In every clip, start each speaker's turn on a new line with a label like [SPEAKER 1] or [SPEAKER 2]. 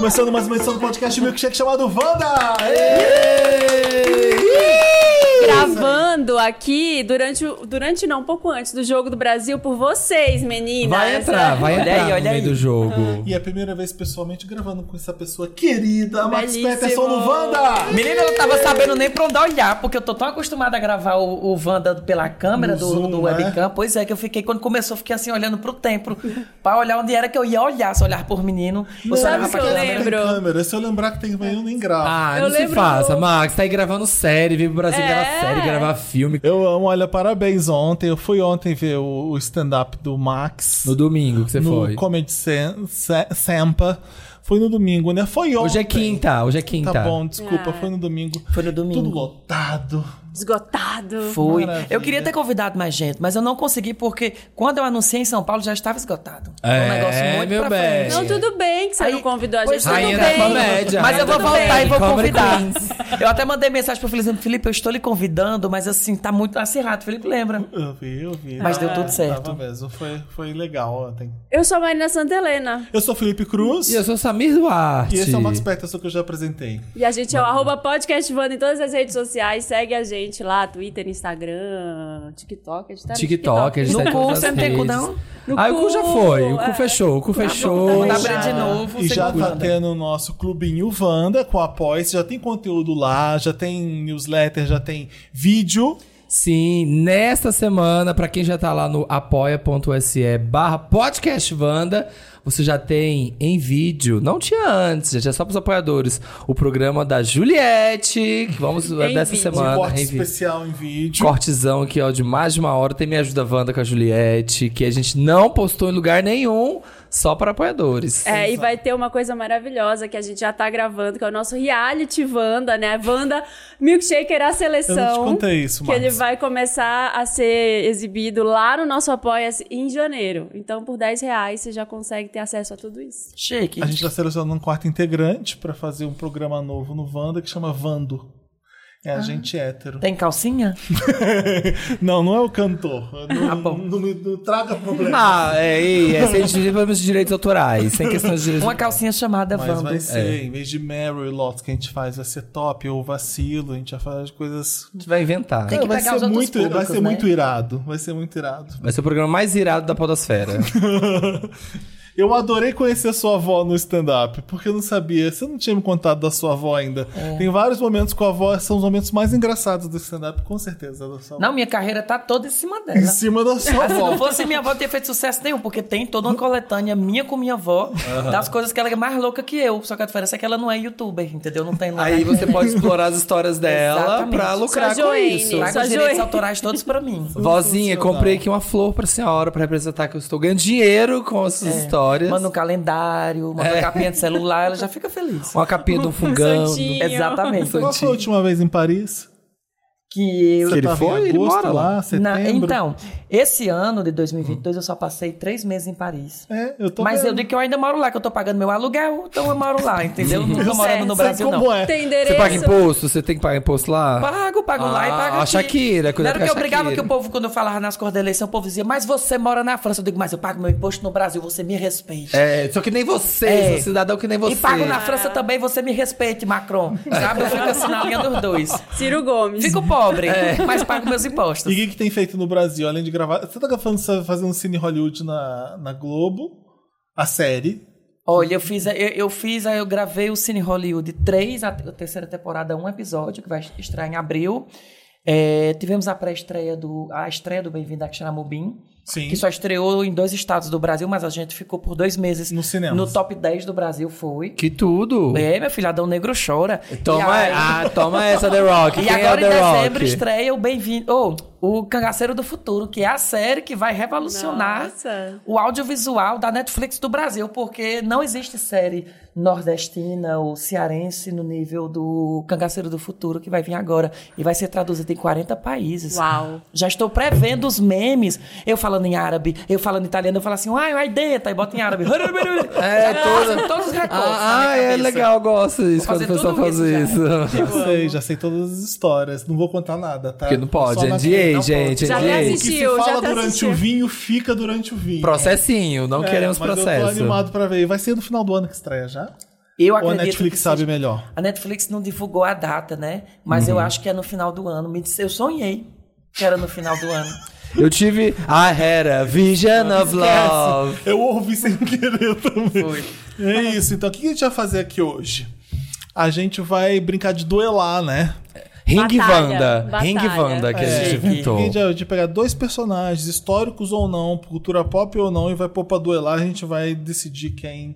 [SPEAKER 1] Começando mais uma edição do podcast Milkshake chamado Wanda!
[SPEAKER 2] Gravando aqui durante, o- durante não, um pouco antes do jogo do Brasil por vocês, meninas.
[SPEAKER 3] Vai entrar, vai
[SPEAKER 4] Olha
[SPEAKER 3] entrar
[SPEAKER 4] aí,
[SPEAKER 3] no
[SPEAKER 4] olha
[SPEAKER 3] meio
[SPEAKER 4] aí.
[SPEAKER 3] do jogo.
[SPEAKER 1] E é a primeira vez pessoalmente gravando com essa pessoa querida, Max. Peterson no Wanda!
[SPEAKER 4] Menina, eu não tava sabendo nem pra onde olhar, porque eu tô tão acostumada a gravar o, o Wanda pela câmera
[SPEAKER 1] No
[SPEAKER 4] do,
[SPEAKER 1] Zoom,
[SPEAKER 4] do
[SPEAKER 1] né?
[SPEAKER 4] webcam. Pois é, que eu fiquei, quando começou, eu fiquei assim, olhando pro templo, pra olhar onde era que eu ia olhar, se eu olhar por menino, eu
[SPEAKER 2] Sabe o que eu
[SPEAKER 4] câmera.
[SPEAKER 2] lembro?
[SPEAKER 1] Câmera, se eu lembrar que tem banho, eu nem gravo.
[SPEAKER 3] Ah,
[SPEAKER 2] Eu
[SPEAKER 3] não se
[SPEAKER 2] lembro
[SPEAKER 3] faça,
[SPEAKER 2] do-
[SPEAKER 3] Max. Tá aí gravando série, vem pro Brasil
[SPEAKER 2] É.
[SPEAKER 3] gravar série, gravar filme.
[SPEAKER 1] Eu amo, olha, parabéns ontem. Eu fui ontem ver o, o stand-up do Max.
[SPEAKER 3] No domingo que você
[SPEAKER 1] no
[SPEAKER 3] foi.
[SPEAKER 1] Comedy Sam- Sa- Sampa. Foi no domingo, né? Foi ontem.
[SPEAKER 3] Hoje é quinta, hoje é quinta.
[SPEAKER 1] Tá bom, desculpa,
[SPEAKER 2] Ah.
[SPEAKER 1] foi no domingo.
[SPEAKER 4] Foi no domingo.
[SPEAKER 1] Tudo lotado.
[SPEAKER 2] Esgotado.
[SPEAKER 4] Fui.
[SPEAKER 1] Maravilha.
[SPEAKER 4] Eu queria ter convidado mais gente, mas eu não consegui porque quando eu anunciei em São Paulo já estava esgotado.
[SPEAKER 3] É,
[SPEAKER 4] um negócio muito
[SPEAKER 3] meu
[SPEAKER 4] pra
[SPEAKER 3] bem.
[SPEAKER 4] frente.
[SPEAKER 2] Não, tudo bem que você
[SPEAKER 4] Aí-
[SPEAKER 2] não convidou a gente.
[SPEAKER 4] tudo
[SPEAKER 2] Tudo
[SPEAKER 3] Rainha da
[SPEAKER 2] bem.
[SPEAKER 3] comédia.
[SPEAKER 4] Mas eu vou voltar
[SPEAKER 2] bem.
[SPEAKER 4] e vou convidar. Eu até mandei mensagem pro Felipe dizendo, Felipe, eu estou lhe convidando, mas assim, tá muito acirrado. Felipe lembra.
[SPEAKER 1] Eu vi, eu vi.
[SPEAKER 4] Mas deu
[SPEAKER 1] Ah,
[SPEAKER 4] tudo certo.
[SPEAKER 1] Tava mesmo, foi, foi legal ontem.
[SPEAKER 2] Eu sou a Marina Santa Helena.
[SPEAKER 1] Eu sou Felipe Cruz.
[SPEAKER 3] E eu sou Samir Duarte.
[SPEAKER 1] E esse é o Max Peterson que eu já apresentei.
[SPEAKER 2] E a gente é o arroba podcastvanda em todas as redes sociais. Segue a gente lá, Twitter, Instagram, TikTok. A gente tá no
[SPEAKER 3] TikTok, a gente
[SPEAKER 4] No
[SPEAKER 3] tá em
[SPEAKER 4] cu, você não tem cu, não?
[SPEAKER 2] No
[SPEAKER 3] Ah, o cu já foi. O cu
[SPEAKER 2] é.
[SPEAKER 3] fechou, o cu fechou.
[SPEAKER 4] Vamos
[SPEAKER 2] tá
[SPEAKER 4] abrir de novo.
[SPEAKER 1] E
[SPEAKER 4] você
[SPEAKER 1] já tá tendo o nosso clubinho Wanda com apoio. Já tem conteúdo lá, já tem newsletter, já tem vídeo.
[SPEAKER 3] Sim, nesta semana, pra quem já tá lá no apoia.se barra podcastvanda, você já tem em vídeo, não tinha antes, já é só pros apoiadores, o programa da Juliette, que vamos dessa
[SPEAKER 2] vídeo.
[SPEAKER 1] Um
[SPEAKER 3] semana.
[SPEAKER 1] corte
[SPEAKER 3] em vídeo.
[SPEAKER 1] especial em vídeo.
[SPEAKER 3] Cortezão aqui, ó, de mais de uma hora. Tem Me Ajuda Wanda com a Juliette, que a gente não postou em lugar nenhum, só para apoiadores.
[SPEAKER 2] É, e vai ter uma coisa maravilhosa que a gente já tá gravando, que é o nosso reality Wanda, né? Wanda Milkshaker a seleção.
[SPEAKER 1] Eu não te contei isso,
[SPEAKER 2] Que
[SPEAKER 1] Max.
[SPEAKER 2] ele vai começar a ser exibido lá no nosso Apoia-se em janeiro. Então, por 10 reais, você já consegue ter acesso a tudo isso.
[SPEAKER 4] Chique.
[SPEAKER 1] A gente tá selecionando um quarto integrante pra fazer um programa novo no Wanda que chama Vando. É a gente hétero.
[SPEAKER 4] Tem calcinha?
[SPEAKER 1] Não, não é o cantor. Não,
[SPEAKER 4] Ah, bom.
[SPEAKER 1] não me não traga problema.
[SPEAKER 3] Ah, é, e é sem problemas de direitos autorais, sem questões de direitos
[SPEAKER 4] Uma calcinha chamada
[SPEAKER 1] Mas
[SPEAKER 4] Wanda.
[SPEAKER 1] vai ser, em vez de Meryl e Lots que a gente faz, vai ser top ou vacilo, a gente vai fazer coisas.
[SPEAKER 3] A gente vai inventar.
[SPEAKER 4] Tem que
[SPEAKER 1] vai,
[SPEAKER 4] pegar
[SPEAKER 1] ser
[SPEAKER 4] os outros
[SPEAKER 1] muito, vai
[SPEAKER 4] públicos,
[SPEAKER 1] ser
[SPEAKER 4] né?
[SPEAKER 1] muito irado. Vai ser muito irado.
[SPEAKER 3] Vai ser o programa mais irado da podosfera.
[SPEAKER 1] Eu adorei conhecer a sua avó no stand-up, porque eu não sabia. Você não tinha me contado da sua avó ainda.
[SPEAKER 4] É.
[SPEAKER 1] Tem vários momentos com a avó, são os momentos mais engraçados do stand-up, com certeza. Da sua avó.
[SPEAKER 4] Não, minha carreira tá toda em cima dela.
[SPEAKER 1] Em cima da sua
[SPEAKER 4] Mas se não
[SPEAKER 1] avó.
[SPEAKER 4] fosse minha avó, não teria feito sucesso nenhum, porque tem toda uma coletânea minha com minha avó das coisas que ela é mais louca que eu. Só que a diferença é que ela não é youtuber, entendeu? Não tem lá.
[SPEAKER 3] Aí você pode explorar as histórias dela
[SPEAKER 4] Exatamente.
[SPEAKER 3] pra lucrar com isso.
[SPEAKER 4] Traga os direitos autorais todos pra mim.
[SPEAKER 3] Vozinha, comprei aqui uma flor pra senhora pra representar que eu estou ganhando dinheiro com essas histórias.
[SPEAKER 4] Manda um calendário, manda uma capinha de celular, ela já fica feliz.
[SPEAKER 3] Uma capinha de um fungão.
[SPEAKER 2] Santinho.
[SPEAKER 4] Exatamente.
[SPEAKER 1] Qual foi a última vez em Paris?
[SPEAKER 4] Que eu.
[SPEAKER 1] Você
[SPEAKER 3] ele
[SPEAKER 1] tava
[SPEAKER 3] foi?
[SPEAKER 1] Em
[SPEAKER 3] Ele
[SPEAKER 1] agosto,
[SPEAKER 3] mora lá?
[SPEAKER 1] lá, setembro?
[SPEAKER 4] Na- então, esse ano de 2022 eu só passei três meses em Paris.
[SPEAKER 1] É, eu tô
[SPEAKER 4] Mas eu
[SPEAKER 1] vendo.
[SPEAKER 4] digo que eu ainda moro lá, que eu tô pagando meu aluguel, então eu moro lá, entendeu? Não tô
[SPEAKER 1] Eu
[SPEAKER 4] morando no Brasil,
[SPEAKER 1] como
[SPEAKER 4] não.
[SPEAKER 1] é.
[SPEAKER 2] Tem
[SPEAKER 3] Você
[SPEAKER 2] endereço.
[SPEAKER 3] paga imposto? Você tem que pagar imposto lá?
[SPEAKER 4] Pago, pago lá e
[SPEAKER 3] Ah,
[SPEAKER 4] pago
[SPEAKER 3] a
[SPEAKER 4] aqui.
[SPEAKER 3] Shakira,
[SPEAKER 4] Não era
[SPEAKER 3] a
[SPEAKER 4] que eu brigava que o povo, quando eu falava nas cores da eleição, o povo dizia, mas você mora na França. Eu digo, mas eu pago meu imposto no Brasil, você me respeite.
[SPEAKER 3] É, só que nem você,
[SPEAKER 4] É.
[SPEAKER 3] sou cidadão que nem você.
[SPEAKER 4] E pago na França também, você me respeite, Macron. Sabe? Eu fico assim na linha dos dois.
[SPEAKER 2] Ciro Gomes.
[SPEAKER 4] Fico pobre, mas pago meus impostos.
[SPEAKER 1] E o que, que tem feito no Brasil, além de gravar? Você tá gravando, fazendo Cine Hollywood na, na Globo, a série.
[SPEAKER 4] Olha, eu fiz, eu, eu fiz, eu gravei o Cine Hollywood 3, a, te- a terceira temporada, um episódio, que vai estrear em abril. É, tivemos a pré-estreia do. A estreia do Bem-vindo a Xanamubim.
[SPEAKER 1] Sim.
[SPEAKER 4] Que só estreou em dois estados do Brasil, mas a gente ficou por dois meses
[SPEAKER 1] No cinema.
[SPEAKER 4] No top 10 do Brasil foi.
[SPEAKER 3] Que tudo.
[SPEAKER 4] É, meu filho, Adão Negro chora.
[SPEAKER 3] Toma,
[SPEAKER 4] aí-
[SPEAKER 3] ah, toma essa, The Rock.
[SPEAKER 4] E
[SPEAKER 3] Quem
[SPEAKER 4] agora
[SPEAKER 3] é
[SPEAKER 4] em dezembro
[SPEAKER 3] Rock?
[SPEAKER 4] estreia o Bem-vindo. Oh, o Cangaceiro do Futuro, que é a série que vai revolucionar
[SPEAKER 2] Nossa.
[SPEAKER 4] o audiovisual da Netflix do Brasil, porque não existe série nordestina ou cearense no nível do Cangaceiro do Futuro, que vai vir agora. E vai ser traduzida em 40 países.
[SPEAKER 2] Uau.
[SPEAKER 4] Já estou prevendo os memes. Eu falando em árabe, eu falando em italiano, eu falo assim, ai, ai, denta, e bota em árabe.
[SPEAKER 3] É, toda-
[SPEAKER 4] todos os recortes. na
[SPEAKER 3] Ah, ah, é legal, eu gosto disso quando o pessoal
[SPEAKER 4] tudo
[SPEAKER 3] faz
[SPEAKER 4] isso
[SPEAKER 3] isso.
[SPEAKER 1] Já sei, já sei todas as histórias. Não vou contar nada, tá?
[SPEAKER 3] Porque não pode,
[SPEAKER 1] na-
[SPEAKER 3] NDA, gente,
[SPEAKER 2] Já
[SPEAKER 3] NDA.
[SPEAKER 2] me
[SPEAKER 1] O que
[SPEAKER 2] assistiu,
[SPEAKER 1] se
[SPEAKER 2] já
[SPEAKER 1] fala durante
[SPEAKER 2] assistiu.
[SPEAKER 1] o vinho, fica durante o vinho.
[SPEAKER 3] Processinho, não
[SPEAKER 1] É,
[SPEAKER 3] queremos
[SPEAKER 1] mas Eu tô
[SPEAKER 3] processo.
[SPEAKER 1] animado pra ver. Vai ser no final do ano que estreia já?
[SPEAKER 4] Eu
[SPEAKER 1] Ou a Netflix
[SPEAKER 4] que
[SPEAKER 1] sabe melhor?
[SPEAKER 4] A Netflix não divulgou a data, né? Mas
[SPEAKER 1] Uhum.
[SPEAKER 4] eu acho que é no final do ano. Me disse- Eu sonhei que era no final do ano.
[SPEAKER 3] Eu tive I had a vision of love.
[SPEAKER 1] Eu ouvi sem querer também.
[SPEAKER 4] Foi.
[SPEAKER 1] É isso. Então, o que a gente vai fazer aqui hoje? A gente vai brincar de duelar, né?
[SPEAKER 3] Ring Wanda. Ring Wanda que a
[SPEAKER 1] É,
[SPEAKER 3] gente inventou.
[SPEAKER 1] A gente vai de pegar dois personagens, históricos ou não, cultura pop ou não, e vai pôr pra duelar. A gente vai decidir quem,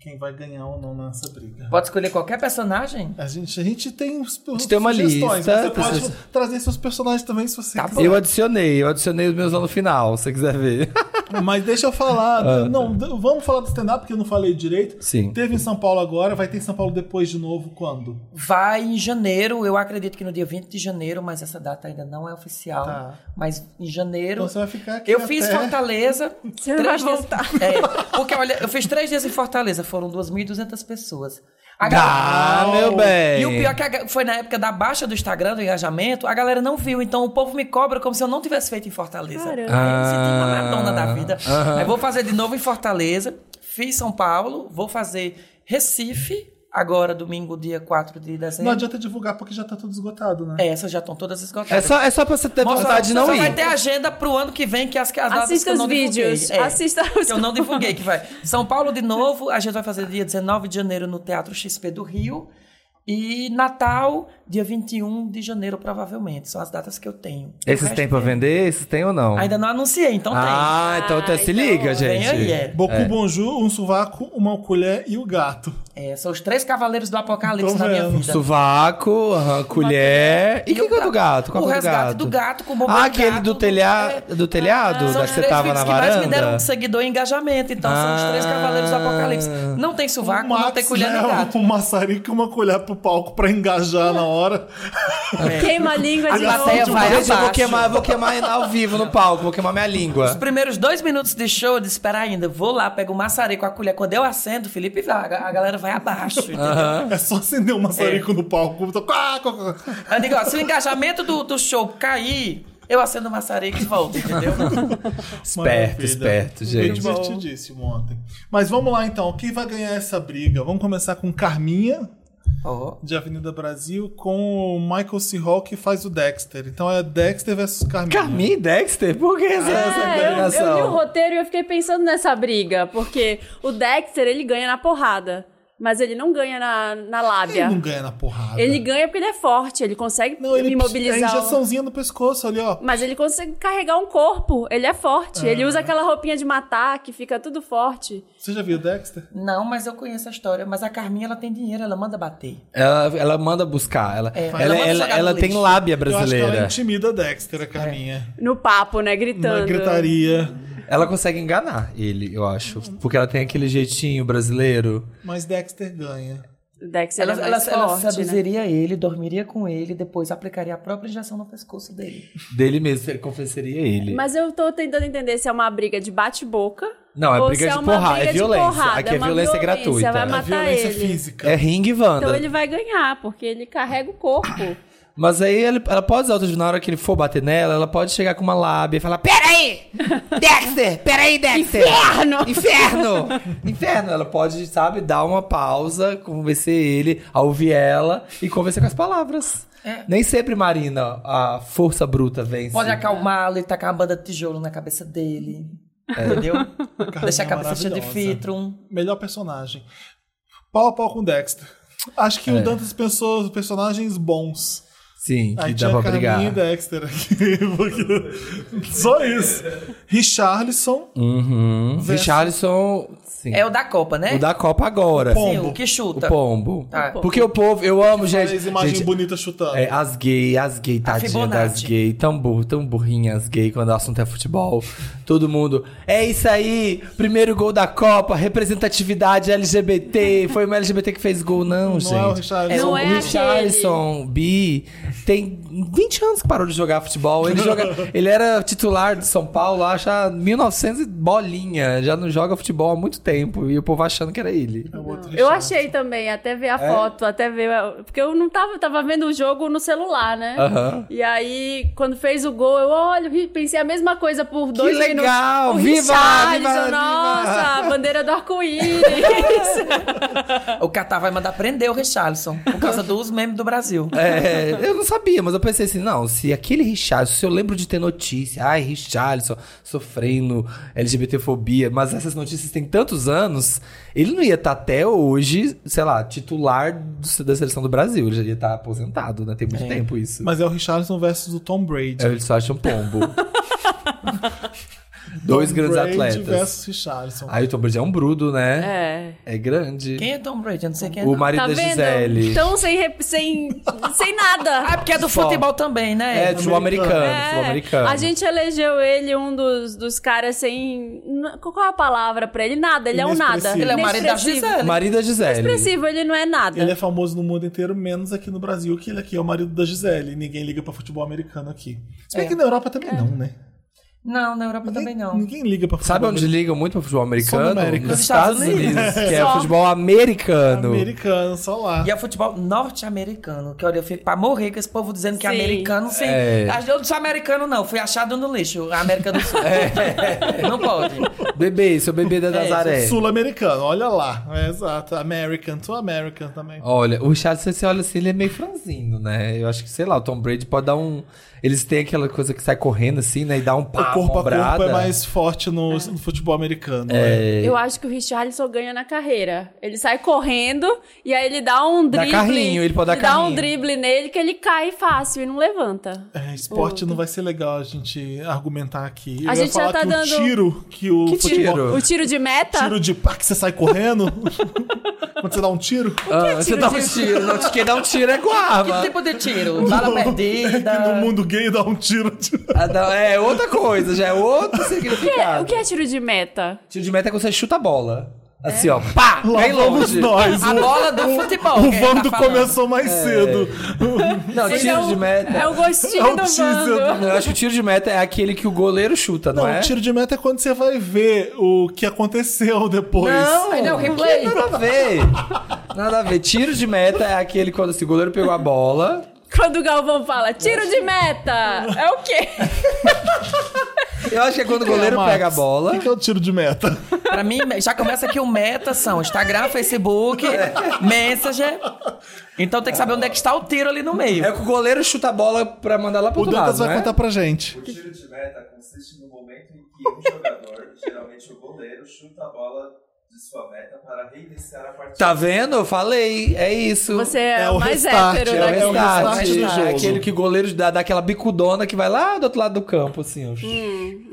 [SPEAKER 1] quem vai ganhar ou não nessa briga.
[SPEAKER 4] Pode escolher qualquer personagem?
[SPEAKER 1] A gente, a gente tem uns
[SPEAKER 3] gente tem uma
[SPEAKER 1] sugestões,
[SPEAKER 3] lista,
[SPEAKER 1] Você pode
[SPEAKER 3] vocês-
[SPEAKER 1] trazer seus personagens também se você
[SPEAKER 4] Tá
[SPEAKER 1] quiser.
[SPEAKER 3] Eu adicionei, eu adicionei os meus lá no final, se você quiser ver.
[SPEAKER 1] Mas deixa eu falar. não, d- vamos falar do stand-up, porque eu não falei direito.
[SPEAKER 3] Ah. Sim.
[SPEAKER 1] Teve em São Paulo agora, vai ter em São Paulo depois de novo, quando?
[SPEAKER 4] Vai em janeiro, eu acredito que no dia 20 de janeiro, mas essa data ainda não é oficial.
[SPEAKER 1] Tá.
[SPEAKER 4] Mas em janeiro.
[SPEAKER 1] Então você vai ficar aqui.
[SPEAKER 4] Eu fiz
[SPEAKER 1] até-
[SPEAKER 4] Fortaleza.
[SPEAKER 2] Você não vai voltar.
[SPEAKER 4] É, porque olha, eu fiz três dias em Fortaleza, foram 2.200 pessoas. A
[SPEAKER 3] Ah,
[SPEAKER 4] galera-
[SPEAKER 3] meu bem.
[SPEAKER 4] E o pior é que a- foi na época da baixa do Instagram, do engajamento, a galera não viu. Então o povo me cobra como se eu não tivesse feito em Fortaleza.
[SPEAKER 2] Caramba.
[SPEAKER 4] Me senti uma
[SPEAKER 3] Ah,
[SPEAKER 4] Madonna da vida. Aí vou fazer de novo em Fortaleza. Fiz São Paulo, vou fazer Recife, agora domingo, dia 4 de dezembro.
[SPEAKER 1] Não adianta divulgar porque já tá tudo esgotado, né?
[SPEAKER 4] É, essas já estão todas
[SPEAKER 3] É
[SPEAKER 4] esgotadas.
[SPEAKER 3] só, é só pra você ter
[SPEAKER 4] Mostra-
[SPEAKER 3] vontade de não
[SPEAKER 4] só
[SPEAKER 3] ir.
[SPEAKER 4] vai ter agenda pro ano que vem, que as, as datas
[SPEAKER 2] Assista
[SPEAKER 4] que eu
[SPEAKER 2] os
[SPEAKER 4] não divulguei.
[SPEAKER 2] vídeos.
[SPEAKER 4] É,
[SPEAKER 2] Assista os
[SPEAKER 4] que eu não divulguei, que vai. São Paulo de novo, a gente vai fazer dia 19 de janeiro no Teatro XP do Rio. E Natal, dia 21 de janeiro, provavelmente. São as datas que eu tenho.
[SPEAKER 3] Esses tem pra
[SPEAKER 4] é-
[SPEAKER 3] vender? Esses tem ou não?
[SPEAKER 4] Ainda não anunciei, então
[SPEAKER 3] ah, então, então
[SPEAKER 2] Ah,
[SPEAKER 3] se
[SPEAKER 2] então
[SPEAKER 3] liga,
[SPEAKER 4] tem.
[SPEAKER 3] gente.
[SPEAKER 4] Aí, é.
[SPEAKER 1] Boku Bonjour, um sovaco, uma colher e o gato.
[SPEAKER 4] É, São os três cavaleiros do apocalipse
[SPEAKER 1] Tô
[SPEAKER 4] na minha vida.
[SPEAKER 3] Sovaco, aham, colher. E o que, que é do gato? Qual
[SPEAKER 4] o
[SPEAKER 3] é
[SPEAKER 4] resgate
[SPEAKER 3] gato?
[SPEAKER 4] do gato com o bombeiro
[SPEAKER 3] Ah, aquele
[SPEAKER 4] gato,
[SPEAKER 3] do, telha...
[SPEAKER 4] é.
[SPEAKER 3] do telhado?
[SPEAKER 4] São
[SPEAKER 3] da
[SPEAKER 4] os
[SPEAKER 3] que você
[SPEAKER 4] três
[SPEAKER 3] tava na
[SPEAKER 4] que mais me deram
[SPEAKER 3] varanda?
[SPEAKER 4] um seguidor e engajamento. Então, são os três
[SPEAKER 3] Ah.
[SPEAKER 4] cavaleiros do apocalipse. Não tem sovaco, não tem colher nem
[SPEAKER 1] leva
[SPEAKER 4] gato.
[SPEAKER 1] um maçarico e uma colher pro palco pra engajar na hora.
[SPEAKER 2] Queima a língua
[SPEAKER 4] A
[SPEAKER 2] de
[SPEAKER 4] plateia
[SPEAKER 2] novo.
[SPEAKER 4] vai
[SPEAKER 3] eu vou queimar, eu vou queimar ao vivo no palco, vou queimar minha língua.
[SPEAKER 4] Os primeiros dois minutos de show, eu disse, espera ainda, vou lá, pego o maçarico, a colher. Quando eu acendo, Felipe, vai, a galera vai abaixo?
[SPEAKER 1] É só acender um
[SPEAKER 4] É.
[SPEAKER 1] maçarico no palco.
[SPEAKER 4] Eu digo, ó, se o engajamento do, do show cair, eu acendo o maçarico e volto, entendeu?
[SPEAKER 3] Esperto,
[SPEAKER 1] Maravilha.
[SPEAKER 3] esperto,
[SPEAKER 1] Foi
[SPEAKER 3] gente.
[SPEAKER 1] divertidíssimo ontem. Mas vamos lá então. Quem vai ganhar essa briga? Vamos começar com Carminha,
[SPEAKER 4] Ó.
[SPEAKER 1] de Avenida Brasil, com o Michael C. Hall, que faz o Dexter. Então é Dexter versus Carminha.
[SPEAKER 3] Carminha e Dexter? Por que essa, essa
[SPEAKER 2] É, eu, eu li o roteiro e eu fiquei pensando nessa briga, porque o Dexter, ele ganha na porrada, mas ele não ganha na, na lábia.
[SPEAKER 1] Ele não ganha na porrada.
[SPEAKER 2] Ele ganha porque ele é forte, ele consegue
[SPEAKER 1] Não, ele
[SPEAKER 2] imobilizar.
[SPEAKER 1] É
[SPEAKER 2] o-
[SPEAKER 1] injeçãozinha no pescoço ali, ó.
[SPEAKER 2] Mas ele consegue carregar um corpo, ele é forte. Ele usa aquela roupinha de matar que fica tudo forte.
[SPEAKER 1] Você já viu Dexter?
[SPEAKER 4] Não, mas eu conheço a história. Mas a Carminha, ela tem dinheiro, ela manda bater.
[SPEAKER 3] Ela, ela manda buscar. Ela,
[SPEAKER 4] É,
[SPEAKER 3] ela,
[SPEAKER 4] ela
[SPEAKER 3] ela, ela tem lábia
[SPEAKER 1] Eu acho que ela
[SPEAKER 3] brasileira.
[SPEAKER 1] intimida Dexter, a Carminha.
[SPEAKER 2] No papo, né?
[SPEAKER 1] Na
[SPEAKER 2] Gritando.
[SPEAKER 1] gritaria.
[SPEAKER 3] Ela consegue enganar ele, eu acho. Porque ela tem aquele jeitinho brasileiro.
[SPEAKER 1] Mas Dexter ganha.
[SPEAKER 2] Dexter
[SPEAKER 4] Ela,
[SPEAKER 2] é
[SPEAKER 4] ela,
[SPEAKER 2] mais
[SPEAKER 4] ela
[SPEAKER 2] forte, né?
[SPEAKER 4] seduziria ele, dormiria com ele, depois aplicaria a própria injeção no pescoço dele.
[SPEAKER 3] Dele mesmo, ele confessaria ele.
[SPEAKER 2] Mas eu tô tentando entender se é uma briga de bate-boca.
[SPEAKER 3] Não, é
[SPEAKER 2] ou
[SPEAKER 3] briga
[SPEAKER 2] se
[SPEAKER 3] de
[SPEAKER 2] uma
[SPEAKER 3] porrada,
[SPEAKER 2] briga
[SPEAKER 3] é
[SPEAKER 2] de
[SPEAKER 3] violência.
[SPEAKER 2] porrada,
[SPEAKER 3] Aqui é violência gratuita.
[SPEAKER 2] Vai
[SPEAKER 3] É
[SPEAKER 1] É violência
[SPEAKER 2] ele.
[SPEAKER 1] física.
[SPEAKER 3] É ringue Wanda.
[SPEAKER 2] Então ele vai ganhar, porque ele carrega o corpo.
[SPEAKER 3] Mas aí ele- ela pode usar outro na hora que ele for bater nela, ela pode chegar com uma lábia e falar: Peraí! Dexter! Peraí, Dexter!
[SPEAKER 2] Inferno!
[SPEAKER 3] Inferno! Inferno! Ela pode, sabe, dar uma pausa, convencer ele a ouvir ela e convencer com as palavras.
[SPEAKER 4] É.
[SPEAKER 3] Nem sempre, Marina, a força bruta vence.
[SPEAKER 4] Pode acalmá-lo e tacar uma banda de tijolo na cabeça dele.
[SPEAKER 3] É.
[SPEAKER 4] Entendeu? Deixar a
[SPEAKER 1] é
[SPEAKER 4] cabeça cheia de filtro.
[SPEAKER 1] Melhor personagem. Pau a pau com Dexter. Acho que
[SPEAKER 3] É.
[SPEAKER 1] o Dantas pensou os personagens bons.
[SPEAKER 3] Sim, que
[SPEAKER 1] Aí
[SPEAKER 3] dá pra brigar.
[SPEAKER 1] e Dexter aqui. porque- Só isso. Richarlison.
[SPEAKER 3] Uhum.
[SPEAKER 1] Versus-
[SPEAKER 3] Richarlison, sim.
[SPEAKER 4] É o da Copa, né?
[SPEAKER 3] O da Copa agora.
[SPEAKER 1] Pombo.
[SPEAKER 4] Sim, o que
[SPEAKER 3] O
[SPEAKER 4] chuta.
[SPEAKER 3] pombo.
[SPEAKER 4] Tá.
[SPEAKER 3] Porque o povo, eu amo, gente.
[SPEAKER 1] Faz imagem
[SPEAKER 3] gente,
[SPEAKER 1] bonita chutando.
[SPEAKER 3] É, as gay, as gay, tadinha das gay, tão burro, tão burrinhas gay quando o assunto é futebol. Todo mundo, é isso aí, primeiro gol da Copa, representatividade LGBT, foi uma LGBT que fez gol, não,
[SPEAKER 1] Não
[SPEAKER 3] gente.
[SPEAKER 1] é o Richarlison.
[SPEAKER 2] Não
[SPEAKER 3] o
[SPEAKER 2] é
[SPEAKER 3] Richarlison, bi, tem 20 anos que parou de jogar futebol. Ele, joga, ele era titular de São Paulo, acho, há 1900 e bolinha. Já não joga futebol há muito tempo. E o povo achando que era ele.
[SPEAKER 1] É
[SPEAKER 2] Eu achei também, até ver a
[SPEAKER 3] É?
[SPEAKER 2] foto, até ver. Porque eu não tava, tava vendo o jogo no celular, né? E aí, quando fez o gol, eu olho, pensei a mesma coisa por dois
[SPEAKER 3] legal!
[SPEAKER 2] minutos. O
[SPEAKER 3] Viva, viva,
[SPEAKER 2] nossa,
[SPEAKER 3] viva!
[SPEAKER 2] a bandeira do arco-íris.
[SPEAKER 4] O Catar vai mandar prender o Richarlison por causa dos memes do Brasil.
[SPEAKER 3] É, eu não sabia, mas eu pensei assim, não, se aquele Richarlison, se eu lembro de ter notícia, ai, Richarlison sofrendo LGBTfobia, mas essas notícias têm tantos anos, ele não ia estar até hoje, sei lá, titular do- da seleção do Brasil, ele já ia estar aposentado, né? Tem muito tempo isso.
[SPEAKER 1] Mas é o Richarlison versus o Tom Brady.
[SPEAKER 3] É o Richarlison Pombo. Dois
[SPEAKER 1] Tom
[SPEAKER 3] grandes
[SPEAKER 1] Brady
[SPEAKER 3] atletas.
[SPEAKER 1] versus Richarlison.
[SPEAKER 3] Aí o Tom Brady é um brudo, né?
[SPEAKER 2] É.
[SPEAKER 3] É, grande.
[SPEAKER 4] Quem é Tom Brady? Eu não sei quem é.
[SPEAKER 3] O
[SPEAKER 4] não.
[SPEAKER 3] marido
[SPEAKER 2] Tá
[SPEAKER 3] da
[SPEAKER 2] vendo?
[SPEAKER 3] Gisele.
[SPEAKER 2] Então, sem, rep- sem, sem nada.
[SPEAKER 4] Ah, porque é do
[SPEAKER 3] Só.
[SPEAKER 4] futebol também, né?
[SPEAKER 3] É, futebol americano,
[SPEAKER 2] É,
[SPEAKER 3] futebol americano.
[SPEAKER 2] A gente elegeu ele um dos, dos caras sem. Qual é a palavra pra ele? Nada, ele é um nada.
[SPEAKER 4] Ele é o marido da
[SPEAKER 2] Inexpressivo.
[SPEAKER 4] Gisele.
[SPEAKER 3] Marido da Gisele.
[SPEAKER 2] Expressivo, ele não é nada.
[SPEAKER 1] Ele é famoso no mundo inteiro, menos aqui no Brasil, que ele aqui é o marido da Gisele. Ninguém liga pra futebol americano aqui. Se bem
[SPEAKER 4] É.
[SPEAKER 1] que na Europa também não, né?
[SPEAKER 4] Não, na Europa também não.
[SPEAKER 1] Ninguém liga pra futebol
[SPEAKER 3] Sabe onde ligam muito pro futebol americano?
[SPEAKER 1] América.
[SPEAKER 3] Nos
[SPEAKER 4] Estados
[SPEAKER 3] Unidos, que é
[SPEAKER 2] Só.
[SPEAKER 3] futebol americano.
[SPEAKER 1] americano, só lá.
[SPEAKER 4] E é o futebol norte-americano, que olha, eu fico pra morrer com esse povo dizendo que é
[SPEAKER 2] Sim.
[SPEAKER 4] americano sem.
[SPEAKER 3] É.
[SPEAKER 4] Eu não sou americano, não. Fui achado no lixo, América do Sul. Não pode.
[SPEAKER 3] Bebê, seu bebê da
[SPEAKER 4] É,
[SPEAKER 3] Nazaré.
[SPEAKER 1] Sul-americano, olha lá. É, exato. American, to American também.
[SPEAKER 3] Olha, o Richardson, você olha assim, ele é meio franzino, né? Eu acho que, sei lá, o Tom Brady pode dar um... Eles têm aquela coisa que sai correndo assim, né? E dá um pá,
[SPEAKER 1] o corpo a
[SPEAKER 3] ombrada.
[SPEAKER 1] corpo é mais forte no, no futebol americano.
[SPEAKER 3] É.
[SPEAKER 2] Eu acho que o Richarlison ganha na carreira. Ele sai correndo e aí ele dá um
[SPEAKER 3] Dá
[SPEAKER 2] drible.
[SPEAKER 3] carrinho, ele pode dar
[SPEAKER 2] dá um
[SPEAKER 3] carrinho.
[SPEAKER 2] drible nele que ele cai fácil e não levanta.
[SPEAKER 1] É, esporte não vai ser legal a gente argumentar aqui. Eu
[SPEAKER 2] A gente já tá
[SPEAKER 1] que
[SPEAKER 2] dando-
[SPEAKER 1] o tiro que o
[SPEAKER 3] Que
[SPEAKER 1] futebol...
[SPEAKER 3] tiro?
[SPEAKER 2] O tiro de meta?
[SPEAKER 1] Tiro de pá que você sai correndo. Quando você dá um tiro.
[SPEAKER 3] Ah, você
[SPEAKER 2] tiro
[SPEAKER 3] dá um tiro, não, quem dá um tiro é com a
[SPEAKER 4] Que
[SPEAKER 3] arma.
[SPEAKER 4] tipo de tiro? Bala
[SPEAKER 1] Que no
[SPEAKER 4] perdida.
[SPEAKER 1] mundo gay dá um tiro. De...
[SPEAKER 3] Ah, não, É outra coisa, já é outro
[SPEAKER 2] O que é-
[SPEAKER 3] significado.
[SPEAKER 2] o que é tiro de meta?
[SPEAKER 3] Tiro de meta é quando você chuta a bola. Assim, ó, pá,
[SPEAKER 1] Lá
[SPEAKER 3] bem
[SPEAKER 1] vamos
[SPEAKER 3] longe.
[SPEAKER 1] nós.
[SPEAKER 4] A
[SPEAKER 1] O-
[SPEAKER 4] bola do futebol.
[SPEAKER 1] O
[SPEAKER 4] que ele tá
[SPEAKER 1] Vando
[SPEAKER 4] falando.
[SPEAKER 1] começou mais cedo.
[SPEAKER 3] Não,
[SPEAKER 2] Esse
[SPEAKER 3] tiro
[SPEAKER 2] é o-
[SPEAKER 3] de meta.
[SPEAKER 2] É o gostinho
[SPEAKER 1] É o
[SPEAKER 2] do
[SPEAKER 1] teaser.
[SPEAKER 3] Eu acho que o tiro de meta é aquele que o goleiro chuta, não,
[SPEAKER 1] Não,
[SPEAKER 3] é?
[SPEAKER 1] tiro de meta é quando você vai ver o que aconteceu depois.
[SPEAKER 3] Não,
[SPEAKER 4] Aí não, replay.
[SPEAKER 3] Nada a ver. Nada a ver. Tiro de meta é aquele quando assim, o goleiro pegou a bola.
[SPEAKER 2] Quando o Galvão fala tiro de meta, é o quê?
[SPEAKER 3] Eu acho que é quando o goleiro
[SPEAKER 1] Max,
[SPEAKER 3] pega a bola.
[SPEAKER 1] O que que é o tiro de meta?
[SPEAKER 4] Pra mim, já começa aqui o meta são Instagram, Facebook, Messenger. Então tem que saber onde é que está o tiro ali no meio.
[SPEAKER 3] É que o goleiro chuta a bola pra mandar lá pro
[SPEAKER 1] O
[SPEAKER 3] outro
[SPEAKER 1] Dantas
[SPEAKER 3] lado,
[SPEAKER 1] vai
[SPEAKER 3] né?
[SPEAKER 1] contar pra gente.
[SPEAKER 5] O tiro de meta consiste no momento em que um jogador, geralmente o goleiro, chuta a bola de sua meta para reiniciar a partida.
[SPEAKER 3] Tá vendo? Eu falei. É isso.
[SPEAKER 2] Você é,
[SPEAKER 1] É
[SPEAKER 2] o
[SPEAKER 1] o
[SPEAKER 2] mais
[SPEAKER 1] restart,
[SPEAKER 2] hétero
[SPEAKER 1] é
[SPEAKER 3] É o
[SPEAKER 2] daqui.
[SPEAKER 1] o
[SPEAKER 3] restart, é
[SPEAKER 1] jogo.
[SPEAKER 3] aquele que o goleiro dá, dá aquela bicudona que vai lá do outro lado do campo, assim. ó.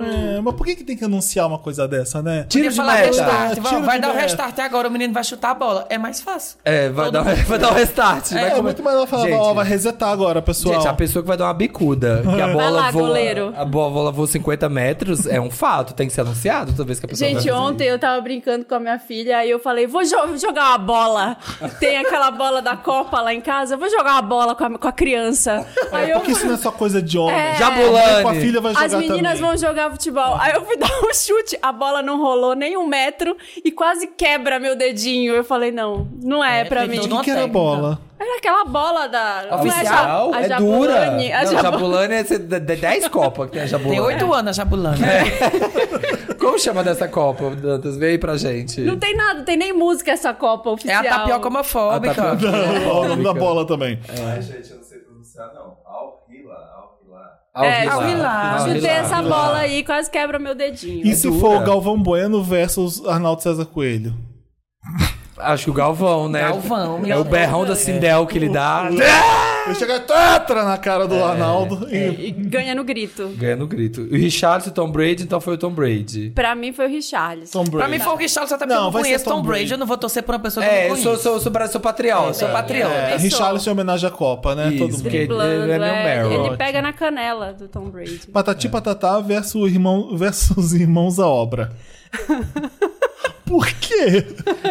[SPEAKER 1] É, mas por que, que tem que anunciar uma coisa dessa, né?
[SPEAKER 3] Tiro
[SPEAKER 4] Podia
[SPEAKER 3] de
[SPEAKER 4] falar
[SPEAKER 3] meta.
[SPEAKER 4] restart. Vai, vai dar o restart agora, o menino vai chutar a bola. É mais fácil.
[SPEAKER 3] É, vai dar, vai dar um restart. vai
[SPEAKER 1] É, muito melhor falar,
[SPEAKER 3] Gente,
[SPEAKER 1] ó, vai resetar agora, pessoal.
[SPEAKER 3] Gente, a pessoa que vai dar uma bicuda, que a bola
[SPEAKER 2] lá,
[SPEAKER 3] voa,
[SPEAKER 2] goleiro.
[SPEAKER 3] a bola voa 50 metros, é um fato, tem que ser anunciado toda vez que a pessoa
[SPEAKER 2] Gente, ontem eu tava brincando com a minha filha e eu falei, vou jo- jogar uma bola. Tem aquela bola da Copa lá em casa, eu vou jogar uma bola com a, com a criança. Aí eu
[SPEAKER 1] Porque isso não é só coisa de homem.
[SPEAKER 2] É.
[SPEAKER 3] Jabulani.
[SPEAKER 1] Com a filha vai jogar
[SPEAKER 2] As meninas
[SPEAKER 1] também.
[SPEAKER 2] vão jogar futebol. Aí eu fui dar um chute, a bola não rolou nem um metro e quase quebra meu dedinho. Eu falei, não, não é,
[SPEAKER 4] É,
[SPEAKER 2] pra mim.
[SPEAKER 4] todo
[SPEAKER 1] O que, era bola?
[SPEAKER 2] Era aquela bola da. é
[SPEAKER 3] Oficial,
[SPEAKER 2] a,
[SPEAKER 3] é,
[SPEAKER 2] ja- a
[SPEAKER 3] dura.
[SPEAKER 2] Jabulani, A
[SPEAKER 3] Não,
[SPEAKER 2] Jabu-
[SPEAKER 3] Jabulani é de- de 10 copas que tem a Jabulani.
[SPEAKER 4] Tem oito anos a Jabulani.
[SPEAKER 3] Como chama dessa copa, Dantas? Vem aí pra gente.
[SPEAKER 2] Não tem nada, tem nem música essa Copa
[SPEAKER 4] É
[SPEAKER 2] oficial.
[SPEAKER 4] a tapioca homofóbica.
[SPEAKER 3] A tapioca.
[SPEAKER 1] O nome da bola também.
[SPEAKER 5] Mas, gente, eu não sei pronunciar, não. Al-Hila, Al-Hila.
[SPEAKER 2] É.
[SPEAKER 3] Al-Hilal.
[SPEAKER 4] Al-Hilal.
[SPEAKER 2] Chutei essa bola aí, quase quebra meu dedinho.
[SPEAKER 1] E se
[SPEAKER 3] dura.
[SPEAKER 1] for o Galvão Bueno versus Arnaldo César Coelho?
[SPEAKER 3] Acho que o Galvão, né?
[SPEAKER 4] Galvão,
[SPEAKER 3] É o berrão da Sindel que ele dá.
[SPEAKER 1] Ele chega tetra na cara do Arnaldo. E...
[SPEAKER 2] E ganha no grito.
[SPEAKER 3] Ganha no grito. O Richardson e o Tom Brady, então foi o Tom Brady.
[SPEAKER 2] Pra mim foi o Richarlison.
[SPEAKER 1] Tom Brady.
[SPEAKER 4] Pra mim foi o Richarlison, até porque
[SPEAKER 1] Não,
[SPEAKER 4] eu não
[SPEAKER 1] vai ser
[SPEAKER 4] conheço
[SPEAKER 1] Tom
[SPEAKER 4] Tom Brady.
[SPEAKER 1] Brady.
[SPEAKER 4] Eu não vou torcer por uma pessoa que eu
[SPEAKER 3] É,
[SPEAKER 4] não
[SPEAKER 3] eu
[SPEAKER 4] conheço.
[SPEAKER 3] sou, sou, sou, sou patriota.
[SPEAKER 4] Eu sou patriota.
[SPEAKER 1] É. Richarlison em homenagem à Copa, né?
[SPEAKER 3] Isso,
[SPEAKER 1] Todo mundo.
[SPEAKER 3] porque-
[SPEAKER 2] Driblando,
[SPEAKER 3] ele é meu
[SPEAKER 2] é,
[SPEAKER 3] Meryl.
[SPEAKER 2] ele pega na canela do Tom Brady.
[SPEAKER 1] Patati Patatá versus, irmão, versus Irmãos à Obra. Por quê?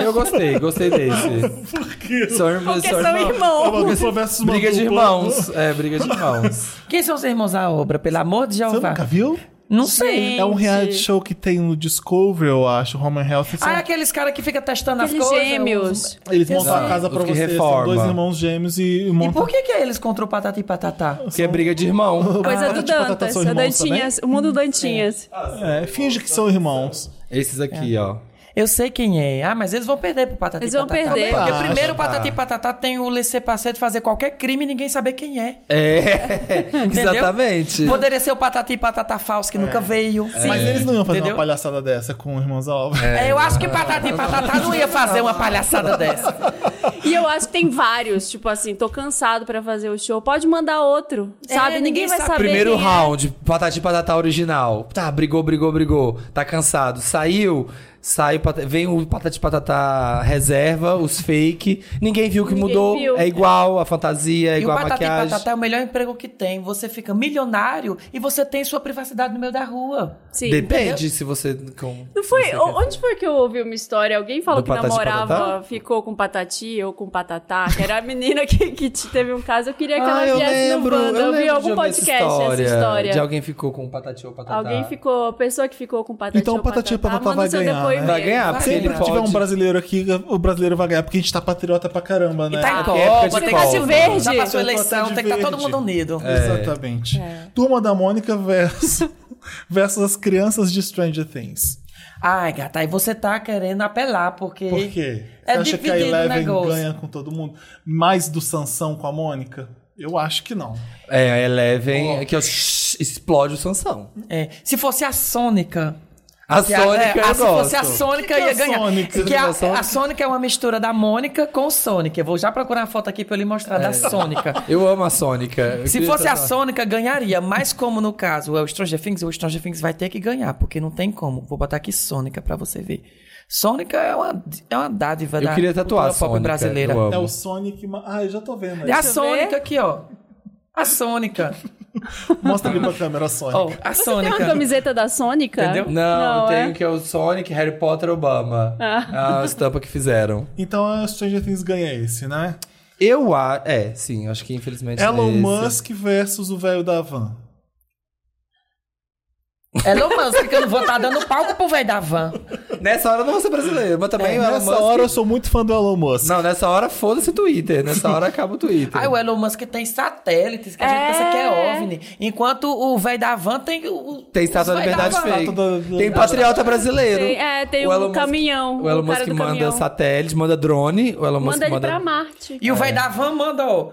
[SPEAKER 3] Eu gostei, gostei desse.
[SPEAKER 1] Por quê?
[SPEAKER 3] São irmãos.
[SPEAKER 2] Porque são
[SPEAKER 1] É
[SPEAKER 2] irmãos.
[SPEAKER 1] dupla versus uma
[SPEAKER 3] Briga de irmãos. É, briga de irmãos.
[SPEAKER 4] Quem são os irmãos à obra, pelo amor de
[SPEAKER 1] Você
[SPEAKER 4] Jeová?
[SPEAKER 1] nunca viu?
[SPEAKER 4] Não sei.
[SPEAKER 1] É um
[SPEAKER 2] Gente.
[SPEAKER 1] reality show que tem no Discovery, eu acho, Home and Health. São-
[SPEAKER 4] Ah, é aqueles caras que ficam testando
[SPEAKER 2] Aqueles
[SPEAKER 4] as coisas.
[SPEAKER 2] gêmeos.
[SPEAKER 4] os-
[SPEAKER 1] Eles montam
[SPEAKER 4] Exato.
[SPEAKER 1] a casa pra você. São dois irmãos gêmeos e
[SPEAKER 4] E
[SPEAKER 1] montam.
[SPEAKER 4] por que, que é eles contra o Patati e Patatá?
[SPEAKER 3] Que é briga de irmão.
[SPEAKER 2] Coisa
[SPEAKER 1] Ah,
[SPEAKER 2] do Dantas.
[SPEAKER 1] são
[SPEAKER 2] O
[SPEAKER 1] irmãos
[SPEAKER 2] Dantinhas. O mundo Dantinhas.
[SPEAKER 1] É, finge que são irmãos.
[SPEAKER 3] Esses aqui, ó.
[SPEAKER 4] Eu sei quem é. Ah, mas eles vão perder pro Patati
[SPEAKER 2] Eles
[SPEAKER 4] e
[SPEAKER 2] vão
[SPEAKER 4] Patatá.
[SPEAKER 2] perder.
[SPEAKER 4] Porque
[SPEAKER 1] Ah,
[SPEAKER 4] primeiro o. Patati Patatá tem o laissez-passer de fazer qualquer crime e ninguém saber quem é.
[SPEAKER 3] É, exatamente.
[SPEAKER 4] Poderia ser o Patati e Patatá falso que nunca veio.
[SPEAKER 1] Mas eles não iam fazer
[SPEAKER 4] Entendeu?
[SPEAKER 1] uma palhaçada dessa com irmãos à obra.
[SPEAKER 4] É, eu acho que Patati e Patatá não ia fazer uma palhaçada dessa.
[SPEAKER 2] E eu acho que tem vários. Tipo assim, tô cansado pra fazer o show. Pode mandar outro. Sabe?
[SPEAKER 4] ninguém
[SPEAKER 2] ninguém vai
[SPEAKER 4] sabe.
[SPEAKER 2] saber.
[SPEAKER 3] Primeiro
[SPEAKER 2] é.
[SPEAKER 3] round, patati patatá original. Tá, brigou, brigou, brigou. Tá cansado. Saiu, sai, o vem o patati patatá reserva, os fake. Ninguém viu que
[SPEAKER 2] Ninguém
[SPEAKER 3] mudou.
[SPEAKER 2] viu.
[SPEAKER 3] É igual a fantasia, é
[SPEAKER 4] E o
[SPEAKER 3] igual a
[SPEAKER 4] Patati e
[SPEAKER 3] maquiagem.
[SPEAKER 4] Patatá é o melhor emprego que tem. Você fica milionário e você tem sua privacidade no meio da rua.
[SPEAKER 2] Sim.
[SPEAKER 3] Depende se você. Com,
[SPEAKER 2] Não foi?
[SPEAKER 3] você
[SPEAKER 2] o- Onde foi que eu ouvi uma história? Alguém falou
[SPEAKER 3] Do
[SPEAKER 2] que
[SPEAKER 3] Patati
[SPEAKER 2] namorava,
[SPEAKER 3] Patatá?
[SPEAKER 2] ficou com patati ou com patatá, que era a menina que, que te- teve um caso. Eu queria que
[SPEAKER 3] Ah,
[SPEAKER 2] ela viesse
[SPEAKER 3] lembro,
[SPEAKER 2] no Wanda.
[SPEAKER 3] eu
[SPEAKER 2] Eu vi algum podcast essa história.
[SPEAKER 3] De alguém ficou com patati ou patatá.
[SPEAKER 2] Alguém ficou, pessoa que ficou com patati
[SPEAKER 1] Então
[SPEAKER 2] ou
[SPEAKER 1] Patati ou Patatá vai
[SPEAKER 2] seu
[SPEAKER 1] ganhar, né?
[SPEAKER 3] Vai ganhar, porque
[SPEAKER 1] Sempre
[SPEAKER 3] ele
[SPEAKER 1] que tiver
[SPEAKER 3] pode.
[SPEAKER 1] um brasileiro aqui, o brasileiro vai ganhar, porque a gente tá patriota pra caramba, né?
[SPEAKER 4] E tá em Copa,
[SPEAKER 3] de
[SPEAKER 4] tem que
[SPEAKER 2] Verde.
[SPEAKER 4] Já passou a eleição, tem que estar todo
[SPEAKER 1] verde.
[SPEAKER 4] mundo unido.
[SPEAKER 3] É.
[SPEAKER 1] Exatamente. Turma da Mônica versus, versus as crianças de Stranger Things.
[SPEAKER 4] Ai, gata, aí você tá querendo apelar, porque.
[SPEAKER 1] Por quê?
[SPEAKER 4] É
[SPEAKER 1] Você acha que a
[SPEAKER 4] o
[SPEAKER 1] Eleven ganha com todo mundo? Mais do Sansão com a Mônica? Eu acho que não.
[SPEAKER 3] É, a Eleven, que é shhh, explode o Sansão.
[SPEAKER 4] É, se fosse a Sônica.
[SPEAKER 3] A
[SPEAKER 4] que a-
[SPEAKER 3] Sônica
[SPEAKER 4] é,
[SPEAKER 3] eu
[SPEAKER 4] a- se fosse a. Sônica,
[SPEAKER 1] Que que é
[SPEAKER 4] ia
[SPEAKER 1] a
[SPEAKER 4] ganhar.
[SPEAKER 1] Sônica?
[SPEAKER 4] Que a,
[SPEAKER 3] A Sônica?
[SPEAKER 4] a é uma mistura da Mônica com o Sonic. Eu vou já procurar uma foto aqui pra eu lhe mostrar da Sônica.
[SPEAKER 3] Eu amo a Sônica. Eu
[SPEAKER 4] Se fosse a
[SPEAKER 3] tatuar.
[SPEAKER 4] Sônica, ganharia. Mas como no caso é o Stranger Things, o Stranger Things vai ter que ganhar, porque não tem como. Vou botar aqui Sônica pra você ver. Sônica é uma, é uma dádiva
[SPEAKER 3] Eu
[SPEAKER 4] da
[SPEAKER 3] queria tatuar a
[SPEAKER 4] pop
[SPEAKER 3] Sônica.
[SPEAKER 4] brasileira.
[SPEAKER 1] É o Sonic. Ah, eu já tô vendo.
[SPEAKER 4] É a. Sônica aqui, ó. A Sônica.
[SPEAKER 1] Mostra ali pra câmera a Sonic.
[SPEAKER 4] Ó, a
[SPEAKER 2] Você tem uma
[SPEAKER 4] Sônica.
[SPEAKER 2] camiseta da Sônica?
[SPEAKER 4] Entendeu?
[SPEAKER 3] Não, eu tenho
[SPEAKER 2] é?
[SPEAKER 3] que é o Sonic, Harry Potter, Obama.
[SPEAKER 2] Ah.
[SPEAKER 3] A estampa que fizeram.
[SPEAKER 1] Então a Stranger Things ganha esse, né?
[SPEAKER 3] Eu acho. É, sim, acho que infelizmente.
[SPEAKER 1] Elon
[SPEAKER 3] esse.
[SPEAKER 1] Musk versus o velho da van.
[SPEAKER 4] Elon Musk, que eu não vou estar dando palco pro velho da van.
[SPEAKER 3] Nessa hora eu não vou ser brasileiro, mas também o Elon
[SPEAKER 1] Nessa
[SPEAKER 3] Musk.
[SPEAKER 1] hora eu sou muito fã do Elon Musk.
[SPEAKER 3] Não, nessa hora foda-se o Twitter. Nessa hora acaba o Twitter.
[SPEAKER 4] Aí o Elon Musk tem satélites que a gente
[SPEAKER 2] É.
[SPEAKER 4] pensa que é OVNI. Enquanto o velho da van tem o.
[SPEAKER 3] Tem estátua da liberdade fake. Tem patriota brasileiro.
[SPEAKER 2] Tem, é, tem
[SPEAKER 3] O
[SPEAKER 2] o,
[SPEAKER 3] Musk-
[SPEAKER 2] caminhão.
[SPEAKER 3] O Elon Musk manda
[SPEAKER 2] caminhão.
[SPEAKER 3] satélite, manda drone. O Elon Musk
[SPEAKER 2] Manda ele
[SPEAKER 3] manda.
[SPEAKER 2] pra Marte.
[SPEAKER 4] E o velho da van manda, ó. O povo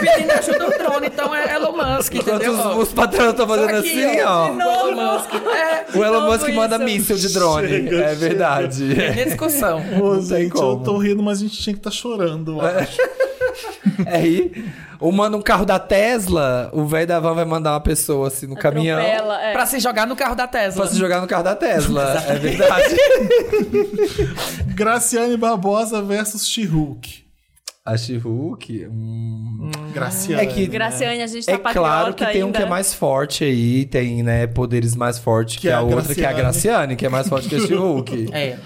[SPEAKER 4] pedindo ajuda do drone, então é Elon Musk,
[SPEAKER 3] Enquanto
[SPEAKER 4] entendeu?
[SPEAKER 3] os,
[SPEAKER 4] Ó.
[SPEAKER 3] os patrões estão fazendo
[SPEAKER 4] Aqui,
[SPEAKER 3] assim, ó.
[SPEAKER 4] O Elon Musk. É,
[SPEAKER 3] O Elon Musk manda
[SPEAKER 2] isso.
[SPEAKER 3] míssil de drone.
[SPEAKER 1] Chega,
[SPEAKER 3] é
[SPEAKER 1] chega.
[SPEAKER 3] verdade.
[SPEAKER 4] tem discussão.
[SPEAKER 1] Ô,
[SPEAKER 3] Não tem
[SPEAKER 1] gente, eu
[SPEAKER 3] como.
[SPEAKER 1] tô rindo, mas a gente tinha que estar chorando. eu acho.
[SPEAKER 3] É aí. Ou manda um carro da Tesla, o velho da van vai mandar uma pessoa assim no caminhão.
[SPEAKER 2] É.
[SPEAKER 4] Pra se jogar no carro da Tesla.
[SPEAKER 3] Pra se jogar no carro da Tesla. é verdade.
[SPEAKER 1] Graciane Barbosa versus She-Hulk.
[SPEAKER 3] A She-Hulk. hum,
[SPEAKER 1] Graciane.
[SPEAKER 3] É que-
[SPEAKER 2] Graciane, a gente tá
[SPEAKER 3] É claro que tem um
[SPEAKER 2] ainda.
[SPEAKER 3] que é mais forte aí, tem, né, poderes mais fortes que,
[SPEAKER 1] Que é
[SPEAKER 3] a
[SPEAKER 1] a
[SPEAKER 3] outra, que é a
[SPEAKER 1] Graciane.
[SPEAKER 3] Graciane, que é mais forte que a She-Hulk.
[SPEAKER 4] É.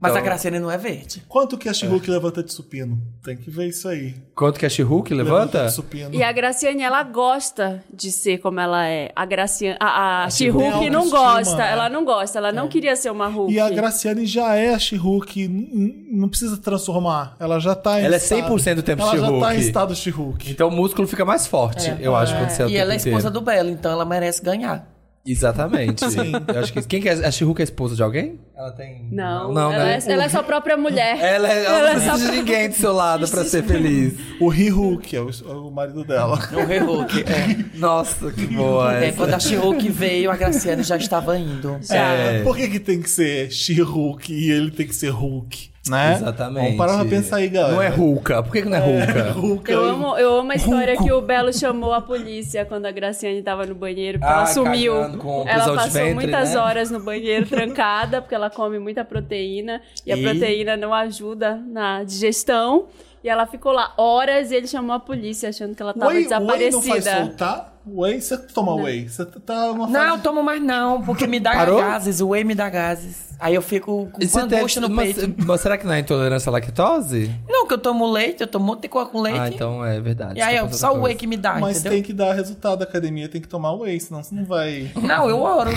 [SPEAKER 4] Mas
[SPEAKER 3] Então-
[SPEAKER 4] a Graciane não é verde.
[SPEAKER 1] Quanto que a She-Hulk levanta de supino? Tem que ver isso aí.
[SPEAKER 3] Quanto que a She-Hulk levanta?
[SPEAKER 1] de supino.
[SPEAKER 2] E a Graciane, ela gosta de ser como ela é. A Graciane, a, a
[SPEAKER 1] She-Hulk tem
[SPEAKER 2] não gosta. Ela não gosta. Ela não queria ser uma Hulk.
[SPEAKER 1] E a Graciane já é a n- não precisa transformar. Ela já tá em
[SPEAKER 3] Ela é
[SPEAKER 1] estado-
[SPEAKER 3] 100% do tempo
[SPEAKER 1] Ela já tá em estado She-Hulk.
[SPEAKER 3] Então o músculo fica mais forte, eu acho, quando você é o
[SPEAKER 4] E ela é esposa
[SPEAKER 3] inteiro.
[SPEAKER 4] do Belo, então ela merece ganhar.
[SPEAKER 3] Exatamente. Sim. Eu acho que quem que é a She-Hulk é esposa de alguém? Ela tem
[SPEAKER 2] Não,
[SPEAKER 3] não,
[SPEAKER 2] ela,
[SPEAKER 3] né?
[SPEAKER 2] é, ela é sua própria mulher.
[SPEAKER 3] Ela, é- ela
[SPEAKER 2] Ela é
[SPEAKER 3] não precisa
[SPEAKER 2] só-
[SPEAKER 3] de ninguém do seu lado pra ser feliz.
[SPEAKER 1] O He-Hulk é o, é o marido dela.
[SPEAKER 4] O Re-Hulk. É.
[SPEAKER 3] Nossa, que boa
[SPEAKER 4] É,
[SPEAKER 3] essa.
[SPEAKER 4] quando a She-Hulk veio, a Graciane já estava indo.
[SPEAKER 3] É.
[SPEAKER 1] Por que, que tem que ser She-Hulk e ele tem que ser Hulk? Né?
[SPEAKER 3] Exatamente.
[SPEAKER 1] Vamos parar pra pensar aí, galera.
[SPEAKER 3] Não é Hulka. Por que, que não é Hulka?
[SPEAKER 1] Hulk
[SPEAKER 2] Eu amo, eu amo a história que o Belo chamou a polícia quando a Graciane tava no banheiro, porque
[SPEAKER 3] Ah,
[SPEAKER 2] ela sumiu. Ela passou
[SPEAKER 3] ventre,
[SPEAKER 2] muitas
[SPEAKER 3] né?
[SPEAKER 2] horas no banheiro trancada, porque ela come muita proteína e, a
[SPEAKER 4] E?
[SPEAKER 2] proteína não ajuda na digestão. E ela ficou lá horas e ele chamou a polícia achando que ela tava
[SPEAKER 1] Whey, whey não faz
[SPEAKER 2] desaparecida.
[SPEAKER 1] soltar? Whey, você toma whey. Você tá numa
[SPEAKER 4] Não,
[SPEAKER 1] fase...
[SPEAKER 4] tomo mais não, porque me dá
[SPEAKER 3] Parou?
[SPEAKER 4] gases, o whey me dá gases. Aí eu fico com
[SPEAKER 3] você tem-
[SPEAKER 4] angústia no
[SPEAKER 3] mas-
[SPEAKER 4] peito.
[SPEAKER 3] mas será que não é intolerância à lactose?
[SPEAKER 4] Não, que eu tomo leite, eu tomo um monte de coisa com leite.
[SPEAKER 3] Ah, então é verdade.
[SPEAKER 4] E aí eu, só o whey que me dá,
[SPEAKER 1] Mas
[SPEAKER 4] entendeu?
[SPEAKER 1] tem que dar resultado da academia, tem que tomar whey, senão você não vai...
[SPEAKER 4] Não, eu oro.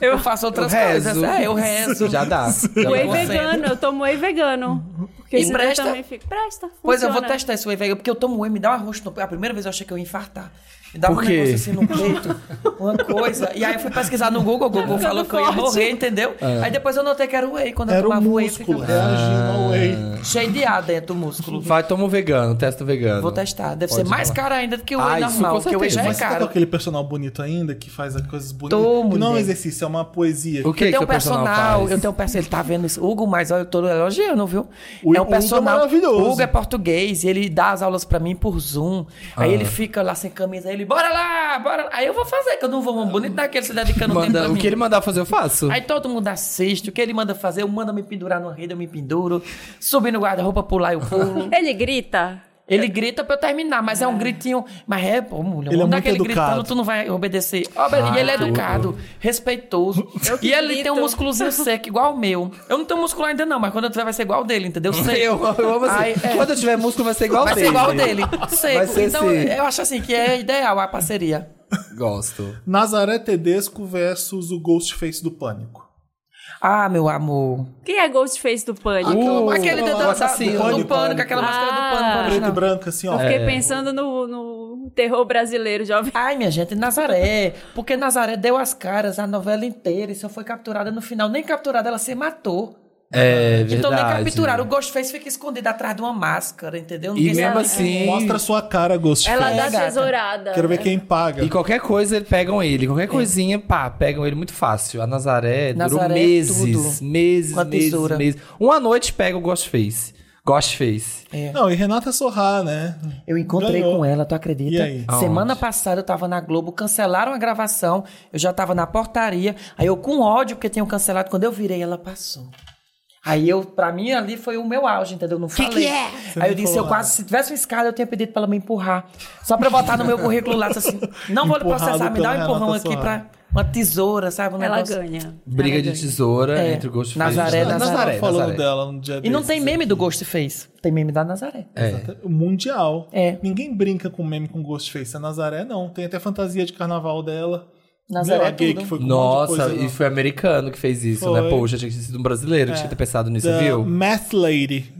[SPEAKER 4] Eu faço outras
[SPEAKER 3] Eu rezo.
[SPEAKER 4] coisas. É, eu rezo.
[SPEAKER 3] Já dá. Já
[SPEAKER 2] Whey vegano, eu tomo whey vegano. Porque
[SPEAKER 4] E presta?
[SPEAKER 2] eu também fico. Presta,
[SPEAKER 4] Pois eu vou
[SPEAKER 2] funciona.
[SPEAKER 4] testar esse whey vegano, porque eu tomo whey, me dá um arroz no peito. A primeira vez eu achei que eu ia infartar. Me dá
[SPEAKER 3] Por
[SPEAKER 4] um negócio assim no peito, uma coisa. E aí eu fui pesquisar no Google, o Google falou que eu ia
[SPEAKER 2] forte.
[SPEAKER 4] morrer, entendeu? Aí depois eu notei que era o whey, quando eu
[SPEAKER 1] Era o
[SPEAKER 4] tomava whey.
[SPEAKER 1] músculo
[SPEAKER 4] ficava-
[SPEAKER 1] reagindo ao whey.
[SPEAKER 4] Cheio de ar dentro do músculo.
[SPEAKER 3] Vai, toma o vegano, testa o vegano.
[SPEAKER 4] Vou testar. Deve
[SPEAKER 3] Pode
[SPEAKER 4] ser mais
[SPEAKER 3] falar.
[SPEAKER 4] caro ainda do que o
[SPEAKER 3] Ah,
[SPEAKER 4] whey
[SPEAKER 3] isso
[SPEAKER 4] normal, porque o whey já é.
[SPEAKER 1] Mas você tá
[SPEAKER 4] caro.
[SPEAKER 1] aquele personal bonito ainda, que faz as coisas bonitas.
[SPEAKER 4] Tô,
[SPEAKER 1] que não é um exercício, é uma poesia.
[SPEAKER 3] O que,
[SPEAKER 4] Eu
[SPEAKER 3] que
[SPEAKER 4] tenho
[SPEAKER 3] o
[SPEAKER 4] um
[SPEAKER 3] personal,
[SPEAKER 4] personal,
[SPEAKER 3] faz?
[SPEAKER 4] eu tenho um personal, ele tá vendo isso. Hugo, mas olha, eu tô elogiando, viu?
[SPEAKER 1] O
[SPEAKER 4] é um
[SPEAKER 1] Hugo é
[SPEAKER 4] personal.
[SPEAKER 1] maravilhoso.
[SPEAKER 4] Hugo é português, e ele dá as aulas pra mim por Zoom. Aí
[SPEAKER 3] Ah.
[SPEAKER 4] ele fica lá sem camisa, aí ele, bora lá, bora lá. Aí eu vou fazer, que eu não vou, um bonito daquele se dedicando tempo
[SPEAKER 3] Manda,
[SPEAKER 4] pra
[SPEAKER 3] o
[SPEAKER 4] mim.
[SPEAKER 3] que ele mandar fazer, eu faço.
[SPEAKER 4] Aí todo mundo assiste, o que ele manda fazer, eu mando me pendurar numa rede, eu me penduro. Subir no guarda-roupa, pular, eu pulo.
[SPEAKER 2] Ele grita.
[SPEAKER 4] Ele grita pra eu terminar, mas é um gritinho. Mas é, pô, mulher,
[SPEAKER 1] Ele é
[SPEAKER 4] um
[SPEAKER 1] muito
[SPEAKER 4] daquele
[SPEAKER 1] educado.
[SPEAKER 4] gritando, tu não vai obedecer. Obe- e ele é educado, respeitoso. E ele
[SPEAKER 2] grito.
[SPEAKER 4] tem um músculozinho seco, igual o meu. Eu não tenho músculo ainda, não, mas quando eu tiver vai ser igual o dele, entendeu? Seco.
[SPEAKER 3] Eu, eu amo assim.
[SPEAKER 4] Ai, é.
[SPEAKER 3] Quando eu tiver músculo, vai ser igual
[SPEAKER 4] Vai
[SPEAKER 3] dele.
[SPEAKER 4] ser igual o dele. Seco.
[SPEAKER 3] Vai ser
[SPEAKER 4] então,
[SPEAKER 3] assim.
[SPEAKER 4] eu acho assim que é ideal a parceria.
[SPEAKER 3] Gosto.
[SPEAKER 1] Nazaré Tedesco versus o Ghostface do Pânico.
[SPEAKER 4] Ah, meu amor.
[SPEAKER 2] Quem é Ghostface do Pânico?
[SPEAKER 3] Uh,
[SPEAKER 4] Aquele do, do,
[SPEAKER 1] assassino
[SPEAKER 4] do, do
[SPEAKER 1] do
[SPEAKER 4] pânico,
[SPEAKER 1] Pânico.
[SPEAKER 4] aquela máscara do
[SPEAKER 2] Ah.
[SPEAKER 4] pânico
[SPEAKER 1] Preto e
[SPEAKER 4] original.
[SPEAKER 1] branco, assim, ó.
[SPEAKER 2] Eu fiquei
[SPEAKER 3] É.
[SPEAKER 2] pensando no, no terror brasileiro, jovem.
[SPEAKER 4] Ai, minha gente, Nazaré. Porque Nazaré deu as caras a novela inteira e só foi capturada no final. Nem capturada, ela se matou.
[SPEAKER 3] É verdade.
[SPEAKER 4] Então nem capturaram. O Ghostface fica escondido atrás de uma máscara, entendeu?
[SPEAKER 3] E
[SPEAKER 4] Ninguém
[SPEAKER 3] mesmo
[SPEAKER 4] sabe.
[SPEAKER 3] assim...
[SPEAKER 1] Mostra a sua cara, Ghostface.
[SPEAKER 2] Ela
[SPEAKER 4] É,
[SPEAKER 2] dá
[SPEAKER 4] gata.
[SPEAKER 2] tesourada.
[SPEAKER 1] Quero ver quem paga.
[SPEAKER 3] E qualquer coisa, eles pegam ele. Qualquer
[SPEAKER 4] É.
[SPEAKER 3] coisinha, pá, pegam ele muito fácil. A Nazaré, durou
[SPEAKER 4] Nazaré,
[SPEAKER 3] meses,
[SPEAKER 4] tudo.
[SPEAKER 3] meses,
[SPEAKER 4] Com a
[SPEAKER 3] meses,
[SPEAKER 4] tesoura.
[SPEAKER 3] meses. Uma noite pega o Ghostface. Ghostface.
[SPEAKER 1] Não, e Renata Sorrá, né?
[SPEAKER 4] Eu encontrei
[SPEAKER 1] Ganhou.
[SPEAKER 4] com ela, tu acredita?
[SPEAKER 1] E aí?
[SPEAKER 4] Semana
[SPEAKER 3] Aonde?
[SPEAKER 4] passada eu tava na Globo, cancelaram a gravação, eu já tava na portaria, aí eu com ódio porque tinham cancelado, quando eu virei ela passou. Aí eu, pra mim ali foi o meu auge, entendeu? Não falei.
[SPEAKER 2] que é?
[SPEAKER 1] Você
[SPEAKER 4] Aí eu disse, eu quase, se tivesse uma escada, eu tinha pedido pra ela me empurrar. Só pra eu botar no meu currículo lá, assim, não vou processar, me dá um empurrão aqui pra uma tesoura, sabe? Um
[SPEAKER 2] Ela
[SPEAKER 4] negócio.
[SPEAKER 2] ganha.
[SPEAKER 3] Briga
[SPEAKER 2] Ela
[SPEAKER 3] de
[SPEAKER 2] ganha.
[SPEAKER 3] tesoura
[SPEAKER 4] É.
[SPEAKER 3] entre o Ghostface
[SPEAKER 4] Nazaré,
[SPEAKER 3] e
[SPEAKER 1] Nazaré,
[SPEAKER 4] Nazaré,
[SPEAKER 1] falando
[SPEAKER 3] Nazaré.
[SPEAKER 1] dela no dia
[SPEAKER 4] E não tem meme
[SPEAKER 1] aqui.
[SPEAKER 4] do Ghostface, tem meme da Nazaré.
[SPEAKER 3] É.
[SPEAKER 1] O Mundial.
[SPEAKER 4] É.
[SPEAKER 1] Ninguém brinca com meme com Ghostface. A Nazaré não. Tem até fantasia de carnaval dela.
[SPEAKER 4] Nazaré é
[SPEAKER 1] gay
[SPEAKER 4] tudo.
[SPEAKER 1] que foi com um
[SPEAKER 3] Nossa,
[SPEAKER 1] coisa,
[SPEAKER 3] e
[SPEAKER 1] não.
[SPEAKER 3] foi americano que fez isso,
[SPEAKER 1] Foi.
[SPEAKER 3] né? Poxa, tinha que ter sido um brasileiro que tinha que ter pensado nisso,
[SPEAKER 1] Da
[SPEAKER 3] viu?
[SPEAKER 1] Math Lady.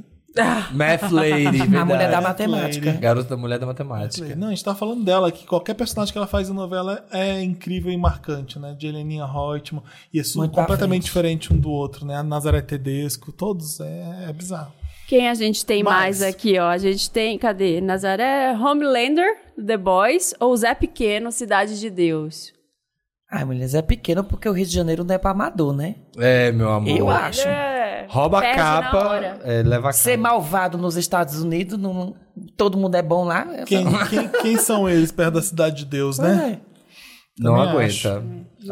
[SPEAKER 3] Math Lady, verdade.
[SPEAKER 4] A mulher da matemática.
[SPEAKER 3] Garota da mulher da matemática.
[SPEAKER 1] Não, a gente tá falando dela, que qualquer personagem que ela faz em novela é incrível e marcante, né? De Heleninha Reutemann. E é completamente diferente um do outro, né? A Nazaré Tedesco, todos, é, é bizarro.
[SPEAKER 2] Quem a gente tem
[SPEAKER 1] Mais.
[SPEAKER 2] mais aqui, ó? A gente tem, cadê? Nazaré, Homelander, The Boys, ou Zé Pequeno, Cidade de Deus?
[SPEAKER 4] Ai, mulheres, é pequeno porque o Rio de Janeiro não é pra amador, né?
[SPEAKER 3] É, meu amor.
[SPEAKER 4] Eu acho.
[SPEAKER 2] É,
[SPEAKER 3] Rouba a
[SPEAKER 2] perde na
[SPEAKER 3] capa,
[SPEAKER 2] hora.
[SPEAKER 3] é, leva a
[SPEAKER 4] Ser
[SPEAKER 3] capa.
[SPEAKER 4] malvado nos Estados Unidos, não- todo mundo é bom lá.
[SPEAKER 1] Quem, quem, quem são eles perto da Cidade de Deus, né?
[SPEAKER 4] É.
[SPEAKER 3] Não
[SPEAKER 1] Também
[SPEAKER 3] aguenta.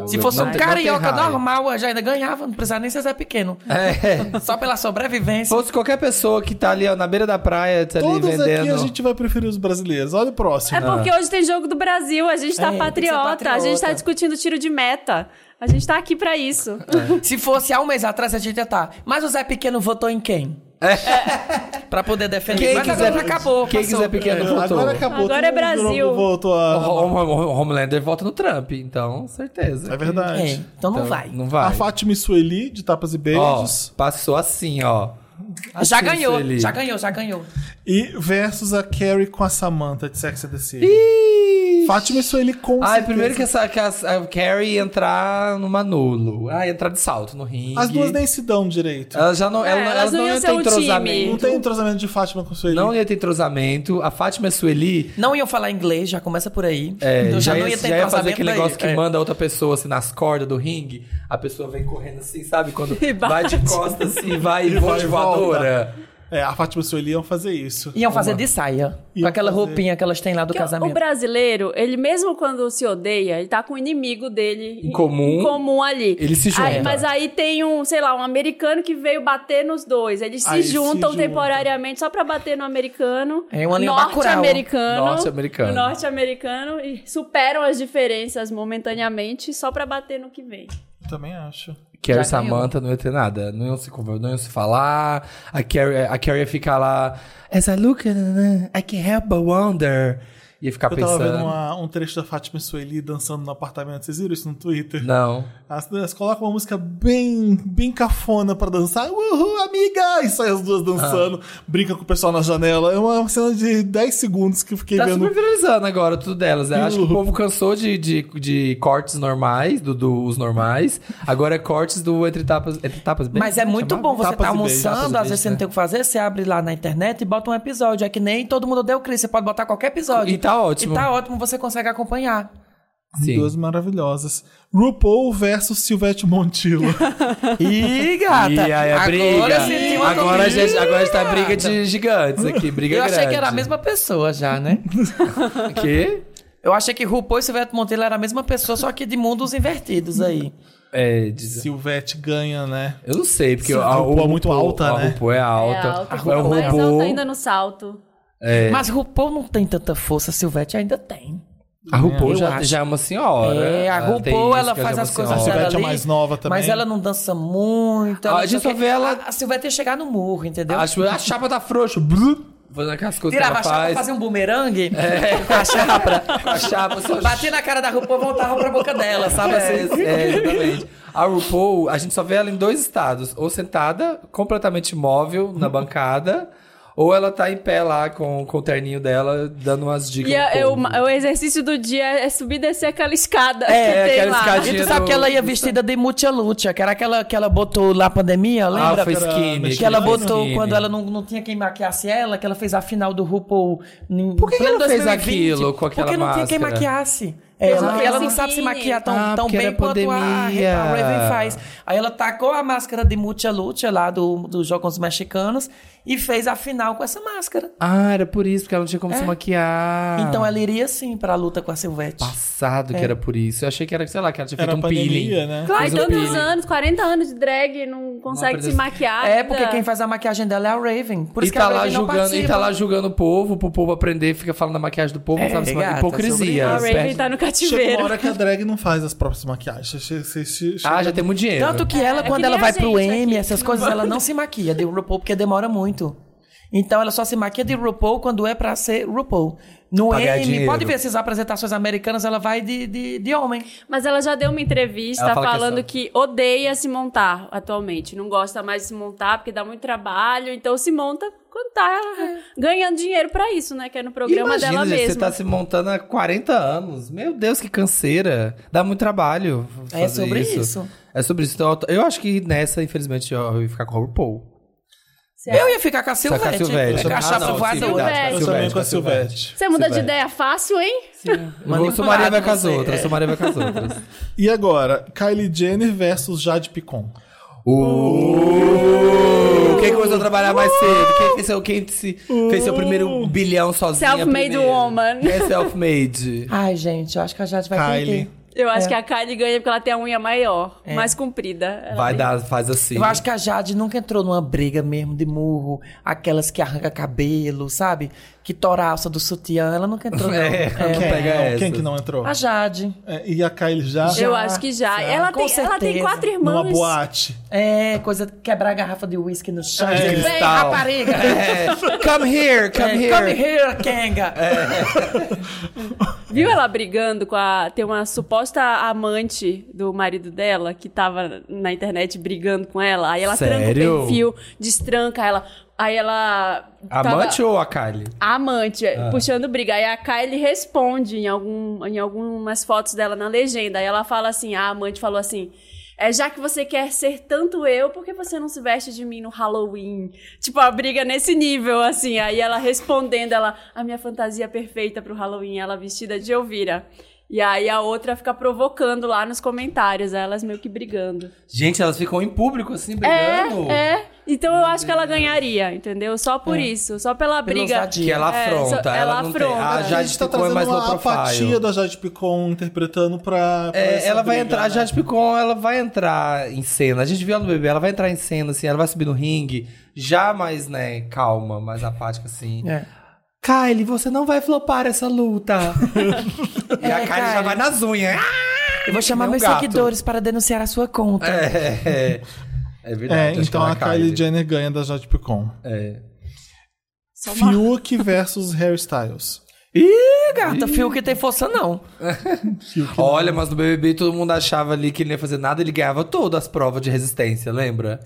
[SPEAKER 4] Se fosse um carioca normal, eu já ainda ganhava, não precisava nem ser Zé Pequeno.
[SPEAKER 3] É.
[SPEAKER 4] Só pela
[SPEAKER 3] Se
[SPEAKER 4] sobrevivência.
[SPEAKER 3] fosse qualquer pessoa que tá ali ó, na beira da praia, tá ali
[SPEAKER 1] Todos
[SPEAKER 3] vendendo.
[SPEAKER 1] aqui a gente vai preferir os brasileiros. Olha o próximo.
[SPEAKER 2] É porque hoje tem jogo do Brasil, a gente tá
[SPEAKER 4] É, ser
[SPEAKER 2] patriota, a gente tá
[SPEAKER 4] patriota.
[SPEAKER 2] discutindo tiro de meta. A gente tá aqui pra isso.
[SPEAKER 4] Se fosse há um mês atrás, a gente ia estar. Mas o Zé Pequeno votou em quem? Pra poder defender.
[SPEAKER 3] Quem
[SPEAKER 4] Mas
[SPEAKER 3] quiser,
[SPEAKER 4] agora acabou.
[SPEAKER 3] quem
[SPEAKER 4] passou.
[SPEAKER 3] quiser pequeno
[SPEAKER 1] É,
[SPEAKER 3] votou.
[SPEAKER 1] Agora acabou.
[SPEAKER 2] Agora é Brasil.
[SPEAKER 1] Voltou
[SPEAKER 3] O
[SPEAKER 1] a...
[SPEAKER 3] Hom- Hom- Homelander vota no Trump, então, certeza.
[SPEAKER 1] É verdade.
[SPEAKER 4] É, então não
[SPEAKER 3] Então,
[SPEAKER 4] vai.
[SPEAKER 3] Não vai.
[SPEAKER 1] A Fátima Sueli, de Tapas e
[SPEAKER 3] Ó,
[SPEAKER 1] Beijos.
[SPEAKER 3] passou assim, ó.
[SPEAKER 4] Já
[SPEAKER 3] Assim,
[SPEAKER 4] ganhou,
[SPEAKER 3] Sueli.
[SPEAKER 4] já ganhou, já ganhou.
[SPEAKER 1] E versus a Carrie com a Samantha, de Sex and the City. Fátima Sueli com
[SPEAKER 3] Ai,
[SPEAKER 1] certeza.
[SPEAKER 3] primeiro que, essa, que a, a Carrie entrar no Manolo. Ah, entrar de salto no ringue.
[SPEAKER 1] As duas nem se dão direito.
[SPEAKER 3] Elas já não,
[SPEAKER 2] É,
[SPEAKER 3] ela-
[SPEAKER 2] elas
[SPEAKER 3] elas
[SPEAKER 2] não
[SPEAKER 3] não
[SPEAKER 2] iam
[SPEAKER 3] ter
[SPEAKER 2] um time.
[SPEAKER 3] entrosamento.
[SPEAKER 1] Não tem entrosamento de Fátima com Sueli.
[SPEAKER 3] Não ia ter entrosamento. A Fátima Sueli
[SPEAKER 4] Não iam falar inglês, já começa por aí.
[SPEAKER 3] é,
[SPEAKER 4] então
[SPEAKER 3] já,
[SPEAKER 4] já,
[SPEAKER 3] ia,
[SPEAKER 4] não ia ter
[SPEAKER 3] já ia fazer
[SPEAKER 4] entrosamento
[SPEAKER 3] aquele
[SPEAKER 4] daí.
[SPEAKER 3] negócio que
[SPEAKER 4] É.
[SPEAKER 3] manda outra pessoa assim nas cordas do ringue. A pessoa vem correndo assim, sabe? Quando
[SPEAKER 2] E
[SPEAKER 3] vai de costas assim, vai e
[SPEAKER 1] E
[SPEAKER 3] voa
[SPEAKER 1] vai
[SPEAKER 3] de
[SPEAKER 1] e volta.
[SPEAKER 3] voadora.
[SPEAKER 1] É, a Fátima Sueli iam fazer isso.
[SPEAKER 4] Iam fazer
[SPEAKER 1] Uma-
[SPEAKER 4] de saia.
[SPEAKER 1] Iam
[SPEAKER 4] com aquela
[SPEAKER 1] fazer.
[SPEAKER 4] roupinha que elas têm lá do
[SPEAKER 2] Porque o
[SPEAKER 4] casamento.
[SPEAKER 2] brasileiro, ele mesmo quando se odeia, ele tá com o inimigo dele
[SPEAKER 3] Em comum.
[SPEAKER 2] em comum ali.
[SPEAKER 3] Ele se junta.
[SPEAKER 2] Aí, mas aí tem um, sei lá, um americano que veio bater nos dois. Eles se
[SPEAKER 1] Aí se
[SPEAKER 2] juntam
[SPEAKER 1] juntam.
[SPEAKER 2] temporariamente só pra bater no americano.
[SPEAKER 4] É Bacurau.
[SPEAKER 2] norte-americano.
[SPEAKER 3] Norte-americano.
[SPEAKER 2] Norte-americano e superam as diferenças momentaneamente só pra bater no que vem.
[SPEAKER 1] Também acho.
[SPEAKER 3] Carrie e. Samantha não ia ter nada. Não iam se conver- não iam se falar. A Carrie, a Carrie ia ficar lá. As I look, I can't help but wonder. Ia ficar
[SPEAKER 1] Eu tava
[SPEAKER 3] pensando.
[SPEAKER 1] vendo uma- um trecho da Fátima Sueli dançando no apartamento. Vocês viram isso no Twitter?
[SPEAKER 3] Não.
[SPEAKER 1] As duas colocam uma música bem, bem cafona pra dançar. Uhul, amiga! E sai as duas dançando, brinca com o pessoal na janela. É uma cena de 10 segundos que eu fiquei
[SPEAKER 3] Tá
[SPEAKER 1] vendo.
[SPEAKER 3] super viralizando agora tudo delas. né? Acho que o povo cansou de, de, de cortes normais, do, dos normais. Agora é cortes do entre tapas. Entre tapas bem,
[SPEAKER 4] Mas é
[SPEAKER 3] como
[SPEAKER 4] muito
[SPEAKER 3] chamava?
[SPEAKER 4] bom você
[SPEAKER 1] Tapas
[SPEAKER 4] tá
[SPEAKER 1] e beijos,
[SPEAKER 4] almoçando,
[SPEAKER 3] tapas
[SPEAKER 4] às vezes você não
[SPEAKER 3] né?
[SPEAKER 4] tem o que fazer, você abre lá na internet e bota um episódio. É que nem todo mundo deu Cris, você pode botar qualquer episódio.
[SPEAKER 3] E tá ótimo.
[SPEAKER 4] E tá ótimo, você consegue acompanhar.
[SPEAKER 3] Sim.
[SPEAKER 1] Duas maravilhosas. RuPaul versus Silvete Montilla.
[SPEAKER 4] Ih, gata!
[SPEAKER 3] E aí a
[SPEAKER 4] agora
[SPEAKER 3] briga.
[SPEAKER 4] senti uma
[SPEAKER 3] Agora, a gente, agora está briga de gigantes aqui, briga
[SPEAKER 4] Eu
[SPEAKER 3] grande.
[SPEAKER 4] achei que era a mesma pessoa já, né?
[SPEAKER 3] Que?
[SPEAKER 4] Eu achei que RuPaul e Silvete Monteiro era a mesma pessoa, só que de mundos invertidos aí.
[SPEAKER 3] É, diz-
[SPEAKER 1] Silvete ganha, né?
[SPEAKER 3] eu não sei, porque
[SPEAKER 1] Sim,
[SPEAKER 3] a,
[SPEAKER 1] a RuPaul é muito alta,
[SPEAKER 3] a
[SPEAKER 1] né?
[SPEAKER 3] RuPaul é alta.
[SPEAKER 2] É alto.
[SPEAKER 3] É o
[SPEAKER 2] RuPaul mais
[SPEAKER 3] RuPaul.
[SPEAKER 2] alto ainda no salto.
[SPEAKER 3] É.
[SPEAKER 4] Mas RuPaul não tem tanta força, Silvete ainda tem.
[SPEAKER 3] A RuPaul
[SPEAKER 4] Eu
[SPEAKER 3] já, já é uma senhora.
[SPEAKER 4] É, a RuPaul, ela
[SPEAKER 3] já
[SPEAKER 4] faz
[SPEAKER 3] é
[SPEAKER 4] as coisas
[SPEAKER 3] senhora.
[SPEAKER 1] A Silvete
[SPEAKER 4] dela
[SPEAKER 1] é mais nova também.
[SPEAKER 4] Mas ela não dança muito. Ela
[SPEAKER 3] a gente só vê ela-
[SPEAKER 4] A, a Silvete ia chegar no murro, entendeu?
[SPEAKER 3] Acho a chapa da frouxa. blu, Fazendo aquelas coisas
[SPEAKER 4] Tirava a
[SPEAKER 3] que ela
[SPEAKER 4] chapa,
[SPEAKER 3] faz.
[SPEAKER 4] fazia um bumerangue
[SPEAKER 3] É.
[SPEAKER 4] com a chapa.
[SPEAKER 3] Com a chapa, só
[SPEAKER 4] Batia na cara da RuPaul, voltava pra boca dela, sabe
[SPEAKER 3] É,
[SPEAKER 4] assim?
[SPEAKER 3] é, exatamente. A RuPaul, a gente só vê ela em dois estados. Ou sentada, completamente imóvel, na bancada. Ou ela tá em pé lá com, com o terninho dela, dando umas dicas
[SPEAKER 2] E
[SPEAKER 3] pro
[SPEAKER 2] a- eu-
[SPEAKER 3] povo.
[SPEAKER 2] o exercício do dia é subir e descer aquela escada
[SPEAKER 3] É,
[SPEAKER 2] que
[SPEAKER 3] aquela
[SPEAKER 2] lá.
[SPEAKER 3] escadinha.
[SPEAKER 4] E tu sabe
[SPEAKER 3] do-
[SPEAKER 4] que ela ia vestida de mucha lucha, que era aquela que ela botou lá na pandemia,
[SPEAKER 3] Ah,
[SPEAKER 4] lembra?
[SPEAKER 3] foi skinny.
[SPEAKER 4] que ela
[SPEAKER 3] foi
[SPEAKER 4] botou
[SPEAKER 3] skinny.
[SPEAKER 4] quando ela não, não tinha quem maquiasse ela, que ela fez a final do RuPaul. Em
[SPEAKER 3] Por que que ela fez
[SPEAKER 4] 2020,
[SPEAKER 3] aquilo com aquela
[SPEAKER 4] Porque não tinha quem
[SPEAKER 3] máscara?
[SPEAKER 4] maquiasse. Ela,
[SPEAKER 2] Ah,
[SPEAKER 4] ela não sabe se maquiar tão,
[SPEAKER 3] Ah,
[SPEAKER 4] tão bem quanto a,
[SPEAKER 3] pandemia.
[SPEAKER 4] a Raven faz. Aí ela tacou a máscara de Mucha Lucha lá do, do Jogos Mexicanos e fez a final com essa máscara.
[SPEAKER 3] Ah, era por isso, porque ela não tinha como se maquiar.
[SPEAKER 4] Então ela iria sim pra luta com a Silvete.
[SPEAKER 3] Passado que era por isso. Eu achei que era, sei lá, que ela tinha
[SPEAKER 1] Era
[SPEAKER 3] feito um peeling.
[SPEAKER 1] pandemia, né?
[SPEAKER 2] Claro,
[SPEAKER 3] um
[SPEAKER 2] tantos
[SPEAKER 3] peeling.
[SPEAKER 2] anos, 40 anos de drag, não consegue se
[SPEAKER 3] apresenta-
[SPEAKER 2] maquiar.
[SPEAKER 4] É,
[SPEAKER 2] ainda.
[SPEAKER 4] porque quem faz a maquiagem dela é a Raven. Por
[SPEAKER 3] E
[SPEAKER 4] isso
[SPEAKER 3] tá,
[SPEAKER 4] que a
[SPEAKER 3] lá
[SPEAKER 4] Raven não
[SPEAKER 3] julgando, e tá lá julgando o povo, pro povo aprender, fica falando da maquiagem do povo,
[SPEAKER 4] É,
[SPEAKER 3] não sabe se
[SPEAKER 4] gata,
[SPEAKER 3] hipocrisia.
[SPEAKER 2] A Raven tá no
[SPEAKER 1] Chega uma
[SPEAKER 2] cativeiro.
[SPEAKER 1] hora que a drag não faz as próprias maquiagens. Che- che- che-
[SPEAKER 3] Ah,
[SPEAKER 1] chega-
[SPEAKER 3] já tem muito dinheiro.
[SPEAKER 4] Tanto que ela,
[SPEAKER 2] É
[SPEAKER 4] quando ela vai pro M, essas coisas, ela não se maquia de RuPaul, porque demora muito. Então ela só se maquia de RuPaul quando é pra ser RuPaul. No
[SPEAKER 3] Pra ganhar
[SPEAKER 4] M,
[SPEAKER 3] dinheiro.
[SPEAKER 4] pode ver essas apresentações americanas, ela vai de, de, de homem.
[SPEAKER 2] Mas ela já deu uma entrevista
[SPEAKER 3] que é
[SPEAKER 2] falando
[SPEAKER 3] só-
[SPEAKER 2] que, odeia se montar atualmente. Não gosta mais de se montar porque dá muito trabalho. Então se monta quando tá ganhando dinheiro pra isso, né? Que é no programa
[SPEAKER 3] Imagina,
[SPEAKER 2] dela
[SPEAKER 3] gente,
[SPEAKER 2] mesma.
[SPEAKER 3] você tá se montando há 40 anos. Meu Deus, que canseira. Dá muito trabalho
[SPEAKER 4] É sobre isso.
[SPEAKER 3] É sobre isso. Então, eu acho que nessa, infelizmente, eu ia ficar com a RuPaul.
[SPEAKER 4] Eu ia ficar com a
[SPEAKER 3] com a
[SPEAKER 4] Silvete.
[SPEAKER 3] Silvete.
[SPEAKER 4] Com a
[SPEAKER 3] Ah,
[SPEAKER 4] chapa
[SPEAKER 3] sim, verdade,
[SPEAKER 1] Eu também com a Silvete.
[SPEAKER 2] Você muda de
[SPEAKER 3] Silvete.
[SPEAKER 2] ideia fácil, hein?
[SPEAKER 3] Eu sou Maria vai com as outras,
[SPEAKER 4] é.
[SPEAKER 3] eu sou Maria vai com as outras.
[SPEAKER 1] E agora, Kylie Jenner versus Jade Picon.
[SPEAKER 3] Uh, quem começou a trabalhar mais cedo? Quem fez seu, quem se- fez seu primeiro bilhão sozinha?
[SPEAKER 2] Self-made woman.
[SPEAKER 3] Quem é self-made?
[SPEAKER 4] Ai, gente, eu acho que a Jade vai
[SPEAKER 1] Kylie.
[SPEAKER 4] perder.
[SPEAKER 2] Eu acho
[SPEAKER 4] É.
[SPEAKER 2] que a Kylie ganha porque ela tem a unha maior, mais comprida. Ela
[SPEAKER 3] Vai
[SPEAKER 2] tem-
[SPEAKER 3] dar, faz assim.
[SPEAKER 4] Eu acho que a Jade nunca entrou numa briga mesmo de murro, aquelas que arranca cabelo, sabe? Que tora a alça do sutiã, ela nunca entrou, não.
[SPEAKER 3] É,
[SPEAKER 4] É.
[SPEAKER 1] Quem,
[SPEAKER 3] essa.
[SPEAKER 1] Quem que não entrou?
[SPEAKER 4] A Jade.
[SPEAKER 1] É, e a Kylie já?
[SPEAKER 2] Eu acho que já.
[SPEAKER 4] já,
[SPEAKER 2] Ela
[SPEAKER 4] com
[SPEAKER 2] tem, ela tem quatro irmãs.
[SPEAKER 1] Numa boate.
[SPEAKER 4] É, coisa de quebrar a garrafa de uísque no chão.
[SPEAKER 1] É,
[SPEAKER 4] Vem,
[SPEAKER 3] cristal.
[SPEAKER 4] rapariga!
[SPEAKER 3] É. Come here, come
[SPEAKER 4] É,
[SPEAKER 3] here.
[SPEAKER 4] Come here, Kenga!
[SPEAKER 2] Viu ela brigando com a. Tem uma suposta amante do marido dela que tava na internet brigando com ela. Aí ela tranca
[SPEAKER 3] Sério?
[SPEAKER 2] o perfil, destranca ela. Aí ela.
[SPEAKER 3] Amante
[SPEAKER 2] tava-
[SPEAKER 3] ou a Kylie?
[SPEAKER 2] A amante, puxando briga. Aí a Kylie responde em, algum, em algumas fotos dela na legenda. Aí ela fala assim: a amante falou assim. É, já que você quer ser tanto eu, por que você não se veste de mim no Halloween? Tipo, a briga nesse nível, assim. Aí ela respondendo, ela, a minha fantasia perfeita pro Halloween, ela vestida de Elvira. E aí a outra fica provocando lá nos comentários, elas meio que brigando.
[SPEAKER 3] Gente, elas ficam em público assim, brigando.
[SPEAKER 2] É, é. Então eu acho que ela ganharia, entendeu? Só por isso, só pela
[SPEAKER 4] Pela
[SPEAKER 2] briga.
[SPEAKER 3] Que ela
[SPEAKER 2] É,
[SPEAKER 3] afronta.
[SPEAKER 2] só-
[SPEAKER 3] ela,
[SPEAKER 2] ela
[SPEAKER 3] não
[SPEAKER 2] afronta.
[SPEAKER 3] tem. A
[SPEAKER 2] A
[SPEAKER 1] a
[SPEAKER 3] Jade
[SPEAKER 1] tá
[SPEAKER 3] Picon é
[SPEAKER 1] trazendo
[SPEAKER 3] mais
[SPEAKER 1] uma apatia da Jade Picon interpretando pra. pra
[SPEAKER 3] É,
[SPEAKER 1] essa
[SPEAKER 3] ela vai
[SPEAKER 1] briga,
[SPEAKER 3] entrar, a
[SPEAKER 1] né?
[SPEAKER 3] Jade Picon, ela vai entrar em cena. A gente viu ela no bebê, ela vai entrar em cena, assim, ela vai subir no ringue, já mais, né, calma, mais apática, assim.
[SPEAKER 4] É.
[SPEAKER 3] Kylie, você não vai flopar essa luta. e a
[SPEAKER 4] É,
[SPEAKER 3] Kylie já
[SPEAKER 4] Kylie.
[SPEAKER 3] vai nas unhas.
[SPEAKER 4] Eu vou chamar
[SPEAKER 3] É
[SPEAKER 4] meus
[SPEAKER 3] gato.
[SPEAKER 4] seguidores para denunciar a sua conta.
[SPEAKER 3] É, é, é verdade.
[SPEAKER 1] É, então
[SPEAKER 3] ela
[SPEAKER 1] a
[SPEAKER 3] é
[SPEAKER 1] Kylie Jenner ganha da Jade Picon.
[SPEAKER 3] É.
[SPEAKER 2] Uma-
[SPEAKER 1] Fiuk versus hairstyles.
[SPEAKER 4] Ih, gata, fio que tem força não.
[SPEAKER 3] Olha, mas no BBB todo mundo achava ali que ele não ia fazer nada, ele ganhava todas as provas de resistência, lembra?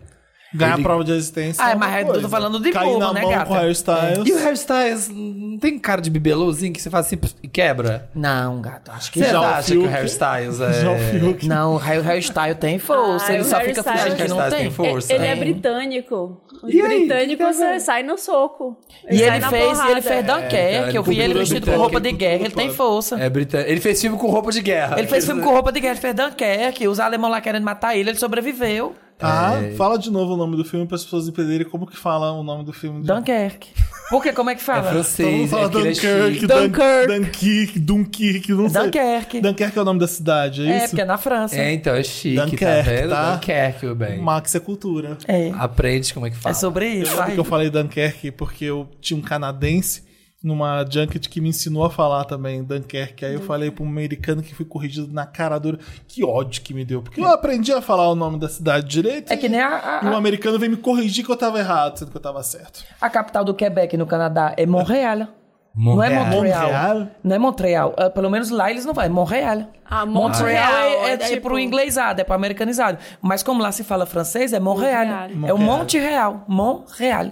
[SPEAKER 1] Ganhar
[SPEAKER 3] Ele-
[SPEAKER 1] a prova de resistência.
[SPEAKER 4] Ah,
[SPEAKER 1] é
[SPEAKER 4] mas eu tô
[SPEAKER 1] coisa.
[SPEAKER 4] falando de
[SPEAKER 1] Cair
[SPEAKER 4] povo,
[SPEAKER 1] na
[SPEAKER 4] né,
[SPEAKER 1] mão
[SPEAKER 4] gata?
[SPEAKER 1] com hairstyles.
[SPEAKER 3] E o hairstyles não tem cara de bibelozinho que você faz assim e quebra?
[SPEAKER 4] Não, gato, acho que
[SPEAKER 3] Você
[SPEAKER 1] Já o
[SPEAKER 3] acha que o hairstyles é...
[SPEAKER 1] Já o Fiuk.
[SPEAKER 4] Não, o hair- hairstyle tem força,
[SPEAKER 2] Ah,
[SPEAKER 4] ele
[SPEAKER 2] o
[SPEAKER 4] só fica fingindo que não tem.
[SPEAKER 3] tem força.
[SPEAKER 2] Ele é
[SPEAKER 4] Tem.
[SPEAKER 2] britânico. Os
[SPEAKER 3] E aí,
[SPEAKER 2] britânicos
[SPEAKER 3] que que é,
[SPEAKER 2] você sai no soco.
[SPEAKER 4] E
[SPEAKER 2] sai
[SPEAKER 4] ele
[SPEAKER 2] na
[SPEAKER 4] fez,
[SPEAKER 2] porrada.
[SPEAKER 4] ele fez Dunkerque, eu vi ele vestido com roupa de guerra, ele tem força.
[SPEAKER 3] É britânico. Ele fez filme com roupa de guerra.
[SPEAKER 4] Ele fez filme com roupa de guerra, ele fez Dunkerque, os alemães lá querendo matar ele, ele sobreviveu.
[SPEAKER 1] Ah,
[SPEAKER 3] É.
[SPEAKER 1] fala de novo o nome do filme para as pessoas entenderem como que fala o nome do filme.
[SPEAKER 4] Dunkerque. Por quê? Como é que
[SPEAKER 3] É
[SPEAKER 4] fala?
[SPEAKER 1] Mundo
[SPEAKER 3] francês, é
[SPEAKER 1] fala
[SPEAKER 3] é
[SPEAKER 1] Dunkirk,
[SPEAKER 4] Dunkirk.
[SPEAKER 1] Dunkirk, Dunkirk, não sei.
[SPEAKER 4] Dunkerque.
[SPEAKER 1] Dunkerque é o nome da cidade, é
[SPEAKER 4] É,
[SPEAKER 1] isso?
[SPEAKER 4] porque é na França.
[SPEAKER 3] É, então, é chique,
[SPEAKER 1] Dunkerque,
[SPEAKER 3] tá vendo?
[SPEAKER 1] tá?
[SPEAKER 3] Dunkerque, meu bem.
[SPEAKER 1] Max é cultura.
[SPEAKER 4] É.
[SPEAKER 3] Aprende como é que fala.
[SPEAKER 4] É sobre isso.
[SPEAKER 1] Sabe
[SPEAKER 4] vai.
[SPEAKER 1] que eu falei Dunkerque porque eu tinha um canadense numa junket que me ensinou a falar também Dunkerque. Aí eu falei pra um americano que fui corrigido na cara dura. Que ódio que me deu. Porque eu aprendi a falar o nome da cidade direito.
[SPEAKER 4] É que nem a, a-
[SPEAKER 1] E um americano veio me corrigir que eu tava errado, sendo que eu tava certo.
[SPEAKER 4] a capital do Quebec, no Canadá, é Montreal. Não é
[SPEAKER 3] Montreal.
[SPEAKER 4] Montreal.
[SPEAKER 1] Montreal?
[SPEAKER 4] Não é Montreal. Ah, pelo menos lá eles não vão. É Montreal.
[SPEAKER 2] Ah,
[SPEAKER 4] Montreal
[SPEAKER 2] Montreal,
[SPEAKER 4] é, é
[SPEAKER 2] é
[SPEAKER 4] tipo
[SPEAKER 2] tipo-
[SPEAKER 4] pro inglesado, é pro americanizado. Mas como lá se fala francês, é Montreal.
[SPEAKER 2] Montreal.
[SPEAKER 4] É o Monte Real. Montreal.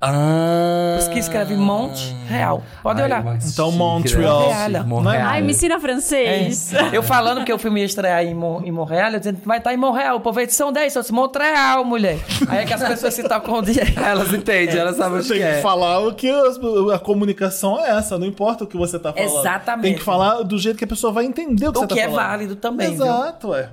[SPEAKER 3] Ah.
[SPEAKER 4] Por isso que escreve Monte Real. Pode
[SPEAKER 3] Ai,
[SPEAKER 4] olhar.
[SPEAKER 1] Então, Montreal.
[SPEAKER 4] Montreal.
[SPEAKER 3] Montreal.
[SPEAKER 2] Ai, me ensina
[SPEAKER 4] É.
[SPEAKER 2] francês.
[SPEAKER 4] Eu falando que o filme ia estrear em, Mon em Montreal, eu dizendo, vai estar em Montreal. O povo aí, são 10, eu disse, Montreal, mulher. Aí é que as pessoas se tocam o dia.
[SPEAKER 3] Elas entendem, elas sabem o que
[SPEAKER 1] tem que
[SPEAKER 3] é.
[SPEAKER 1] falar o que as- a comunicação é essa, não importa o que você tá falando.
[SPEAKER 4] Exatamente.
[SPEAKER 1] Tem que falar do jeito que a pessoa vai entender o que
[SPEAKER 4] O
[SPEAKER 1] você tá
[SPEAKER 4] que é
[SPEAKER 1] falando.
[SPEAKER 4] válido também, viu?
[SPEAKER 1] Exato, é.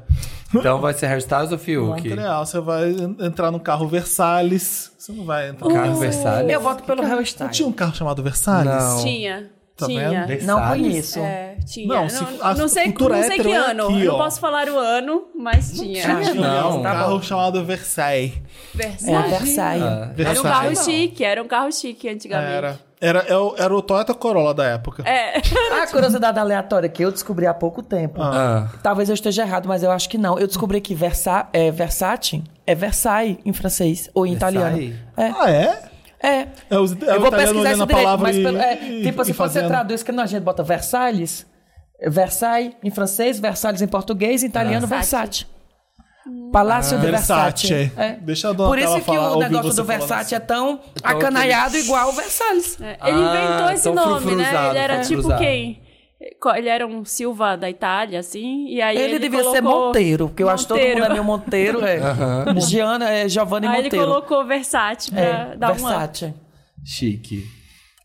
[SPEAKER 3] Então vai ser hairstyles ou Fiuk?
[SPEAKER 1] Montreal, você vai en- entrar no carro Versalhes. Você não vai entrar.
[SPEAKER 3] Carro Versalhes?
[SPEAKER 4] Eu voto pelo
[SPEAKER 1] Não
[SPEAKER 4] hairstyle.
[SPEAKER 1] tinha um carro chamado Versalhes?
[SPEAKER 3] Não.
[SPEAKER 2] Tinha.
[SPEAKER 1] Tá
[SPEAKER 2] tinha.
[SPEAKER 1] vendo?
[SPEAKER 4] Não
[SPEAKER 3] Versalhes?
[SPEAKER 4] conheço.
[SPEAKER 2] É, tinha.
[SPEAKER 1] Não,
[SPEAKER 2] Não,
[SPEAKER 1] se-
[SPEAKER 2] não, sei,
[SPEAKER 1] cultura
[SPEAKER 2] não sei que
[SPEAKER 1] é
[SPEAKER 2] ano.
[SPEAKER 1] aqui,
[SPEAKER 2] eu não posso falar o ano, mas tinha.
[SPEAKER 4] Ah,
[SPEAKER 3] Não,
[SPEAKER 1] um
[SPEAKER 4] tá
[SPEAKER 1] carro
[SPEAKER 4] bom.
[SPEAKER 1] chamado Versailles.
[SPEAKER 4] É
[SPEAKER 2] Versailles.
[SPEAKER 4] Versailles.
[SPEAKER 3] Ah,
[SPEAKER 2] Era um
[SPEAKER 1] Versailles.
[SPEAKER 2] carro chique, era um carro chique antigamente.
[SPEAKER 1] Era. Era, era, o- era o Toyota Corolla da época.
[SPEAKER 2] É.
[SPEAKER 4] A curiosidade aleatória que eu descobri há pouco tempo.
[SPEAKER 3] Ah.
[SPEAKER 4] Talvez eu esteja errado, mas eu acho que não. Eu descobri que Versa é, Versace é Versailles em francês ou em italiano.
[SPEAKER 3] Versailles?
[SPEAKER 4] É.
[SPEAKER 1] Ah, é?
[SPEAKER 4] É.
[SPEAKER 1] É, os, é
[SPEAKER 4] eu vou
[SPEAKER 1] italiano
[SPEAKER 4] pesquisar isso
[SPEAKER 1] a
[SPEAKER 4] direito,
[SPEAKER 1] palavra
[SPEAKER 4] mas
[SPEAKER 1] e-
[SPEAKER 4] pelo- é,
[SPEAKER 1] e-
[SPEAKER 4] tipo,
[SPEAKER 1] e
[SPEAKER 4] se você
[SPEAKER 1] fazendo.
[SPEAKER 4] traduz que a gente bota Versalhes, Versailles em francês, Versalhes em português, em italiano
[SPEAKER 2] Versace.
[SPEAKER 4] Versace. Palácio de
[SPEAKER 1] Versace.
[SPEAKER 4] Versace. É.
[SPEAKER 1] Deixa a dona
[SPEAKER 4] Por isso que
[SPEAKER 1] falar,
[SPEAKER 4] o negócio do Versace
[SPEAKER 1] assim.
[SPEAKER 4] é tão
[SPEAKER 3] aquele-
[SPEAKER 4] igual o Versalhes.
[SPEAKER 2] É, Ele
[SPEAKER 3] Ah,
[SPEAKER 2] inventou esse nome, né? Ele era tipo
[SPEAKER 3] frufruzado.
[SPEAKER 2] quem? Ele era um Silva da Itália, assim, e aí
[SPEAKER 4] Ele,
[SPEAKER 2] ele,
[SPEAKER 4] devia ser
[SPEAKER 2] colocou-
[SPEAKER 4] Monteiro, porque eu acho que todo mundo é meio Monteiro. É. Giana é Giovanni
[SPEAKER 2] Aí ele
[SPEAKER 4] Monteiro.
[SPEAKER 2] colocou Versace pra
[SPEAKER 4] é,
[SPEAKER 2] dar uma...
[SPEAKER 4] Versace.
[SPEAKER 3] Chique.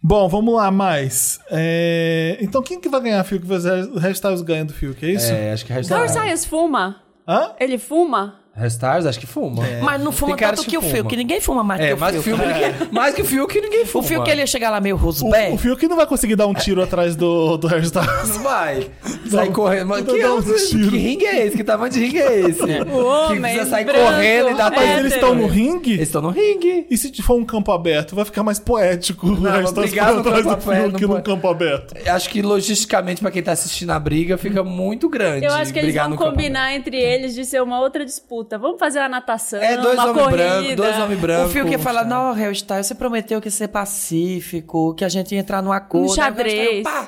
[SPEAKER 1] Bom, vamos lá, mais. É, Então, quem que vai ganhar Fiuk? O Hairstyles ganha do Fiuk, é isso?
[SPEAKER 3] É, acho que hairstyles.
[SPEAKER 2] Versailles fuma?
[SPEAKER 1] Hã?
[SPEAKER 2] Ele fuma?
[SPEAKER 3] Hairstyles, acho que fuma.
[SPEAKER 4] Mas não fuma tanto
[SPEAKER 3] que
[SPEAKER 4] que o. Fiuk. Ninguém fuma mais
[SPEAKER 3] É,
[SPEAKER 4] que o
[SPEAKER 3] mais que o
[SPEAKER 4] Fiuk.
[SPEAKER 3] Fiuk, ninguém, mais que o Fiuk ninguém fuma.
[SPEAKER 4] O Fiuk ele ia chegar lá meio
[SPEAKER 1] O,
[SPEAKER 4] rosbé.
[SPEAKER 1] o Fiuk não vai conseguir dar um tiro atrás do, do Hairstyles.
[SPEAKER 3] Não vai. Sai correndo. Mas
[SPEAKER 1] Não
[SPEAKER 3] que,
[SPEAKER 1] um
[SPEAKER 3] que, ringue é esse? Que tamanho de ringue é esse?
[SPEAKER 2] O
[SPEAKER 3] que
[SPEAKER 2] homem
[SPEAKER 3] precisa sair
[SPEAKER 2] branco,
[SPEAKER 3] correndo e dar
[SPEAKER 1] Mas eles estão no ringue?
[SPEAKER 3] Eles estão no ringue.
[SPEAKER 1] E se for um campo aberto? Vai ficar mais poético o
[SPEAKER 3] Não, obrigado
[SPEAKER 1] por atrás
[SPEAKER 3] no
[SPEAKER 1] do
[SPEAKER 3] campo aberto,
[SPEAKER 1] Fiuk
[SPEAKER 3] não
[SPEAKER 1] num
[SPEAKER 3] pode.
[SPEAKER 1] campo aberto.
[SPEAKER 3] Acho que logisticamente, pra quem tá assistindo a briga, fica muito grande.
[SPEAKER 2] Eu acho que eles vão
[SPEAKER 3] no
[SPEAKER 2] combinar entre eles de ser uma outra disputa. Vamos fazer uma natação,
[SPEAKER 3] É, dois
[SPEAKER 2] uma
[SPEAKER 3] homens
[SPEAKER 2] corrida.
[SPEAKER 3] brancos, dois homens
[SPEAKER 4] O
[SPEAKER 3] brancos.
[SPEAKER 4] Fiuk ia falar, não, Hairstyle, você prometeu que ia ser pacífico, que a gente ia entrar num acordo.
[SPEAKER 2] Um xadrez.
[SPEAKER 4] Aí!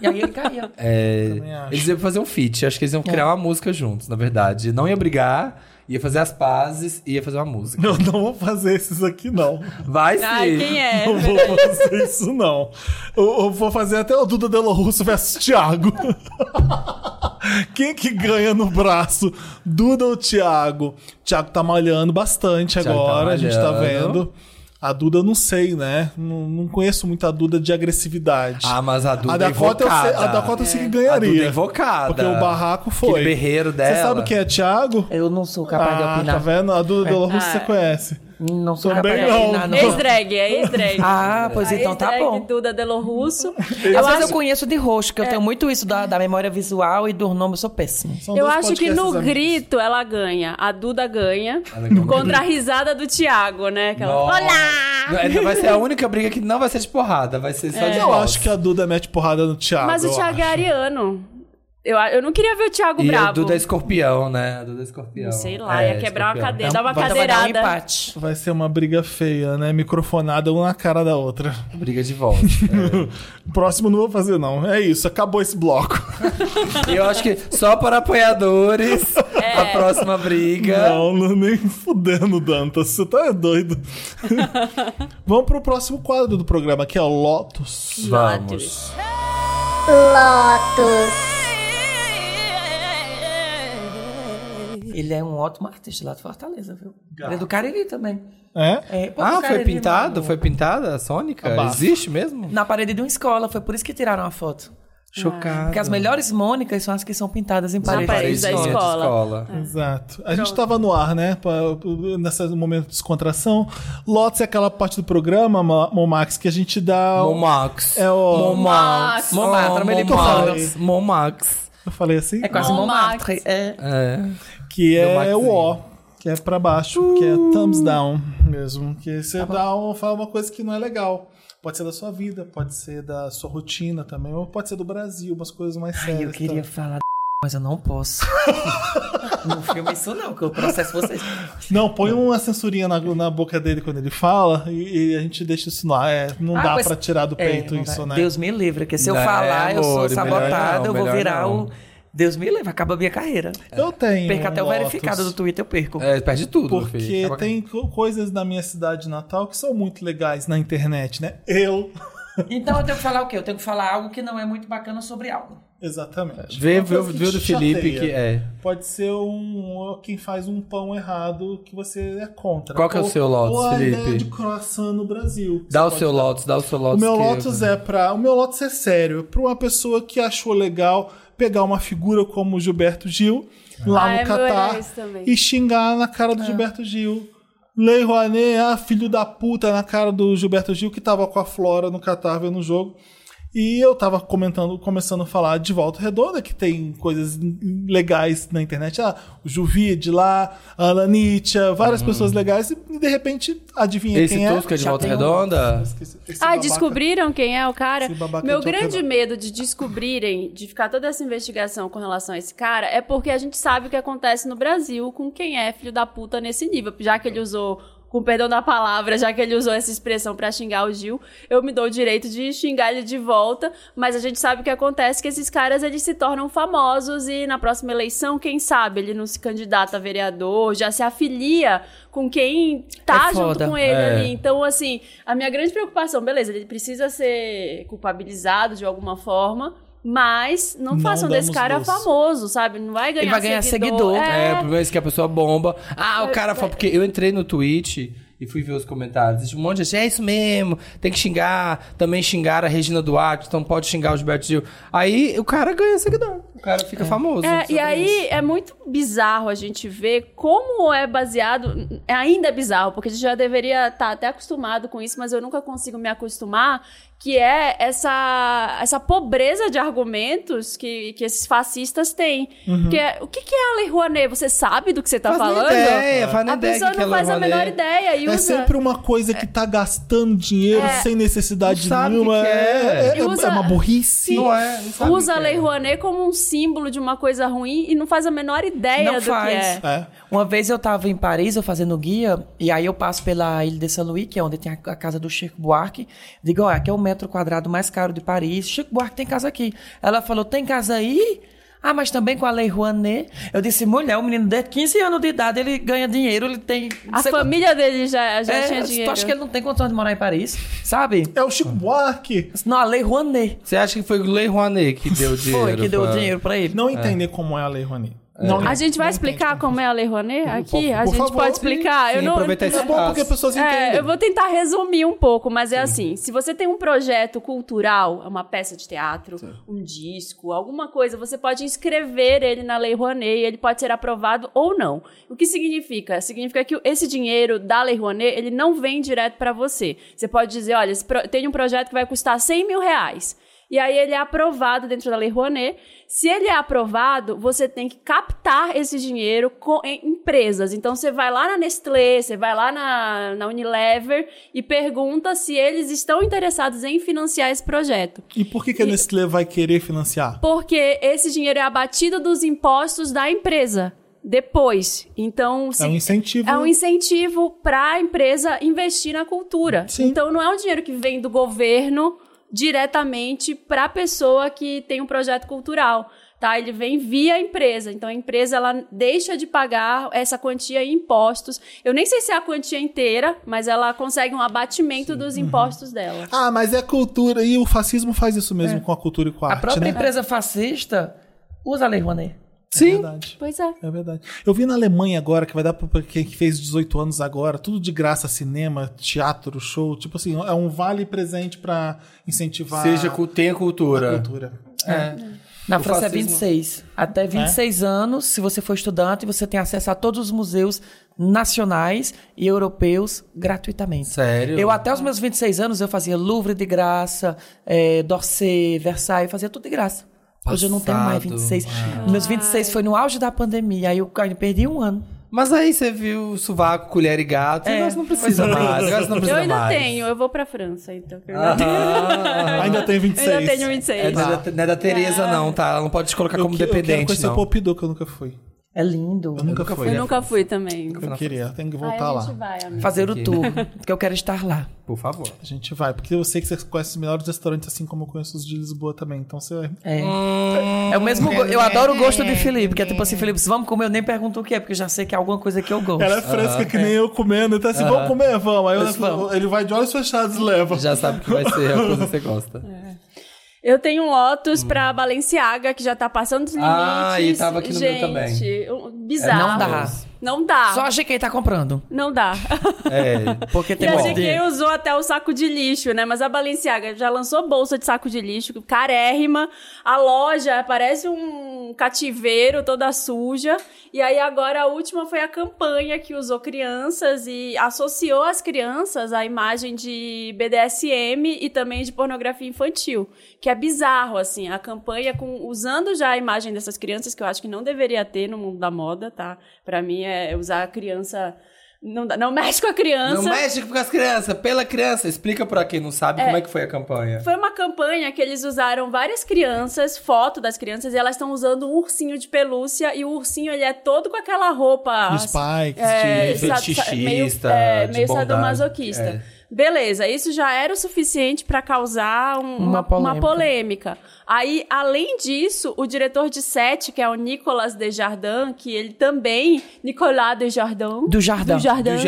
[SPEAKER 4] E aí ele caía.
[SPEAKER 3] É, eles iam fazer um feat. Acho que eles iam criar uma música juntos, na verdade. Não ia brigar, ia fazer as pazes e ia fazer uma música.
[SPEAKER 1] Eu não vou fazer esses aqui, não.
[SPEAKER 3] Vai sim.
[SPEAKER 2] Ai, quem é?
[SPEAKER 1] Não vou fazer isso, não. Eu, eu vou fazer até o Duda Delo Russo versus Thiago. Quem que ganha no braço? Duda ou Thiago? Thiago tá malhando bastante
[SPEAKER 3] Thiago tá
[SPEAKER 1] agora, a gente tá
[SPEAKER 3] malhando.
[SPEAKER 1] vendo. A Duda eu não sei, né? Não, não conheço muito a Duda de agressividade.
[SPEAKER 3] Ah, mas a Duda
[SPEAKER 1] a Dakota,
[SPEAKER 3] é
[SPEAKER 1] eu
[SPEAKER 3] invocada.
[SPEAKER 1] a Dakota eu sei que
[SPEAKER 3] A
[SPEAKER 1] ganharia.
[SPEAKER 3] Duda é invocada.
[SPEAKER 1] Porque o barraco foi.
[SPEAKER 3] Aquele berreiro dela.
[SPEAKER 1] Você sabe quem é Thiago?
[SPEAKER 4] Eu não sou capaz de
[SPEAKER 1] Ah,
[SPEAKER 4] opinar.
[SPEAKER 1] tá vendo? A Duda Delo Russo
[SPEAKER 2] Ah.
[SPEAKER 1] você conhece.
[SPEAKER 4] Não sou
[SPEAKER 1] Também
[SPEAKER 4] capaz de
[SPEAKER 1] não.
[SPEAKER 4] não.
[SPEAKER 2] Ex-drag, é ex-drag.
[SPEAKER 4] Ah, pois
[SPEAKER 2] A
[SPEAKER 4] então tá
[SPEAKER 2] ex-drag
[SPEAKER 4] bom.
[SPEAKER 2] Duda Delo Russo.
[SPEAKER 4] Eu,
[SPEAKER 2] Eu
[SPEAKER 4] Às vezes
[SPEAKER 2] acho,
[SPEAKER 4] eu conheço de rosto, que eu tenho muito isso da, da memória visual e do nome, eu sou péssimo.
[SPEAKER 1] São
[SPEAKER 2] eu acho que no
[SPEAKER 1] amigos.
[SPEAKER 2] grito ela ganha. A Duda ganha.
[SPEAKER 3] Ela ganha.
[SPEAKER 2] Contra a risada do Thiago, né? Aquela,
[SPEAKER 3] Nossa.
[SPEAKER 2] Olá!
[SPEAKER 3] Vai ser a única briga que não vai ser de porrada, vai ser só de
[SPEAKER 1] Eu
[SPEAKER 3] voz.
[SPEAKER 1] acho que a Duda mete porrada no Thiago.
[SPEAKER 2] Mas o Thiago é ariano. Eu, eu não queria ver o Thiago
[SPEAKER 3] E
[SPEAKER 2] bravo.
[SPEAKER 3] a Duda é escorpião, né? A Duda é escorpião.
[SPEAKER 2] Sei lá,
[SPEAKER 3] É,
[SPEAKER 2] ia quebrar uma
[SPEAKER 3] escorpião.
[SPEAKER 2] cadeira, dar uma
[SPEAKER 4] Então vai dar um
[SPEAKER 2] cadeirada.
[SPEAKER 4] empate.
[SPEAKER 1] Vai ser uma briga feia, né? Microfonada uma na cara da outra.
[SPEAKER 3] Briga de voz.
[SPEAKER 1] Próximo não vou fazer, não. É isso, acabou esse bloco.
[SPEAKER 3] Eu acho que só para apoiadores, a próxima briga.
[SPEAKER 1] Não, não, nem fudendo, Dantas. Você tá doido. Vamos pro próximo quadro do programa, que é o Lotus.
[SPEAKER 3] Vamos.
[SPEAKER 4] Ele é um ótimo artista lá de Fortaleza, viu? Ele é do Cariri também.
[SPEAKER 1] É?
[SPEAKER 4] É, pô,
[SPEAKER 3] Ah, foi pintado?
[SPEAKER 4] mano.
[SPEAKER 3] Foi pintada a Sônica? Existe mesmo?
[SPEAKER 4] Na parede de uma escola, foi por isso que tiraram a foto.
[SPEAKER 3] Chocado.
[SPEAKER 4] Porque as melhores Mônicas são as que são pintadas em paredes.
[SPEAKER 2] parede da
[SPEAKER 3] Paredezinha de
[SPEAKER 2] escola.
[SPEAKER 1] Exato. A gente tava no ar, né? pra- nesse momento de descontração. Lotus é aquela parte do programa, Ma- Momax, que a gente dá.
[SPEAKER 3] Momax.
[SPEAKER 1] É o-
[SPEAKER 3] Momax.
[SPEAKER 4] Momax, também ele
[SPEAKER 3] Momax. Momax.
[SPEAKER 1] Eu falei assim?
[SPEAKER 4] É quase
[SPEAKER 2] Montmartre.
[SPEAKER 4] Montmartre. É.
[SPEAKER 3] É.
[SPEAKER 1] Que é o O. Que é pra baixo, que é thumbs down mesmo. Que você dá um, fala uma coisa que não é legal. Pode ser da sua vida, pode ser da sua rotina também, ou pode ser do Brasil, umas coisas mais
[SPEAKER 4] Ai,
[SPEAKER 1] sérias.
[SPEAKER 4] eu queria
[SPEAKER 1] tá?
[SPEAKER 4] falar mas eu não posso. não filma isso não, que eu processo vocês.
[SPEAKER 1] Não, põe uma censurinha na, na boca dele quando ele fala e, e a gente deixa isso no ar. É, não
[SPEAKER 4] Ah,
[SPEAKER 1] dá pra tirar do
[SPEAKER 4] É,
[SPEAKER 1] peito
[SPEAKER 4] não
[SPEAKER 1] isso, né?
[SPEAKER 4] Deus me livre, porque se eu
[SPEAKER 3] Não,
[SPEAKER 4] falar, eu sou
[SPEAKER 3] amor, melhor
[SPEAKER 4] sabotada,
[SPEAKER 3] não,
[SPEAKER 4] eu vou virar
[SPEAKER 3] não.
[SPEAKER 4] o... Deus me livre, acaba a minha carreira.
[SPEAKER 1] Eu tenho.
[SPEAKER 4] Perco até o
[SPEAKER 1] Lotus,
[SPEAKER 4] verificado do Twitter, eu perco.
[SPEAKER 3] É, perde tudo,
[SPEAKER 1] Porque tem co- coisas na minha cidade natal que são muito legais na internet, né? Eu.
[SPEAKER 4] Então eu tenho que falar o quê? Eu tenho que falar algo que não é muito bacana sobre algo.
[SPEAKER 1] Exatamente.
[SPEAKER 3] Vê, vê, vê o do Felipe
[SPEAKER 1] chateia.
[SPEAKER 3] que é.
[SPEAKER 1] Pode ser um quem faz um pão errado que você é contra.
[SPEAKER 3] Qual que é o seu Lotus,
[SPEAKER 1] ou a
[SPEAKER 3] Felipe?
[SPEAKER 1] ideia de croissant no Brasil.
[SPEAKER 3] Dá o seu. Lotus, dá o seu
[SPEAKER 1] O
[SPEAKER 3] Lotus.
[SPEAKER 1] meu
[SPEAKER 3] que-
[SPEAKER 1] Lotus é para, o meu Lotus é sério, para uma pessoa que achou legal pegar uma figura como o Gilberto Gil lá
[SPEAKER 2] Ah,
[SPEAKER 1] no
[SPEAKER 2] é
[SPEAKER 1] Catar e xingar na cara do Gilberto Gil. Lei Rouanet, ah, filho da puta, na cara do Gilberto Gil que tava com a Flora no Catar vendo o jogo. E eu tava comentando, começando a falar de Volta Redonda, que tem coisas legais na internet. Ah, o Juvide lá, a Anitta, várias pessoas legais. E de repente, adivinha
[SPEAKER 3] Uhum. Esse
[SPEAKER 1] quem é?
[SPEAKER 3] Tusca de
[SPEAKER 4] Já
[SPEAKER 3] Volta
[SPEAKER 4] um-
[SPEAKER 3] Redonda?
[SPEAKER 1] Esqueci- esse
[SPEAKER 2] Ah,
[SPEAKER 1] babaca.
[SPEAKER 2] descobriram quem é o cara?
[SPEAKER 1] Esse
[SPEAKER 2] Meu
[SPEAKER 1] de Joker
[SPEAKER 2] grande medo de descobrirem, de ficar toda essa investigação com relação a esse cara, é porque a gente sabe o que acontece no Brasil com quem é filho da puta nesse nível. Já que ele usou, com perdão da palavra, já que ele usou essa expressão pra xingar o Gil, eu me dou o direito de xingar ele de volta, mas a gente sabe o que acontece, que esses caras, eles se tornam famosos e na próxima eleição, quem sabe, ele não se candidata a vereador, já se afilia com quem tá
[SPEAKER 4] É
[SPEAKER 2] junto com ele
[SPEAKER 3] É.
[SPEAKER 2] ali. Então, assim, a minha grande preocupação, beleza, ele precisa ser culpabilizado de alguma forma, mas não,
[SPEAKER 1] Não
[SPEAKER 2] façam desse cara
[SPEAKER 1] doce.
[SPEAKER 2] famoso, sabe? Não vai ganhar
[SPEAKER 4] Ele vai ganhar seguidor.
[SPEAKER 3] É, o
[SPEAKER 2] É,
[SPEAKER 3] problema é esse que a pessoa bomba. Ah, o cara fala, porque eu entrei no Twitch e fui ver os comentários. Um monte de gente, é isso mesmo, tem que xingar. Também xingar a Regina Duarte, então pode xingar o Gilberto Gil. Aí o cara ganha seguidor. O cara fica famoso.
[SPEAKER 2] É, e aí
[SPEAKER 3] isso.
[SPEAKER 2] é muito bizarro a gente ver como é baseado. é Ainda é bizarro, porque a gente já deveria estar até acostumado com isso, mas eu nunca consigo me acostumar. Que é essa, essa pobreza de argumentos que, que esses fascistas têm. Que é, o que, que é a Lei Rouanet? Você sabe do que você tá
[SPEAKER 3] Faz nem
[SPEAKER 2] falando?
[SPEAKER 3] ideia, faz
[SPEAKER 2] a
[SPEAKER 3] ideia
[SPEAKER 2] pessoa
[SPEAKER 3] que
[SPEAKER 2] não
[SPEAKER 3] é
[SPEAKER 2] faz a menor ideia. E
[SPEAKER 1] É
[SPEAKER 2] usa...
[SPEAKER 1] sempre uma coisa que tá gastando dinheiro
[SPEAKER 2] É.
[SPEAKER 1] sem necessidade nenhuma. é,
[SPEAKER 3] é.
[SPEAKER 1] é- é-
[SPEAKER 2] Usa-
[SPEAKER 1] é uma burrice.
[SPEAKER 3] Não é, não
[SPEAKER 2] usa a Lei
[SPEAKER 3] é.
[SPEAKER 2] Rouanet como um símbolo de uma coisa ruim e não faz a menor ideia
[SPEAKER 4] Não
[SPEAKER 2] do
[SPEAKER 4] faz.
[SPEAKER 2] que é.
[SPEAKER 1] É.
[SPEAKER 4] Uma vez eu tava em Paris, eu fazendo guia, e aí eu passo pela Ilha de Saint-Louis, que é onde tem a, a casa do Chico Buarque. Digo, ó, aqui é o metro quadrado mais caro de Paris. Chico Buarque tem casa aqui. Ela falou, tem casa aí? Ah, mas também com a Lei Rouanet. Eu disse, mulher, o menino de 15 anos de idade, ele ganha dinheiro, ele tem...
[SPEAKER 2] A
[SPEAKER 4] quanto-
[SPEAKER 2] família dele já, já
[SPEAKER 4] É,
[SPEAKER 2] tinha
[SPEAKER 4] Tu
[SPEAKER 2] dinheiro.
[SPEAKER 4] acha que ele não tem condições de morar em Paris? Sabe?
[SPEAKER 1] É o Chico Buarque.
[SPEAKER 4] Não, a Lei Rouanet
[SPEAKER 3] Você acha que foi o Lei Rouanet que deu dinheiro?
[SPEAKER 4] foi que deu
[SPEAKER 3] pra-
[SPEAKER 4] dinheiro pra ele.
[SPEAKER 1] Não entender como é a Lei Rouanet. Não,
[SPEAKER 2] A gente vai
[SPEAKER 1] não
[SPEAKER 2] explicar
[SPEAKER 1] entende.
[SPEAKER 2] como é a Lei Rouanet aqui? a
[SPEAKER 1] por
[SPEAKER 2] gente
[SPEAKER 1] favor,
[SPEAKER 2] pode explicar?
[SPEAKER 3] sim,
[SPEAKER 2] eu não,
[SPEAKER 3] aproveitar esse
[SPEAKER 1] É bom porque as pessoas entendem.
[SPEAKER 2] É, eu vou tentar resumir um pouco, mas é assim: se você tem um projeto cultural, uma peça de teatro, um disco, alguma coisa, você pode inscrever ele na Lei Rouanet e ele pode ser aprovado ou não. O que significa? Significa que esse dinheiro da Lei Rouanet ele não vem direto para você. Você pode dizer: olha, tem um projeto que vai custar 100 mil reais. E aí ele é aprovado dentro da Lei Rouanet. Se ele é aprovado, você tem que captar esse dinheiro com, em empresas. Então você vai lá na Nestlé, você vai lá na, na Unilever e pergunta se eles estão interessados em financiar esse projeto.
[SPEAKER 1] E por que, que a Nestlé vai querer financiar?
[SPEAKER 2] Porque esse dinheiro é abatido dos impostos da empresa depois. Então, se-
[SPEAKER 1] É um incentivo.
[SPEAKER 2] é um incentivo para a empresa investir na cultura.
[SPEAKER 1] Sim.
[SPEAKER 2] Então não é um dinheiro que vem do governo diretamente para a pessoa que tem um projeto cultural. Tá, ele vem via empresa. Então a empresa ela deixa de pagar essa quantia em impostos. Eu nem sei se é a quantia inteira, mas ela consegue um abatimento dos
[SPEAKER 1] Uhum.
[SPEAKER 2] impostos dela.
[SPEAKER 1] Ah, mas é cultura. E o fascismo faz isso mesmo com a cultura e com a,
[SPEAKER 4] A
[SPEAKER 1] arte,
[SPEAKER 4] própria
[SPEAKER 1] né?
[SPEAKER 4] empresa fascista usa a Lei Rouanet.
[SPEAKER 1] É verdade.
[SPEAKER 2] Pois é.
[SPEAKER 1] É verdade. Eu vi na Alemanha agora, que vai dar pra quem fez 18 anos agora, tudo de graça, cinema, teatro, show. Tipo assim, é um vale presente pra incentivar
[SPEAKER 3] Seja, tenha
[SPEAKER 1] a
[SPEAKER 3] cultura.
[SPEAKER 1] cultura.
[SPEAKER 3] É.
[SPEAKER 4] Na
[SPEAKER 3] O
[SPEAKER 4] França
[SPEAKER 3] fascismo-
[SPEAKER 4] é 26. Até 26 anos, se você for estudante, você tem acesso a todos os museus nacionais e europeus gratuitamente.
[SPEAKER 3] Sério?
[SPEAKER 4] Eu, até os meus 26 anos, eu fazia Louvre de graça, eh, d'Orsay, Versailles, fazia tudo de graça. Hoje eu não tenho mais
[SPEAKER 3] Passado.
[SPEAKER 4] 26. Meus 26 foi no auge da pandemia, aí eu perdi um ano.
[SPEAKER 3] Mas aí você viu sovaco, colher e gato,
[SPEAKER 4] É,
[SPEAKER 3] agora você não precisa
[SPEAKER 4] é.
[SPEAKER 3] mais. Não
[SPEAKER 2] Eu
[SPEAKER 3] precisa
[SPEAKER 2] ainda
[SPEAKER 3] mais.
[SPEAKER 2] tenho, eu vou pra França, então. eu
[SPEAKER 3] Ah,
[SPEAKER 2] ainda
[SPEAKER 1] tem 26.
[SPEAKER 2] Eu ainda tenho 26.
[SPEAKER 3] É, não, é da, não é da Tereza, não, tá? Ela não pode te colocar
[SPEAKER 1] Eu,
[SPEAKER 3] como
[SPEAKER 1] que- eu quero
[SPEAKER 3] dependente,
[SPEAKER 1] conhecer o
[SPEAKER 3] não.
[SPEAKER 1] Pompidou, que eu nunca fui.
[SPEAKER 4] É lindo.
[SPEAKER 1] Eu nunca fui.
[SPEAKER 2] Eu nunca fui também.
[SPEAKER 1] Eu queria, tenho que voltar
[SPEAKER 2] a
[SPEAKER 1] lá.
[SPEAKER 2] gente vai, amigo.
[SPEAKER 4] Fazer o tour, porque eu quero estar lá.
[SPEAKER 3] Por favor.
[SPEAKER 1] A gente vai, porque eu sei que você conhece os melhores restaurantes, assim como eu conheço os de Lisboa também. Então você.
[SPEAKER 4] É. É o mesmo. go- Eu adoro o gosto de Felipe, que é tipo assim, Felipe, se vamos comer, eu nem pergunto o que é, porque eu já sei que é alguma coisa que eu gosto.
[SPEAKER 1] Ela é fresca que nem eu comendo, então assim, vamos comer, vamos. Aí eu-
[SPEAKER 4] vamos.
[SPEAKER 1] ele vai de olhos fechados e leva.
[SPEAKER 3] Já sabe que vai ser a coisa que você gosta.
[SPEAKER 2] Eu tenho um Lotus pra Balenciaga, que já tá passando dos limites.
[SPEAKER 3] Ah, e tava aqui no meu
[SPEAKER 2] Gente,
[SPEAKER 3] também.
[SPEAKER 2] um- bizarro.
[SPEAKER 4] Não dá.
[SPEAKER 2] Não dá.
[SPEAKER 4] Só achei quem tá comprando.
[SPEAKER 2] Não dá.
[SPEAKER 3] É.
[SPEAKER 4] Porque
[SPEAKER 2] E
[SPEAKER 4] tem
[SPEAKER 2] a
[SPEAKER 4] bom.
[SPEAKER 2] GK usou até o saco de lixo, né? Mas a Balenciaga já lançou bolsa de saco de lixo, carérrima. A loja parece um cativeiro toda suja. E aí agora a última foi a campanha que usou crianças e associou as crianças à imagem de BDSM e também de pornografia infantil. Que é bizarro, assim. A campanha com usando já a imagem dessas crianças, que eu acho que não deveria ter no mundo da moda, tá? Pra mim é usar a criança... Não, não mexe com a criança.
[SPEAKER 3] Não mexe com as crianças, pela criança. Explica pra quem não sabe como é que foi a campanha.
[SPEAKER 2] Foi uma campanha que eles usaram várias crianças, foto das crianças, e elas estão usando um ursinho de pelúcia, e o ursinho ele é todo com aquela roupa.
[SPEAKER 1] Spikes,
[SPEAKER 2] é,
[SPEAKER 1] de...
[SPEAKER 3] fetichista,
[SPEAKER 2] meio, é,
[SPEAKER 3] de
[SPEAKER 2] meio sadomasoquista.
[SPEAKER 3] É.
[SPEAKER 2] Beleza, isso já era o suficiente pra causar um- uma,
[SPEAKER 4] Uma polêmica.
[SPEAKER 2] uma polêmica. Aí, além disso, o diretor de set, que é o Nicolas Desjardins, que ele também. Nicolas Desjardins.
[SPEAKER 4] Do Jardim.
[SPEAKER 2] Do Jardim.
[SPEAKER 3] Do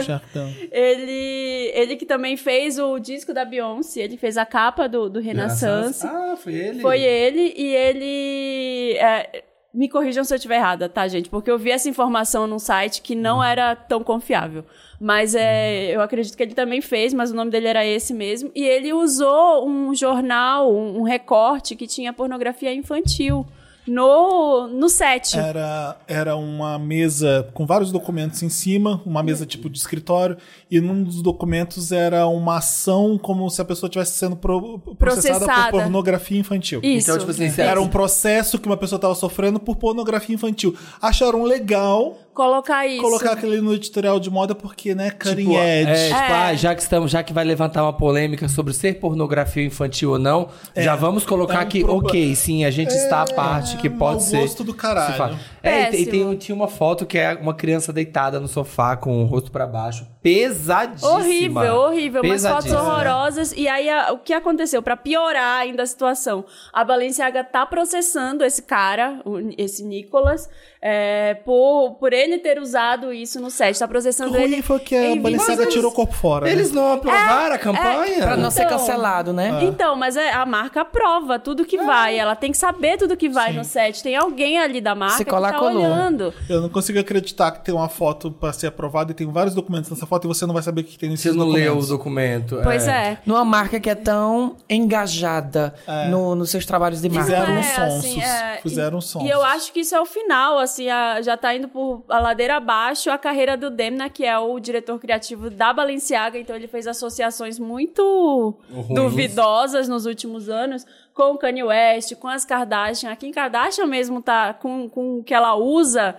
[SPEAKER 3] Jardim.
[SPEAKER 2] Ele, ele que também fez o disco da Beyoncé, ele fez a capa do, do Renaissance.
[SPEAKER 3] Ah, foi ele?
[SPEAKER 2] Foi ele e ele. é, me corrijam se eu estiver errada, tá, gente? Porque eu vi essa informação num site que não era tão confiável. Mas é, eu acredito que ele também fez, mas o nome dele era esse mesmo. E ele usou um jornal, um, um recorte que tinha pornografia infantil no, no set.
[SPEAKER 1] Era, era uma mesa com vários documentos em cima, uma mesa tipo de escritório, e num dos documentos era uma ação como se a pessoa estivesse sendo pro- processada,
[SPEAKER 2] Processada.
[SPEAKER 1] por pornografia infantil.
[SPEAKER 2] Isso.
[SPEAKER 3] Então, tipo assim,
[SPEAKER 1] Era um processo que uma pessoa estava sofrendo por pornografia infantil. Acharam legal
[SPEAKER 2] Colocar isso.
[SPEAKER 1] colocar aquele no editorial de moda porque, né, cutting
[SPEAKER 3] Tipo,
[SPEAKER 1] edge.
[SPEAKER 3] É, tipo,
[SPEAKER 2] É.
[SPEAKER 3] ah, já que estamos, já que vai levantar uma polêmica sobre ser pornografia infantil ou não, já vamos colocar
[SPEAKER 1] é um
[SPEAKER 3] aqui,
[SPEAKER 1] proba-
[SPEAKER 3] ok, sim, a gente está à parte que pode ser.
[SPEAKER 1] gosto do caralho.
[SPEAKER 3] Fa- É, e tem,
[SPEAKER 2] Péssimo.
[SPEAKER 3] tem- tinha uma foto que é uma criança deitada no sofá com o rosto pra baixo, pesadíssima.
[SPEAKER 2] Horrível, horrível. Umas fotos horrorosas. E aí, a- o que aconteceu? Pra piorar ainda a situação, a Balenciaga tá processando esse cara, o- esse Nicolas, é, por, por ele ter usado isso no set. Tá
[SPEAKER 1] O
[SPEAKER 2] processando ele.
[SPEAKER 1] ruim foi que a Balenciaga
[SPEAKER 2] 20
[SPEAKER 1] tirou o corpo fora.
[SPEAKER 3] Eles
[SPEAKER 1] né?
[SPEAKER 3] não aprovaram a campanha?
[SPEAKER 4] Pra não ser
[SPEAKER 2] Então-
[SPEAKER 4] cancelado, né?
[SPEAKER 2] Então, mas é, a marca aprova tudo que vai. Ela tem que saber tudo que vai no set. Tem alguém ali da marca
[SPEAKER 4] Se colar
[SPEAKER 2] tá
[SPEAKER 4] colou.
[SPEAKER 2] olhando.
[SPEAKER 1] Eu não consigo acreditar que tem uma foto pra ser aprovada e tem vários documentos nessa foto e você não vai saber o que tem nesses
[SPEAKER 3] Você não leu o documento.
[SPEAKER 2] Pois é.
[SPEAKER 4] Numa marca que é tão engajada no- nos seus trabalhos de marketing.
[SPEAKER 1] Fizeram
[SPEAKER 2] É, assim,
[SPEAKER 1] sonsos.
[SPEAKER 2] é,
[SPEAKER 1] Fizeram
[SPEAKER 2] e,
[SPEAKER 1] sonsos.
[SPEAKER 2] E eu acho que isso é o final, assim, a- já tá indo por a ladeira abaixo a carreira do Demna, que é o diretor criativo da Balenciaga, então ele fez associações muito
[SPEAKER 3] Ruins.
[SPEAKER 2] duvidosas nos últimos anos com o Kanye West, com as Kardashian. A Kim Kardashian mesmo tá com, com o que ela usa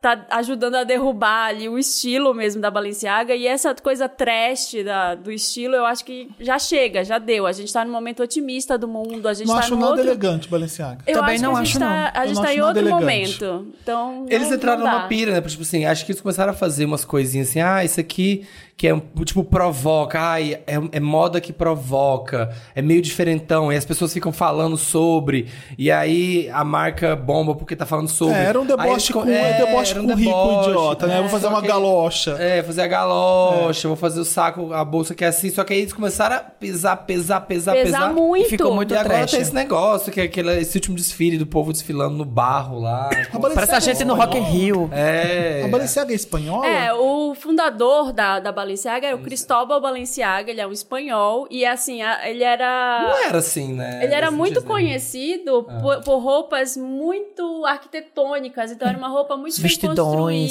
[SPEAKER 2] tá ajudando a derrubar ali o estilo mesmo da Balenciaga e essa coisa trash da, do estilo, eu acho que já chega, já deu. A gente tá num momento otimista do mundo, a gente
[SPEAKER 1] Não
[SPEAKER 2] tá
[SPEAKER 1] acho nada
[SPEAKER 2] outro
[SPEAKER 1] elegante, Balenciaga.
[SPEAKER 2] eu
[SPEAKER 4] Também
[SPEAKER 2] acho
[SPEAKER 4] não
[SPEAKER 2] que a gente
[SPEAKER 4] acho,
[SPEAKER 2] tá,
[SPEAKER 1] não.
[SPEAKER 2] a
[SPEAKER 1] Eu
[SPEAKER 2] gente
[SPEAKER 1] não
[SPEAKER 2] tá em outro
[SPEAKER 1] elegante.
[SPEAKER 2] momento. Então,
[SPEAKER 3] Eles
[SPEAKER 2] não-
[SPEAKER 3] entraram
[SPEAKER 2] não
[SPEAKER 3] numa pira, né? Tipo assim, acho que eles começaram a fazer umas coisinhas assim, ah, isso aqui que é, tipo, provoca, ai, é, é moda que provoca, é meio diferentão, e as pessoas ficam falando sobre, e aí a marca bomba porque tá falando sobre.
[SPEAKER 1] É, era um deboche com,
[SPEAKER 3] co- é,
[SPEAKER 1] um deboche
[SPEAKER 3] era um
[SPEAKER 1] com rico
[SPEAKER 3] deboche,
[SPEAKER 1] idiota, né?
[SPEAKER 3] é,
[SPEAKER 1] Vou fazer uma
[SPEAKER 3] que-
[SPEAKER 1] galocha.
[SPEAKER 3] É, fazer a galocha, vou fazer o saco, a bolsa que é assim, só que aí eles começaram a pesar, pesar, pesar,
[SPEAKER 2] Pesar
[SPEAKER 3] pesar.
[SPEAKER 2] muito.
[SPEAKER 4] E ficou muito
[SPEAKER 3] E agora
[SPEAKER 4] trash.
[SPEAKER 3] tem esse negócio, que é aquele, esse último desfile do povo desfilando no barro lá.
[SPEAKER 4] Parece a gente no Rock in Rio.
[SPEAKER 3] É.
[SPEAKER 1] A Balenciaga é espanhola?
[SPEAKER 2] É, o fundador da, da Balenciaga era o Cristóbal Balenciaga, ele é um espanhol, e assim, ele era...
[SPEAKER 3] Não era assim, né?
[SPEAKER 2] Ele era muito conhecido por, por roupas muito arquitetônicas, então era uma roupa muito bem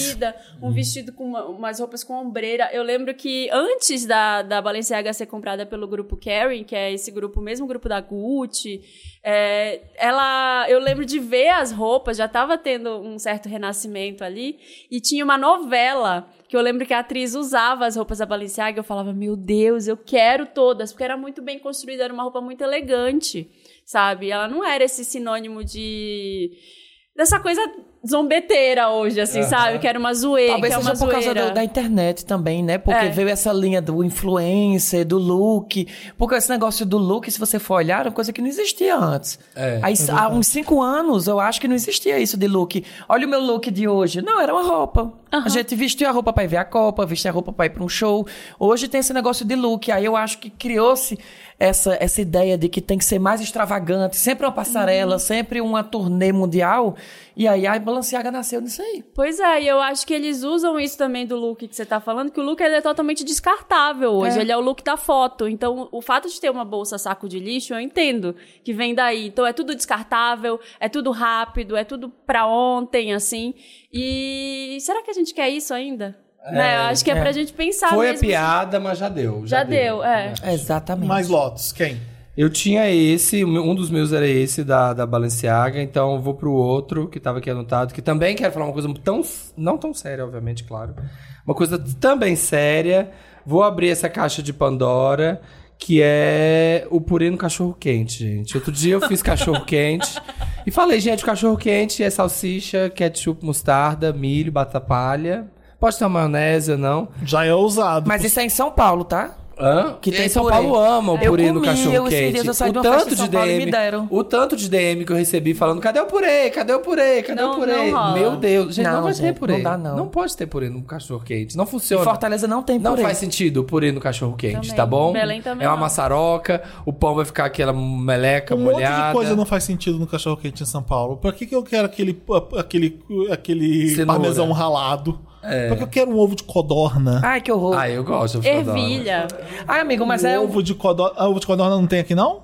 [SPEAKER 2] construída, um vestido com uma- umas roupas com ombreira. Eu lembro que antes da, da Balenciaga ser comprada pelo grupo Kering, que é esse grupo, o mesmo grupo da Gucci, é, ela, eu lembro de ver as roupas, já estava tendo um certo renascimento ali, e tinha uma novela que eu lembro que a atriz usava as roupas da Balenciaga eu falava, meu Deus, eu quero todas, porque era muito bem construída, era uma roupa muito elegante, sabe? Ela não era esse sinônimo de... dessa coisa zombeteira hoje, assim, sabe? Que era uma zoeira,
[SPEAKER 4] Talvez
[SPEAKER 2] que é
[SPEAKER 4] seja
[SPEAKER 2] uma
[SPEAKER 4] por causa
[SPEAKER 2] zoeira.
[SPEAKER 4] do- da internet também, né? Porque
[SPEAKER 2] É.
[SPEAKER 4] veio essa linha do influencer, do look. Porque esse negócio do look, se você for olhar, era uma coisa que não existia antes.
[SPEAKER 3] É,
[SPEAKER 4] Aí, há uns cinco anos, eu acho que não existia isso de look. Olha o meu look de hoje. Não, era uma roupa. A gente vestiu a roupa pra ir ver a Copa, vestiu a roupa pra ir pra um show. Hoje tem esse negócio de look. Aí eu acho que criou-se essa, essa ideia de que tem que ser mais extravagante. Sempre uma passarela,
[SPEAKER 2] Uhum.
[SPEAKER 4] sempre uma turnê mundial. E aí a Balenciaga nasceu nisso aí.
[SPEAKER 2] Pois é, e eu acho que eles usam isso também do look que você tá falando, que o look é totalmente descartável hoje.
[SPEAKER 4] É.
[SPEAKER 2] Ele é o look da foto. Então, o fato de ter uma bolsa saco de lixo, eu entendo que vem daí. Então, é tudo descartável, é tudo rápido, é tudo pra ontem, assim. E será que a gente quer isso ainda? Né? Eu acho que é,
[SPEAKER 4] é.
[SPEAKER 2] pra gente pensar
[SPEAKER 3] Foi a
[SPEAKER 2] mesmo.
[SPEAKER 3] piada, mas já deu.
[SPEAKER 2] Já deu, é.
[SPEAKER 4] Exatamente.
[SPEAKER 1] Mais lotos, quem?
[SPEAKER 3] Eu tinha esse, o meu- um dos meus era esse, da, da Balenciaga, então eu vou pro outro, que tava aqui anotado, que também quero falar uma coisa tão, não tão séria, obviamente, claro. Uma coisa também séria. Vou abrir essa caixa de Pandora, que é o purê no cachorro-quente, gente. Outro dia eu fiz cachorro-quente e falei, gente, o cachorro-quente é salsicha, ketchup, mostarda, milho, batata palha. Pode ter uma maionese ou não.
[SPEAKER 1] Já é ousado.
[SPEAKER 4] Mas isso é em São Paulo, tá?
[SPEAKER 3] Hã?
[SPEAKER 4] Que tem
[SPEAKER 3] em São
[SPEAKER 4] purê.
[SPEAKER 3] Paulo ama o
[SPEAKER 4] Eu
[SPEAKER 3] purê no
[SPEAKER 4] comi,
[SPEAKER 3] cachorro quente.
[SPEAKER 4] dias eu
[SPEAKER 3] o tanto
[SPEAKER 4] em
[SPEAKER 3] de DM, o tanto de DM que eu recebi falando, cadê o purê? Cadê o purê? Cadê
[SPEAKER 2] Não-
[SPEAKER 3] o purê?
[SPEAKER 2] não.
[SPEAKER 3] Meu Deus, gente, não,
[SPEAKER 4] Não,
[SPEAKER 3] vai
[SPEAKER 4] gente,
[SPEAKER 3] ter purê.
[SPEAKER 4] não dá, não.
[SPEAKER 3] pode ter purê no cachorro quente. Não
[SPEAKER 4] Em
[SPEAKER 3] funciona.
[SPEAKER 4] Fortaleza não tem
[SPEAKER 3] Não
[SPEAKER 4] purê.
[SPEAKER 3] faz sentido o purê no cachorro quente, tá bom?
[SPEAKER 2] Belém também
[SPEAKER 3] é uma
[SPEAKER 2] não.
[SPEAKER 3] maçaroca, o pão vai ficar aquela meleca
[SPEAKER 1] Um monte
[SPEAKER 3] molhada.
[SPEAKER 1] de coisa não faz sentido no cachorro quente em São Paulo. Por que, que eu quero aquele, aquele, aquele
[SPEAKER 3] Cenoura.
[SPEAKER 1] parmesão ralado? Por que eu quero um ovo de codorna?
[SPEAKER 4] Ai, que horror.
[SPEAKER 3] Ah, eu gosto. eu adoro.
[SPEAKER 2] Ervilha.
[SPEAKER 4] Ai, amigo, mas
[SPEAKER 1] um
[SPEAKER 4] é o,
[SPEAKER 1] ovo de codorna. Ah, ovo de codorna não tem aqui, não?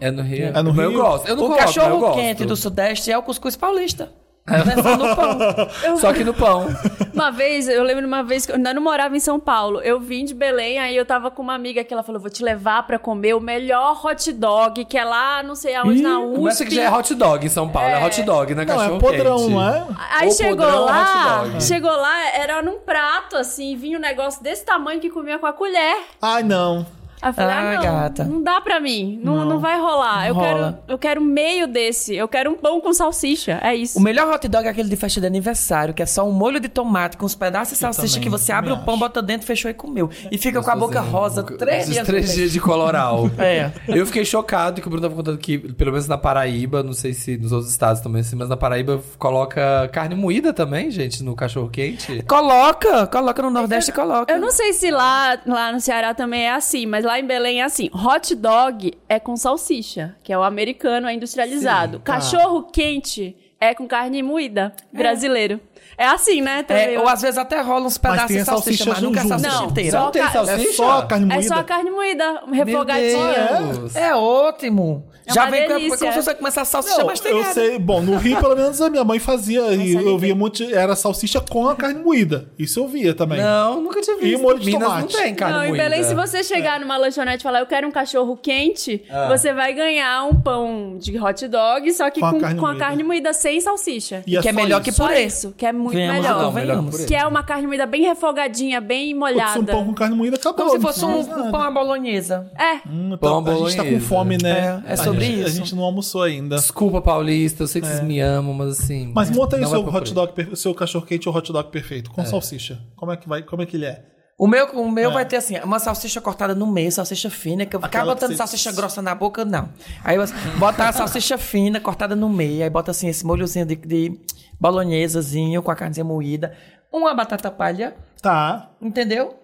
[SPEAKER 3] É no Rio.
[SPEAKER 1] É no Rio?
[SPEAKER 3] Eu gosto. Eu não
[SPEAKER 4] o
[SPEAKER 3] coloco,
[SPEAKER 4] cachorro
[SPEAKER 3] gosto.
[SPEAKER 4] quente do Sudeste é o cuscuz paulista. Não é só no pão.
[SPEAKER 3] Só que no pão.
[SPEAKER 2] Uma vez, eu lembro de uma vez que eu ainda não morava em São Paulo. Eu vim de Belém, aí eu tava com uma amiga que ela falou: vou te levar pra comer o melhor hot dog, que é lá, não sei aonde, na USP.
[SPEAKER 3] Começa que já é hot dog em São Paulo. É, hot dog, né?
[SPEAKER 1] Não,
[SPEAKER 3] Cachorro
[SPEAKER 1] é podrão, não é?
[SPEAKER 2] Aí
[SPEAKER 3] Ou
[SPEAKER 2] chegou
[SPEAKER 3] podrão,
[SPEAKER 2] lá,
[SPEAKER 3] hot dog.
[SPEAKER 2] chegou lá, era num prato, assim, vinha um negócio desse tamanho que comia com a colher.
[SPEAKER 1] Ai, não.
[SPEAKER 2] Aí eu falei,
[SPEAKER 4] Ah,
[SPEAKER 2] ah, não,
[SPEAKER 4] gata.
[SPEAKER 2] não dá pra mim, não, não. vai rolar. eu,
[SPEAKER 4] Não
[SPEAKER 2] quero,
[SPEAKER 4] rola.
[SPEAKER 2] eu quero meio desse, eu quero um pão com salsicha, é isso.
[SPEAKER 4] O melhor hot dog é aquele de festa de aniversário, que é só um molho de tomate com uns pedaços de salsicha
[SPEAKER 1] também,
[SPEAKER 4] que você abre o pão,
[SPEAKER 1] acho.
[SPEAKER 4] bota dentro, fechou e comeu. E fica com a boca rosa três
[SPEAKER 3] Esses
[SPEAKER 4] dias.
[SPEAKER 3] três dias de coloral.
[SPEAKER 4] É.
[SPEAKER 3] Eu fiquei chocado que o Bruno tava contando que, pelo menos na Paraíba, não sei se nos outros estados também, assim, mas na Paraíba coloca carne moída também, gente, no cachorro quente.
[SPEAKER 4] Coloca, coloca no Nordeste, coloca.
[SPEAKER 2] Eu não sei se lá, lá no Ceará também é assim, mas lá em Belém é assim. Hot dog é com salsicha, que é o americano, é industrializado.
[SPEAKER 1] Sim, tá.
[SPEAKER 2] Cachorro quente é com carne moída, brasileiro. É assim, né? também.
[SPEAKER 4] É, ou às vezes até rola uns pedaços
[SPEAKER 1] tem
[SPEAKER 4] de
[SPEAKER 1] a
[SPEAKER 4] salsicha,
[SPEAKER 1] salsicha
[SPEAKER 4] mas nunca a
[SPEAKER 1] junto.
[SPEAKER 4] salsicha
[SPEAKER 2] Não,
[SPEAKER 4] inteira.
[SPEAKER 2] só
[SPEAKER 3] Não tem salsicha?
[SPEAKER 1] É só a carne
[SPEAKER 2] É
[SPEAKER 1] moída?
[SPEAKER 2] só a carne moída, refogadinha.
[SPEAKER 4] É ótimo.
[SPEAKER 2] É
[SPEAKER 4] Já vem com-
[SPEAKER 2] delícia.
[SPEAKER 4] como se você começar a salsicha
[SPEAKER 1] Não,
[SPEAKER 4] mais
[SPEAKER 1] eu sei. Bom, no Rio, pelo menos, a minha mãe fazia. e eu via muito. Era salsicha com a carne moída. Isso eu via também.
[SPEAKER 3] Não, nunca tinha visto.
[SPEAKER 1] molho de
[SPEAKER 3] Minas
[SPEAKER 1] tomate.
[SPEAKER 3] não tem carne
[SPEAKER 2] Não, em
[SPEAKER 3] moída.
[SPEAKER 2] Belém, se você chegar numa lanchonete e falar, eu quero um cachorro quente, você vai ganhar um pão de hot dog, só que
[SPEAKER 1] Com a
[SPEAKER 2] com,
[SPEAKER 1] carne
[SPEAKER 2] com a
[SPEAKER 1] moída.
[SPEAKER 2] carne moída sem salsicha.
[SPEAKER 1] E
[SPEAKER 4] Que é
[SPEAKER 1] só
[SPEAKER 4] melhor que
[SPEAKER 2] Só
[SPEAKER 4] purê.
[SPEAKER 2] isso, que é muito
[SPEAKER 4] Venhamos
[SPEAKER 2] melhor.
[SPEAKER 3] melhor que
[SPEAKER 2] é uma carne moída bem refogadinha, bem
[SPEAKER 1] Putz,
[SPEAKER 2] molhada.
[SPEAKER 1] um pão com carne moída acabou.
[SPEAKER 4] Como se fosse um, um pão à bolonhesa.
[SPEAKER 2] É.
[SPEAKER 1] Hum,
[SPEAKER 3] Pão
[SPEAKER 1] então, a gente tá com fome, né?
[SPEAKER 4] É, é sobre
[SPEAKER 1] a gente, A
[SPEAKER 4] isso.
[SPEAKER 1] gente não almoçou ainda.
[SPEAKER 3] Desculpa, Paulista, eu sei que vocês me amam, mas assim.
[SPEAKER 1] Mas monta aí o seu hot dog, o seu cachorro quente ou hot dog perfeito, com salsicha. Como é que vai? Como é que ele é?
[SPEAKER 4] O meu, o meu vai ter assim, uma salsicha cortada no meio, salsicha fina, que eu ficar botando
[SPEAKER 1] você-
[SPEAKER 4] salsicha grossa na boca, não. Aí você bota a salsicha fina, cortada no meio, aí bota assim esse molhozinho de, de bolonhesazinho com a carnezinha moída, uma batata palha,
[SPEAKER 1] Tá.
[SPEAKER 4] entendeu?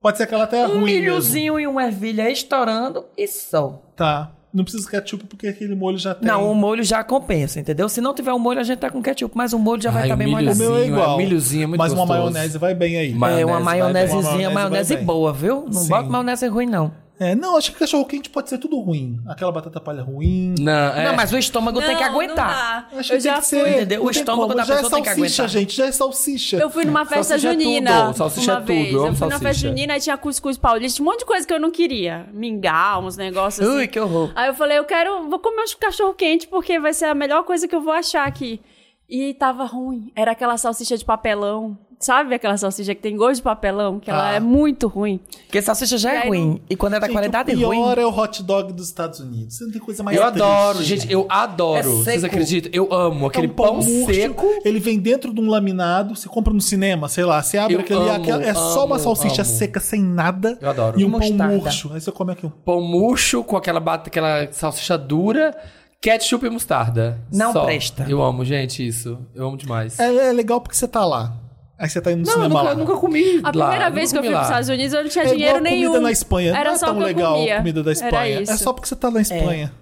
[SPEAKER 1] Pode ser aquela até
[SPEAKER 4] Um
[SPEAKER 1] ruim mesmo.
[SPEAKER 4] milhozinho e uma ervilha estourando e só.
[SPEAKER 1] Tá. Não precisa de ketchup porque aquele molho já tem.
[SPEAKER 4] Não, o molho já compensa, entendeu? Se não tiver o molho, a gente tá com ketchup, mas o molho já vai
[SPEAKER 3] Ai,
[SPEAKER 4] estar
[SPEAKER 3] o
[SPEAKER 4] bem
[SPEAKER 1] O
[SPEAKER 4] molhado.
[SPEAKER 1] meu é igual.
[SPEAKER 3] é, milhozinho é muito
[SPEAKER 1] Mas uma
[SPEAKER 3] gostoso.
[SPEAKER 1] maionese vai bem aí.
[SPEAKER 3] Ma-
[SPEAKER 4] É, uma
[SPEAKER 3] Maionese
[SPEAKER 4] maionesezinha,
[SPEAKER 1] Uma maionese
[SPEAKER 4] maionese boa, viu? Não
[SPEAKER 1] Sim.
[SPEAKER 4] bota maionese ruim, não.
[SPEAKER 1] É, não, acho que cachorro quente pode ser tudo ruim. Aquela batata palha ruim.
[SPEAKER 3] Não, é.
[SPEAKER 4] Não, mas o estômago tem que
[SPEAKER 2] Não,
[SPEAKER 4] aguentar.
[SPEAKER 2] Não.
[SPEAKER 1] Acho
[SPEAKER 2] Eu
[SPEAKER 1] que tem
[SPEAKER 2] já
[SPEAKER 1] que
[SPEAKER 2] fui.
[SPEAKER 1] ser.
[SPEAKER 4] entendeu? O
[SPEAKER 1] não
[SPEAKER 4] estômago
[SPEAKER 1] como.
[SPEAKER 4] da
[SPEAKER 1] já
[SPEAKER 4] pessoa
[SPEAKER 1] é
[SPEAKER 4] tem que
[SPEAKER 1] salsicha,
[SPEAKER 4] aguentar.
[SPEAKER 1] gente. Já é salsicha.
[SPEAKER 2] Eu fui numa festa
[SPEAKER 3] Salsicha é tudo,
[SPEAKER 2] junina.
[SPEAKER 3] salsicha
[SPEAKER 2] uma
[SPEAKER 3] é tudo,
[SPEAKER 2] vez.
[SPEAKER 3] eu amo
[SPEAKER 2] Eu fui numa festa
[SPEAKER 3] salsicha.
[SPEAKER 2] junina e tinha cuscuz paulista, um monte de coisa que eu não queria. Mingau, uns negócios assim.
[SPEAKER 4] Ui, que horror.
[SPEAKER 2] Aí eu falei, eu quero, vou comer um cachorro quente porque vai ser a melhor coisa que eu vou achar aqui. E tava ruim. Era aquela salsicha de papelão. Sabe aquela salsicha que tem gosto de papelão? Que ela
[SPEAKER 1] Ah.
[SPEAKER 2] é muito ruim.
[SPEAKER 4] Porque salsicha já
[SPEAKER 2] E
[SPEAKER 4] é ruim. E quando é da
[SPEAKER 1] Gente,
[SPEAKER 4] qualidade
[SPEAKER 1] o pior
[SPEAKER 4] ruim.
[SPEAKER 1] é o hot dog dos Estados Unidos. Você não tem coisa mais
[SPEAKER 3] Eu
[SPEAKER 1] triste.
[SPEAKER 3] adoro, gente, eu adoro.
[SPEAKER 4] É
[SPEAKER 3] Vocês
[SPEAKER 4] seco.
[SPEAKER 3] acreditam? Eu amo
[SPEAKER 1] É
[SPEAKER 3] aquele
[SPEAKER 1] um
[SPEAKER 3] pão,
[SPEAKER 1] murcho,
[SPEAKER 3] seco.
[SPEAKER 1] Ele vem dentro de um laminado. Você compra no cinema, sei lá. Você abre
[SPEAKER 3] Eu
[SPEAKER 1] aquele.
[SPEAKER 3] amo,
[SPEAKER 1] aquela- é só uma salsicha
[SPEAKER 3] amo.
[SPEAKER 1] seca, sem nada.
[SPEAKER 3] Eu adoro.
[SPEAKER 1] E um
[SPEAKER 4] Mostarda.
[SPEAKER 1] pão murcho. Aí você come aqui um.
[SPEAKER 3] Pão murcho com aquela, bata, aquela salsicha dura, ketchup e mostarda.
[SPEAKER 4] Não
[SPEAKER 3] Só.
[SPEAKER 4] presta.
[SPEAKER 3] Eu amo, gente, isso. Eu amo demais.
[SPEAKER 1] É, é legal porque você tá lá. Aí você tá indo no
[SPEAKER 3] Não, eu
[SPEAKER 1] cinema
[SPEAKER 3] nunca,
[SPEAKER 1] lá.
[SPEAKER 3] nunca comi.
[SPEAKER 2] A
[SPEAKER 3] lá,
[SPEAKER 2] primeira vez que eu fui
[SPEAKER 3] comi
[SPEAKER 2] pros
[SPEAKER 3] lá.
[SPEAKER 2] Estados Unidos, eu não tinha
[SPEAKER 1] É igual
[SPEAKER 2] dinheiro
[SPEAKER 1] a comida
[SPEAKER 2] nenhum.
[SPEAKER 1] na Espanha.
[SPEAKER 2] Era
[SPEAKER 1] não é
[SPEAKER 2] só
[SPEAKER 1] tão
[SPEAKER 2] eu
[SPEAKER 1] legal
[SPEAKER 2] comia.
[SPEAKER 1] a comida da
[SPEAKER 2] Era
[SPEAKER 1] Espanha. É só porque você tá na Espanha.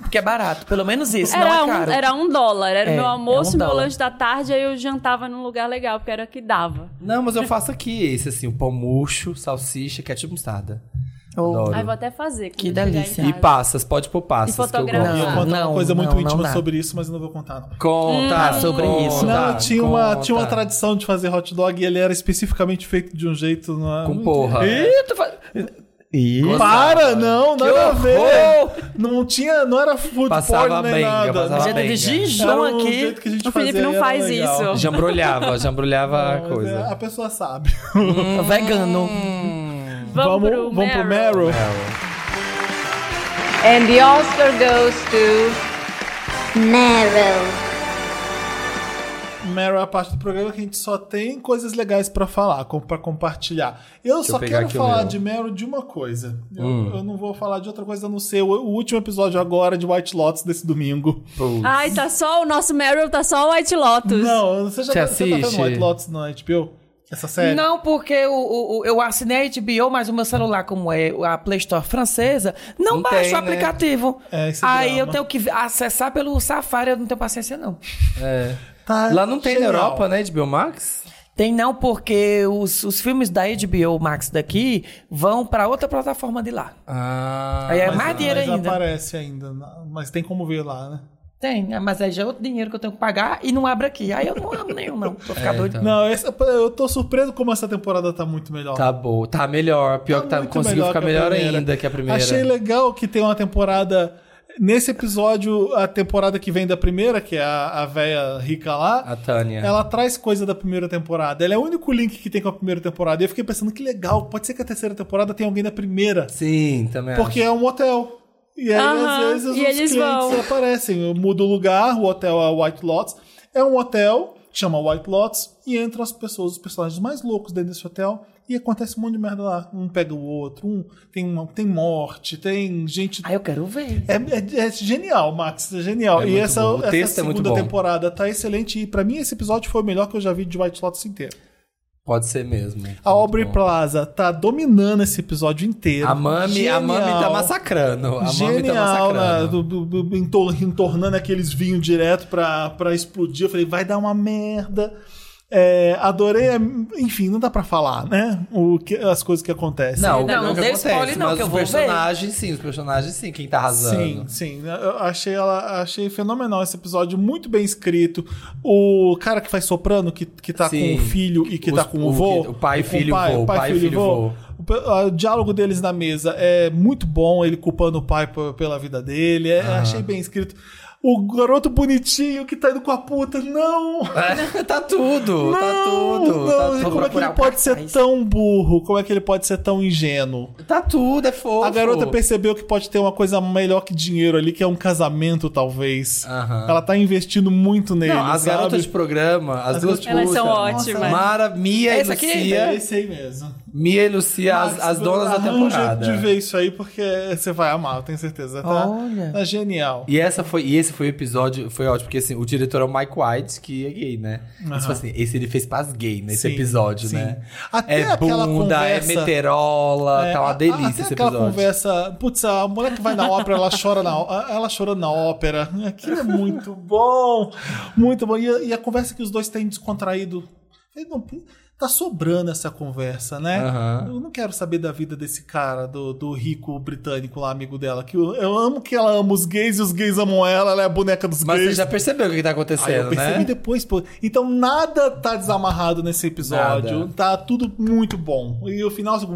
[SPEAKER 4] Porque é barato. Pelo menos isso, não
[SPEAKER 2] Era
[SPEAKER 4] é
[SPEAKER 2] um,
[SPEAKER 4] caro.
[SPEAKER 2] era um dólar. Era o
[SPEAKER 4] É,
[SPEAKER 2] meu
[SPEAKER 4] é um
[SPEAKER 2] almoço, meu
[SPEAKER 4] dólar.
[SPEAKER 2] lanche da tarde, aí eu jantava num lugar legal, porque era o que dava.
[SPEAKER 3] Não, mas eu faço aqui esse, assim, o pão murcho, salsicha, ketchup mostarda. Adoro.
[SPEAKER 2] Aí vou até fazer.
[SPEAKER 4] Que delícia.
[SPEAKER 3] E passas, pode pôr passas.
[SPEAKER 2] E
[SPEAKER 3] eu
[SPEAKER 2] fotografar.
[SPEAKER 1] Eu
[SPEAKER 3] gosto.
[SPEAKER 1] conto
[SPEAKER 4] não,
[SPEAKER 1] uma coisa muito
[SPEAKER 4] não, não
[SPEAKER 1] íntima sobre isso, mas eu não vou contar, não.
[SPEAKER 3] Conta
[SPEAKER 4] Ah, sobre
[SPEAKER 3] conta,
[SPEAKER 4] isso.
[SPEAKER 1] Não, tinha uma, tinha uma tradição de fazer hot dog e ele era especificamente feito de um jeito. Não,
[SPEAKER 3] Com porra.
[SPEAKER 4] Ih, tu fa... Ih,
[SPEAKER 1] Para, não, nada a
[SPEAKER 3] horror!
[SPEAKER 1] ver. Não tinha, não era food
[SPEAKER 3] Passava
[SPEAKER 1] porn nem
[SPEAKER 3] benga,
[SPEAKER 1] nada.
[SPEAKER 3] passava
[SPEAKER 4] jeito de
[SPEAKER 3] benga.
[SPEAKER 4] Gijão
[SPEAKER 1] Era um
[SPEAKER 4] aqui.
[SPEAKER 1] jeito que a gente
[SPEAKER 2] O Felipe
[SPEAKER 1] fazia
[SPEAKER 2] não
[SPEAKER 1] era
[SPEAKER 2] faz
[SPEAKER 1] legal.
[SPEAKER 2] isso.
[SPEAKER 3] Jambrolhava, jambrolhava a coisa.
[SPEAKER 1] é, A pessoa sabe.
[SPEAKER 4] Vegano.
[SPEAKER 2] Vamos, pro,
[SPEAKER 1] vamos pro
[SPEAKER 2] Meryl.
[SPEAKER 1] Meryl.
[SPEAKER 6] And the Oscar goes to
[SPEAKER 7] Meryl.
[SPEAKER 1] Meryl é a parte do programa que a gente só tem coisas legais pra falar, pra compartilhar. Eu
[SPEAKER 3] Deixa
[SPEAKER 1] só
[SPEAKER 3] eu
[SPEAKER 1] quero falar de Meryl de uma coisa. Eu,
[SPEAKER 3] Hum.
[SPEAKER 1] eu não vou falar de outra coisa a não ser o, o último episódio agora de White Lotus desse domingo.
[SPEAKER 3] Putz.
[SPEAKER 2] Ai, tá só o nosso Meryl, tá só o White Lotus.
[SPEAKER 1] Não, você já
[SPEAKER 3] Você
[SPEAKER 1] tá, você tá vendo
[SPEAKER 3] assiste?
[SPEAKER 1] White Lotus na HBO? Essa série?
[SPEAKER 4] Não, porque o, o- o- eu assinei a HBO, mas o meu celular, como é a Play Store francesa, não,
[SPEAKER 3] Não
[SPEAKER 4] baixa
[SPEAKER 3] tem,
[SPEAKER 4] o
[SPEAKER 3] né?
[SPEAKER 4] aplicativo.
[SPEAKER 1] É, esse
[SPEAKER 4] Aí
[SPEAKER 1] drama.
[SPEAKER 4] eu tenho que acessar pelo Safari, eu não tenho paciência, não.
[SPEAKER 3] É.
[SPEAKER 1] Tá
[SPEAKER 3] Lá não tem
[SPEAKER 1] genial.
[SPEAKER 3] na Europa, né, de Biomax?
[SPEAKER 4] Tem não, porque os, os filmes da HBO Max daqui vão pra outra plataforma de lá.
[SPEAKER 3] Ah.
[SPEAKER 4] Aí é
[SPEAKER 1] Mas,
[SPEAKER 4] mais dinheiro
[SPEAKER 1] mas
[SPEAKER 4] ainda.
[SPEAKER 1] aparece ainda, mas tem como ver lá, né?
[SPEAKER 4] Tem, é, mas aí já é outro dinheiro que eu tenho que pagar e não abre aqui. Aí eu não amo nenhum, não. Vou ficar
[SPEAKER 3] É,
[SPEAKER 4] doido.
[SPEAKER 3] então.
[SPEAKER 1] Não, essa- eu tô surpreso como essa temporada tá muito melhor.
[SPEAKER 3] Tá bom, tá melhor. Pior que tá, conseguiu ficar melhor ainda que a primeira.
[SPEAKER 1] Achei legal que tem uma temporada. Nesse episódio, a temporada que vem da primeira, que é a, a véia rica lá,
[SPEAKER 3] A Tânia.
[SPEAKER 1] ela traz coisa da primeira temporada. Ela é o único link que tem com a primeira temporada. E eu fiquei pensando que legal, pode ser que a terceira temporada tenha alguém da primeira.
[SPEAKER 3] Sim, também
[SPEAKER 1] Porque é um hotel. E aí,
[SPEAKER 2] Aham,
[SPEAKER 1] às vezes,
[SPEAKER 2] e
[SPEAKER 1] os
[SPEAKER 2] eles
[SPEAKER 1] clientes
[SPEAKER 2] vão.
[SPEAKER 1] aparecem. Muda o lugar, o hotel é White Lotus. É um hotel, chama White Lotus, e entram as pessoas, os personagens mais loucos dentro desse hotel. E acontece um monte de merda lá. Um pega o outro, um tem, uma, tem morte, tem gente.
[SPEAKER 4] Aí eu quero ver.
[SPEAKER 1] É, é- é genial, Max, é genial.
[SPEAKER 3] É
[SPEAKER 1] e essa, essa
[SPEAKER 3] é muito
[SPEAKER 1] segunda
[SPEAKER 3] bom.
[SPEAKER 1] temporada tá excelente. E pra mim, esse episódio foi o melhor que eu já vi de White Lotus inteiro.
[SPEAKER 3] Pode ser mesmo.
[SPEAKER 1] A Aubrey
[SPEAKER 3] bom.
[SPEAKER 1] Plaza tá dominando esse episódio inteiro.
[SPEAKER 3] A Mami, a Mami tá
[SPEAKER 1] Genial.
[SPEAKER 3] massacrando. A Mami tá
[SPEAKER 1] Genial, né?
[SPEAKER 3] massacrando.
[SPEAKER 1] Do, do, do- entor- entornando aqueles vinhos direto pra, pra explodir. Eu falei, vai dar uma merda. É, adorei, a- enfim, não dá pra falar, né? O que, as coisas que acontecem.
[SPEAKER 3] Não,
[SPEAKER 4] Não, não
[SPEAKER 3] acontece,
[SPEAKER 4] spoiler não,
[SPEAKER 3] mas
[SPEAKER 4] que eu
[SPEAKER 3] os
[SPEAKER 4] vou ver.
[SPEAKER 3] personagens sim, os personagens sim, quem tá arrasando.
[SPEAKER 1] Sim, sim. Eu achei ela achei fenomenal esse episódio, muito bem escrito. O cara que faz soprano, que, que tá
[SPEAKER 3] Sim.
[SPEAKER 1] com o filho e que
[SPEAKER 3] Os-
[SPEAKER 1] tá com o
[SPEAKER 3] o
[SPEAKER 1] vô.
[SPEAKER 3] que- o pai,
[SPEAKER 1] e
[SPEAKER 3] filho, vô,
[SPEAKER 1] o pai, filho, vô. O, diálogo deles na mesa é muito bom, ele culpando o pai pela vida dele. É, Achei bem escrito. O garoto bonitinho que tá indo com a puta, não!
[SPEAKER 3] É, tá tudo, tá
[SPEAKER 1] Não,
[SPEAKER 3] tudo.
[SPEAKER 1] não,
[SPEAKER 3] tá, tudo
[SPEAKER 1] como é que ele pode ser tão burro? Como é que ele pode ser tão ingênuo?
[SPEAKER 3] tá tudo, é fofo.
[SPEAKER 1] A garota percebeu que pode ter uma coisa melhor que dinheiro ali, que é um casamento, talvez.
[SPEAKER 3] Aham.
[SPEAKER 1] Ela tá investindo muito nele.
[SPEAKER 3] Não, as
[SPEAKER 1] sabe?
[SPEAKER 3] garotas de programa, as,
[SPEAKER 1] As
[SPEAKER 3] duas
[SPEAKER 2] Elas são ótimas.
[SPEAKER 3] Mara, Mia e
[SPEAKER 4] Esse aqui?
[SPEAKER 1] É
[SPEAKER 3] Lucia.
[SPEAKER 1] esse aí mesmo.
[SPEAKER 3] Mia e Lucia, as,
[SPEAKER 1] Max,
[SPEAKER 3] as donas da temporada.
[SPEAKER 1] de ver isso aí, porque você vai amar, eu tenho certeza. Tá,
[SPEAKER 4] Olha.
[SPEAKER 1] tá genial.
[SPEAKER 3] E, essa foi, e esse foi o episódio, foi ótimo, porque assim, o diretor é o Mike White, que é gay, né? Mas, tipo assim, esse ele fez pras gay nesse
[SPEAKER 1] Sim,
[SPEAKER 3] episódio,
[SPEAKER 1] sim.
[SPEAKER 3] né?
[SPEAKER 1] Até
[SPEAKER 3] é
[SPEAKER 1] aquela
[SPEAKER 3] bunda,
[SPEAKER 1] conversa-
[SPEAKER 3] é meterola,
[SPEAKER 1] É,
[SPEAKER 3] tá uma
[SPEAKER 1] a-
[SPEAKER 3] delícia
[SPEAKER 1] até
[SPEAKER 3] esse
[SPEAKER 1] aquela
[SPEAKER 3] episódio.
[SPEAKER 1] conversa. Putz, a mulher que vai na ópera, ela chora na, ela chorando na ópera. Aquilo é muito bom. Muito bom. E a, e a conversa que os dois têm descontraído. ele não- tá sobrando essa conversa, né?
[SPEAKER 3] Aham.
[SPEAKER 1] Eu não quero saber da vida desse cara, do, do rico britânico lá, amigo dela. Que eu, eu amo que ela ama os gays e os gays amam ela, ela é a boneca dos
[SPEAKER 3] Mas
[SPEAKER 1] gays.
[SPEAKER 3] você já percebeu o que, tá
[SPEAKER 1] Aí eu
[SPEAKER 3] acontecendo,
[SPEAKER 1] percebi
[SPEAKER 3] né?
[SPEAKER 1] depois, pô. Então nada tá desamarrado nesse episódio.
[SPEAKER 3] Nada.
[SPEAKER 1] Tá tudo muito bom. E o final, assim,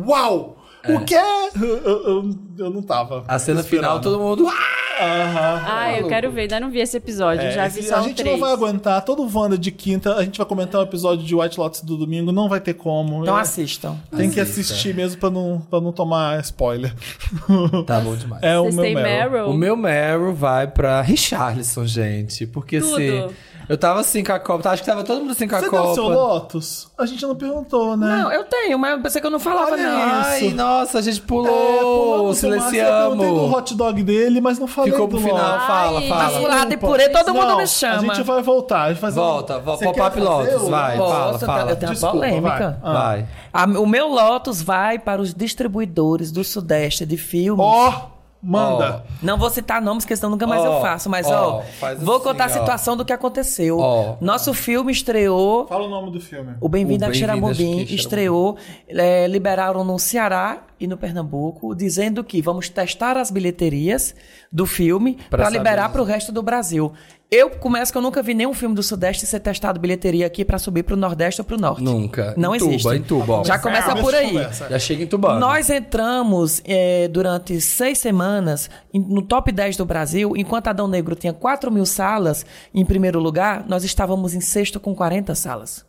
[SPEAKER 1] O quê? Eu, eu, eu- não tava.
[SPEAKER 3] A cena final, todo mundo. "Ah!"
[SPEAKER 1] Aham.
[SPEAKER 2] Ah, eu quero ver. Ainda não vi esse episódio.
[SPEAKER 1] É,
[SPEAKER 2] já vi só
[SPEAKER 1] a
[SPEAKER 2] o
[SPEAKER 1] gente
[SPEAKER 2] três.
[SPEAKER 1] não vai aguentar. Todo Wanda de quinta, a gente vai comentar um episódio de White Lotus do domingo. Não vai ter como.
[SPEAKER 4] Então
[SPEAKER 1] É,
[SPEAKER 4] assistam.
[SPEAKER 1] Tem que assistir mesmo pra não, pra não tomar spoiler.
[SPEAKER 3] Tá bom demais.
[SPEAKER 1] É o
[SPEAKER 2] Vocês
[SPEAKER 1] meu
[SPEAKER 2] têm
[SPEAKER 1] Meryl.
[SPEAKER 2] Meryl?
[SPEAKER 3] O meu Meryl vai pra Richarlison, gente. Porque
[SPEAKER 2] Tudo.
[SPEAKER 3] assim. Eu tava assim com a Copa. Acho que tava todo mundo assim com a
[SPEAKER 1] Você deu
[SPEAKER 3] Copa.
[SPEAKER 1] seu Lotus? A gente não perguntou, né?
[SPEAKER 4] Não, eu tenho, mas eu pensei que eu não falava,
[SPEAKER 1] Olha
[SPEAKER 4] não.
[SPEAKER 3] Ai, nossa, a gente
[SPEAKER 1] É,
[SPEAKER 3] pulou.
[SPEAKER 1] o seu Márcio, Eu perguntei do
[SPEAKER 3] silenciamos.
[SPEAKER 1] hot dog dele, mas não falei
[SPEAKER 3] Ficou
[SPEAKER 1] do
[SPEAKER 3] pro final.
[SPEAKER 1] Lotus.
[SPEAKER 3] Fala,
[SPEAKER 2] Ai,
[SPEAKER 3] fala.
[SPEAKER 2] mas
[SPEAKER 4] Furado e purê, todo mundo
[SPEAKER 1] Não,
[SPEAKER 4] me chama.
[SPEAKER 1] A gente vai voltar. A gente faz um-
[SPEAKER 3] Volta, volta.
[SPEAKER 1] Você
[SPEAKER 3] Pop-up Lotus,
[SPEAKER 1] o-
[SPEAKER 3] vai,
[SPEAKER 4] Posso,
[SPEAKER 3] fala,
[SPEAKER 4] eu tenho-
[SPEAKER 3] fala.
[SPEAKER 4] Eu tenho uma
[SPEAKER 1] Desculpa,
[SPEAKER 4] polêmica.
[SPEAKER 1] vai. Ah.
[SPEAKER 3] Vai.
[SPEAKER 4] A- o meu Lotus vai para os distribuidores do Sudeste de filmes.
[SPEAKER 1] Ó, manda.
[SPEAKER 4] Não vou citar nomes, que senão nunca mais
[SPEAKER 3] Ó,
[SPEAKER 4] eu faço, mas
[SPEAKER 3] ó, faz
[SPEAKER 4] vou
[SPEAKER 3] assim,
[SPEAKER 4] contar a situação do que aconteceu. Nosso filme estreou,
[SPEAKER 1] Fala o nome do filme.
[SPEAKER 4] o Bem-vindo
[SPEAKER 3] O
[SPEAKER 4] a
[SPEAKER 3] Bem-vindo a
[SPEAKER 4] Xeramobim
[SPEAKER 3] Xeramobim.
[SPEAKER 4] estreou, é, liberaram no Ceará e no Pernambuco, dizendo que vamos testar as bilheterias do filme
[SPEAKER 3] Pra
[SPEAKER 4] para liberar para o resto do Brasil. Eu começo que eu nunca vi nenhum filme do Sudeste ser testado bilheteria aqui para subir para o Nordeste ou para o Norte.
[SPEAKER 3] Nunca.
[SPEAKER 4] Não
[SPEAKER 3] Entuba,
[SPEAKER 4] existe.
[SPEAKER 3] entuba, ó.
[SPEAKER 4] Já começa
[SPEAKER 1] Começa
[SPEAKER 4] por aí.
[SPEAKER 1] conversa.
[SPEAKER 3] Já chega entubando.
[SPEAKER 4] Nós entramos eh, durante seis semanas em- no top 10 do Brasil, enquanto Adão Negro tinha 4 mil salas em primeiro lugar, nós estávamos em sexto com 40 salas.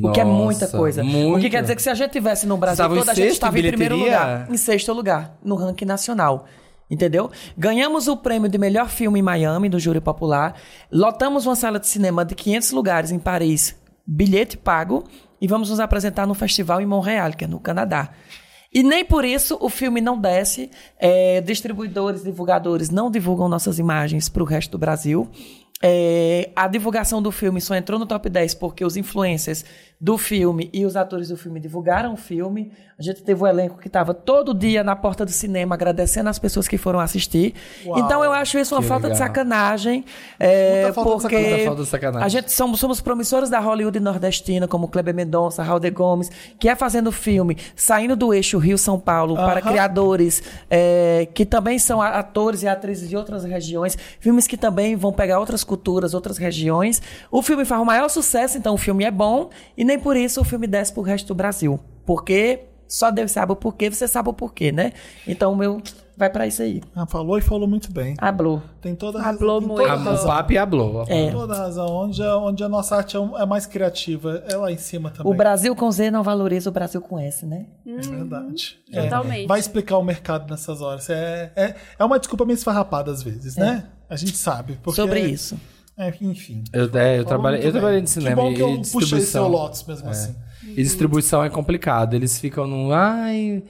[SPEAKER 4] o que é
[SPEAKER 3] Nossa,
[SPEAKER 4] muita coisa. O que quer dizer que se a gente tivesse no Brasil
[SPEAKER 3] Estavam em
[SPEAKER 4] todo, a gente estava em
[SPEAKER 3] em
[SPEAKER 4] primeiro lugar. Em sexto lugar, no ranking nacional. Entendeu? Ganhamos o prêmio de melhor filme em Miami, do Júri Popular. Lotamos uma sala de cinema de 500 lugares em Paris, bilhete pago. E vamos nos apresentar no festival em Montreal, que é no Canadá. E nem por isso o filme não desce. É, distribuidores, divulgadores não divulgam nossas imagens para o resto do Brasil. É, a divulgação do filme só entrou no top 10 porque os influencers do filme e os atores do filme divulgaram o filme. A gente teve um elenco que estava todo dia na porta do cinema agradecendo as pessoas que foram assistir.
[SPEAKER 1] Uau,
[SPEAKER 4] então eu acho isso uma falta de sacanagem. é,
[SPEAKER 1] falta de
[SPEAKER 4] porque
[SPEAKER 1] sacanagem.
[SPEAKER 3] Muita falta de sacanagem.
[SPEAKER 4] a gente somos, somos promissores da Hollywood nordestina, como Kleber Mendonça, Raul de Gomes, que é fazendo filme, saindo do eixo Rio-São Paulo para
[SPEAKER 1] Aham.
[SPEAKER 4] criadores é, que também são atores e atrizes de outras regiões, filmes que também vão pegar outras culturas, outras regiões. O filme faz o maior sucesso, então o filme é bom, e nem por isso o filme desce pro resto do Brasil. Porque só Deus sabe o porquê, você sabe o porquê, né? Então o meu vai para isso aí.
[SPEAKER 1] Ah, falou e falou muito bem.
[SPEAKER 4] Hablou.
[SPEAKER 1] Tem toda a razão. tem
[SPEAKER 2] muito.
[SPEAKER 1] toda a
[SPEAKER 3] o papo e hablou.
[SPEAKER 4] É.
[SPEAKER 1] Toda a razão. Onde a, onde a nossa arte é, é mais criativa. É lá em cima também.
[SPEAKER 4] O Brasil com Z não valoriza o Brasil com S, né?
[SPEAKER 1] É verdade. É.
[SPEAKER 2] Totalmente.
[SPEAKER 1] Vai explicar o mercado nessas horas. É, é, é uma desculpa meio esfarrapada às vezes, né? A gente sabe.
[SPEAKER 4] Sobre isso.
[SPEAKER 1] É, enfim.
[SPEAKER 3] Eu, é, eu, trabalhei, eu trabalhei cinema
[SPEAKER 1] Que bom que eu
[SPEAKER 3] e
[SPEAKER 1] puxei seu
[SPEAKER 3] distribuição.
[SPEAKER 1] Lotus mesmo assim.
[SPEAKER 3] E distribuição é complicado. Eles ficam num. Ai.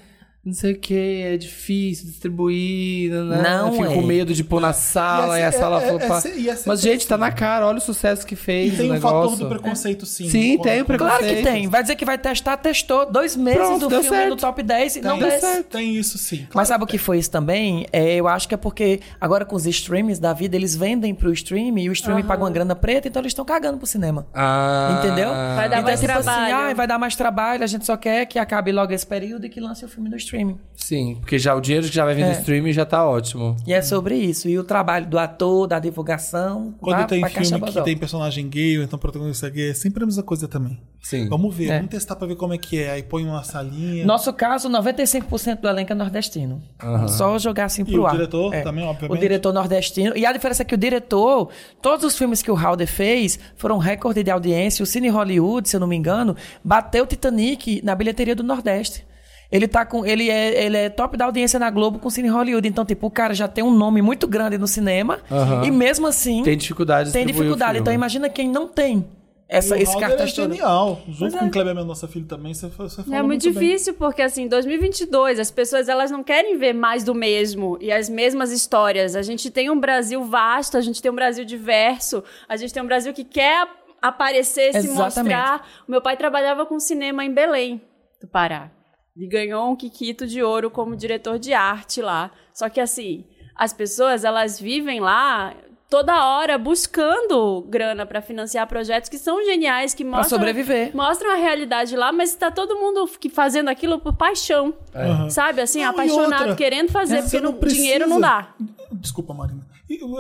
[SPEAKER 3] Não sei o que, é difícil distribuir, né?
[SPEAKER 4] Não
[SPEAKER 3] Fico
[SPEAKER 4] é.
[SPEAKER 3] com medo de pôr na sala, e, a sala
[SPEAKER 1] é-
[SPEAKER 3] falou,
[SPEAKER 1] é e é
[SPEAKER 3] Mas, gente,
[SPEAKER 1] assim.
[SPEAKER 3] tá na cara, olha o sucesso que
[SPEAKER 1] E
[SPEAKER 3] fez
[SPEAKER 1] tem
[SPEAKER 3] o
[SPEAKER 1] um fator do preconceito, sim.
[SPEAKER 3] Sim, tem o
[SPEAKER 1] quando-
[SPEAKER 4] Claro que
[SPEAKER 3] Preconceito.
[SPEAKER 4] tem. Vai dizer que vai testar, testou. Dois meses
[SPEAKER 3] Pronto,
[SPEAKER 4] do filme
[SPEAKER 3] certo.
[SPEAKER 4] no top 10 e não
[SPEAKER 1] Tem,
[SPEAKER 4] deu
[SPEAKER 1] isso,
[SPEAKER 4] certo.
[SPEAKER 1] tem isso sim.
[SPEAKER 4] Mas sabe o que foi isso também? É, eu acho que é porque agora com os streams da vida, eles vendem pro stream e o stream paga uma grana preta, então eles estão cagando pro cinema.
[SPEAKER 3] Ah,
[SPEAKER 4] Entendeu?
[SPEAKER 2] Vai dar
[SPEAKER 4] então
[SPEAKER 2] mais
[SPEAKER 4] tipo assim,
[SPEAKER 2] trabalho.
[SPEAKER 4] ah, vai dar mais trabalho, a gente só quer que acabe logo esse período e que lance o filme no streaming.
[SPEAKER 3] Sim, porque já o dinheiro que já vai vir do
[SPEAKER 4] É.
[SPEAKER 3] streaming já tá ótimo.
[SPEAKER 4] E é sobre isso. E o trabalho do ator, da divulgação.
[SPEAKER 1] Quando tem filme que
[SPEAKER 4] bodó.
[SPEAKER 1] tem personagem gay ou então protagonista gay, é sempre a mesma coisa também.
[SPEAKER 3] Sim.
[SPEAKER 1] Vamos ver,
[SPEAKER 4] É.
[SPEAKER 1] vamos testar pra ver como é que é. Aí põe uma salinha.
[SPEAKER 4] Nosso caso, 95% do elenco é nordestino. Só jogar assim pro
[SPEAKER 1] o
[SPEAKER 4] ar.
[SPEAKER 1] diretor
[SPEAKER 4] É.
[SPEAKER 1] também, obviamente?
[SPEAKER 4] O diretor nordestino. E a diferença é que o diretor, todos os filmes que o Halder fez foram recorde de audiência. O Cine Hollywood, se eu não me engano, bateu o Titanic na bilheteria do Nordeste. Ele tá com. Ele é, ele é top da audiência na Globo com o Cine Hollywood. Então, tipo, o cara já tem um nome muito grande no cinema.
[SPEAKER 3] Aham.
[SPEAKER 4] E mesmo assim.
[SPEAKER 3] Tem dificuldade de
[SPEAKER 4] tem dificuldade.
[SPEAKER 3] filme.
[SPEAKER 4] Então imagina quem não tem essa,
[SPEAKER 1] E o
[SPEAKER 4] esse cartaz
[SPEAKER 1] é genial. Junto
[SPEAKER 4] Pois
[SPEAKER 1] com
[SPEAKER 4] é.
[SPEAKER 1] o Kleber Mendonça Filho também, você, você falou
[SPEAKER 2] É muito
[SPEAKER 1] bem.
[SPEAKER 2] difícil porque assim, 2022, as pessoas elas não querem ver mais do mesmo e as mesmas histórias. A gente tem um Brasil vasto, a gente tem um Brasil diverso, a gente tem um Brasil que quer aparecer, se
[SPEAKER 4] Exatamente.
[SPEAKER 2] mostrar. O meu pai trabalhava com cinema em Belém, do Pará. E ganhou um Kikito de ouro como diretor de arte lá. Só que assim, as pessoas elas vivem lá toda hora buscando grana para financiar projetos que são geniais, que mostram
[SPEAKER 4] sobreviver.
[SPEAKER 2] mostram a realidade lá, mas tá todo mundo que- fazendo aquilo por paixão. Sabe? Assim,
[SPEAKER 1] Não,
[SPEAKER 2] apaixonado,
[SPEAKER 1] outra,
[SPEAKER 2] querendo fazer, porque
[SPEAKER 1] não
[SPEAKER 2] não-
[SPEAKER 1] precisa-
[SPEAKER 2] dinheiro não dá.
[SPEAKER 1] Desculpa, Marina.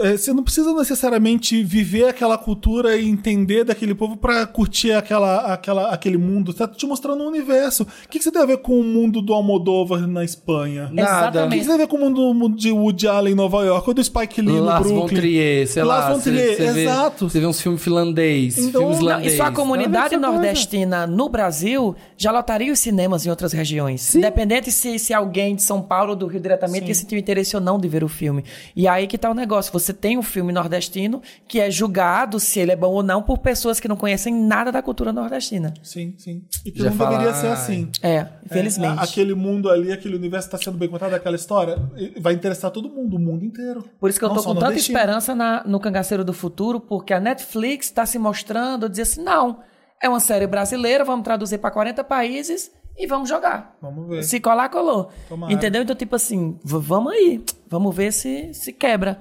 [SPEAKER 1] É, Você não precisa necessariamente viver aquela cultura e entender daquele povo pra curtir aquela, aquela, aquele mundo. Tá te mostrando um universo. O que, que você tem a ver com o mundo do Almodóvar na Espanha?
[SPEAKER 3] Nada.
[SPEAKER 1] O que, que você tem a ver com o mundo de Woody Allen em Nova York? Ou do Spike Lee no
[SPEAKER 3] Las
[SPEAKER 1] Brooklyn?
[SPEAKER 3] von Trier, sei
[SPEAKER 1] Las
[SPEAKER 3] lá.
[SPEAKER 1] von
[SPEAKER 3] você-
[SPEAKER 1] Trier, exato.
[SPEAKER 3] Você vê uns filmes finlandês,
[SPEAKER 1] Então,
[SPEAKER 3] filmes
[SPEAKER 1] não,
[SPEAKER 4] Não,
[SPEAKER 3] islandês.
[SPEAKER 4] e só a comunidade
[SPEAKER 3] Não é a mesma coisa.
[SPEAKER 4] nordestina no Brasil já lotaria os cinemas em outras regiões. Independente se, se alguém de São Paulo ou do Rio diretamente sentir o interesse ou não de ver o filme. E aí que tá o negócio. Você tem um filme nordestino que é julgado se ele é bom ou não por pessoas que não conhecem nada da cultura nordestina.
[SPEAKER 1] Sim, sim. E que
[SPEAKER 3] Já
[SPEAKER 1] não deveria
[SPEAKER 3] falar-
[SPEAKER 1] ser assim.
[SPEAKER 4] É, infelizmente.
[SPEAKER 1] É, a- aquele mundo ali, aquele universo está sendo bem contado, aquela história, vai interessar todo mundo, o mundo inteiro.
[SPEAKER 4] Por isso que eu
[SPEAKER 1] Não
[SPEAKER 4] tô com tanta esperança na- no Cangaceiro do Futuro, porque a Netflix está se mostrando, dizer assim, não, é uma série brasileira, vamos traduzir para 40 países e vamos jogar.
[SPEAKER 1] Vamos ver.
[SPEAKER 4] Se colar, colou.
[SPEAKER 1] Tomara.
[SPEAKER 4] Entendeu? Então, tipo assim, vamos aí. Vamos ver se se quebra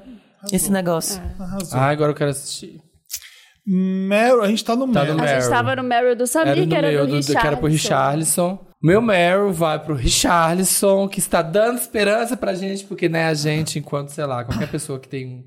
[SPEAKER 4] esse negócio.
[SPEAKER 1] Arrasou.
[SPEAKER 3] Ah, agora eu quero assistir.
[SPEAKER 1] Meryl, a gente tá no
[SPEAKER 3] Tá
[SPEAKER 1] Meryl.
[SPEAKER 3] no
[SPEAKER 2] A gente tava no Meryl do Samir,
[SPEAKER 3] Era
[SPEAKER 2] que
[SPEAKER 3] no
[SPEAKER 2] era
[SPEAKER 3] meu,
[SPEAKER 2] do
[SPEAKER 3] do, que era pro.
[SPEAKER 2] Richarlison.
[SPEAKER 3] Meu Meryl vai pro Richarlison, que está dando esperança pra gente, porque, né, a gente, enquanto, sei lá, qualquer pessoa que tem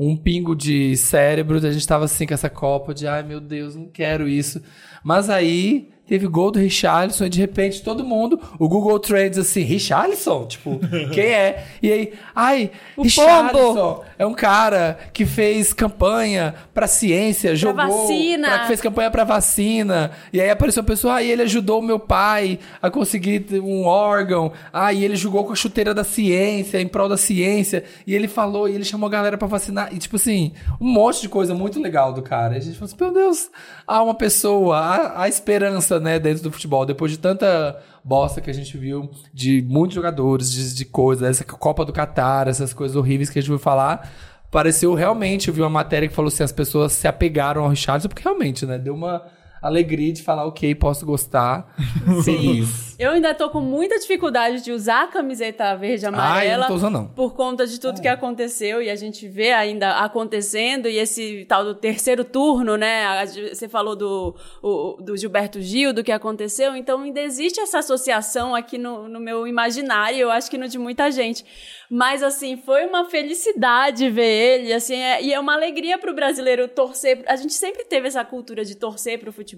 [SPEAKER 3] um pingo de cérebro, a gente tava assim com essa copa de, ai meu Deus, não quero isso. Mas aí teve gol do Richarlison e de repente todo mundo, o Google Trends assim, Richarlison? Tipo, quem é? E aí, ai,
[SPEAKER 2] O
[SPEAKER 3] Richarlison é um cara que fez campanha pra ciência, jogou,
[SPEAKER 2] vacina.
[SPEAKER 3] pra- que fez campanha pra vacina. E aí apareceu a pessoa, ah, e ele ajudou o meu pai a conseguir um órgão. Ah, e ele jogou com a chuteira da ciência, em prol da ciência. E ele falou, e ele chamou a galera pra vacinar. E tipo assim, um monte de coisa muito legal do cara. E a gente falou assim, meu Deus, há uma pessoa, há, há esperança, né, dentro do futebol. Depois de tanta bosta que a gente viu de muitos jogadores, de, de coisas, essa Copa do Catar, essas coisas horríveis que a gente ouviu falar. Pareceu realmente, eu vi uma matéria que falou assim, as pessoas se apegaram ao Richardson, porque realmente, né, deu uma alegria de falar, ok, posso gostar. Feliz.
[SPEAKER 2] Eu ainda tô com muita dificuldade de usar a camiseta verde e
[SPEAKER 3] Ah, eu
[SPEAKER 2] amarela.
[SPEAKER 3] não tô usando, não.
[SPEAKER 2] Por conta de tudo que aconteceu e a gente vê ainda acontecendo e esse tal do terceiro turno, né? A- Você falou do, o- do Gilberto Gil, do que aconteceu, então ainda existe essa associação aqui no, no meu imaginário, eu acho que no de muita gente. Mas, assim, foi uma felicidade ver ele, assim, é- e é uma alegria pro brasileiro torcer. A gente sempre teve essa cultura de torcer pro futebol.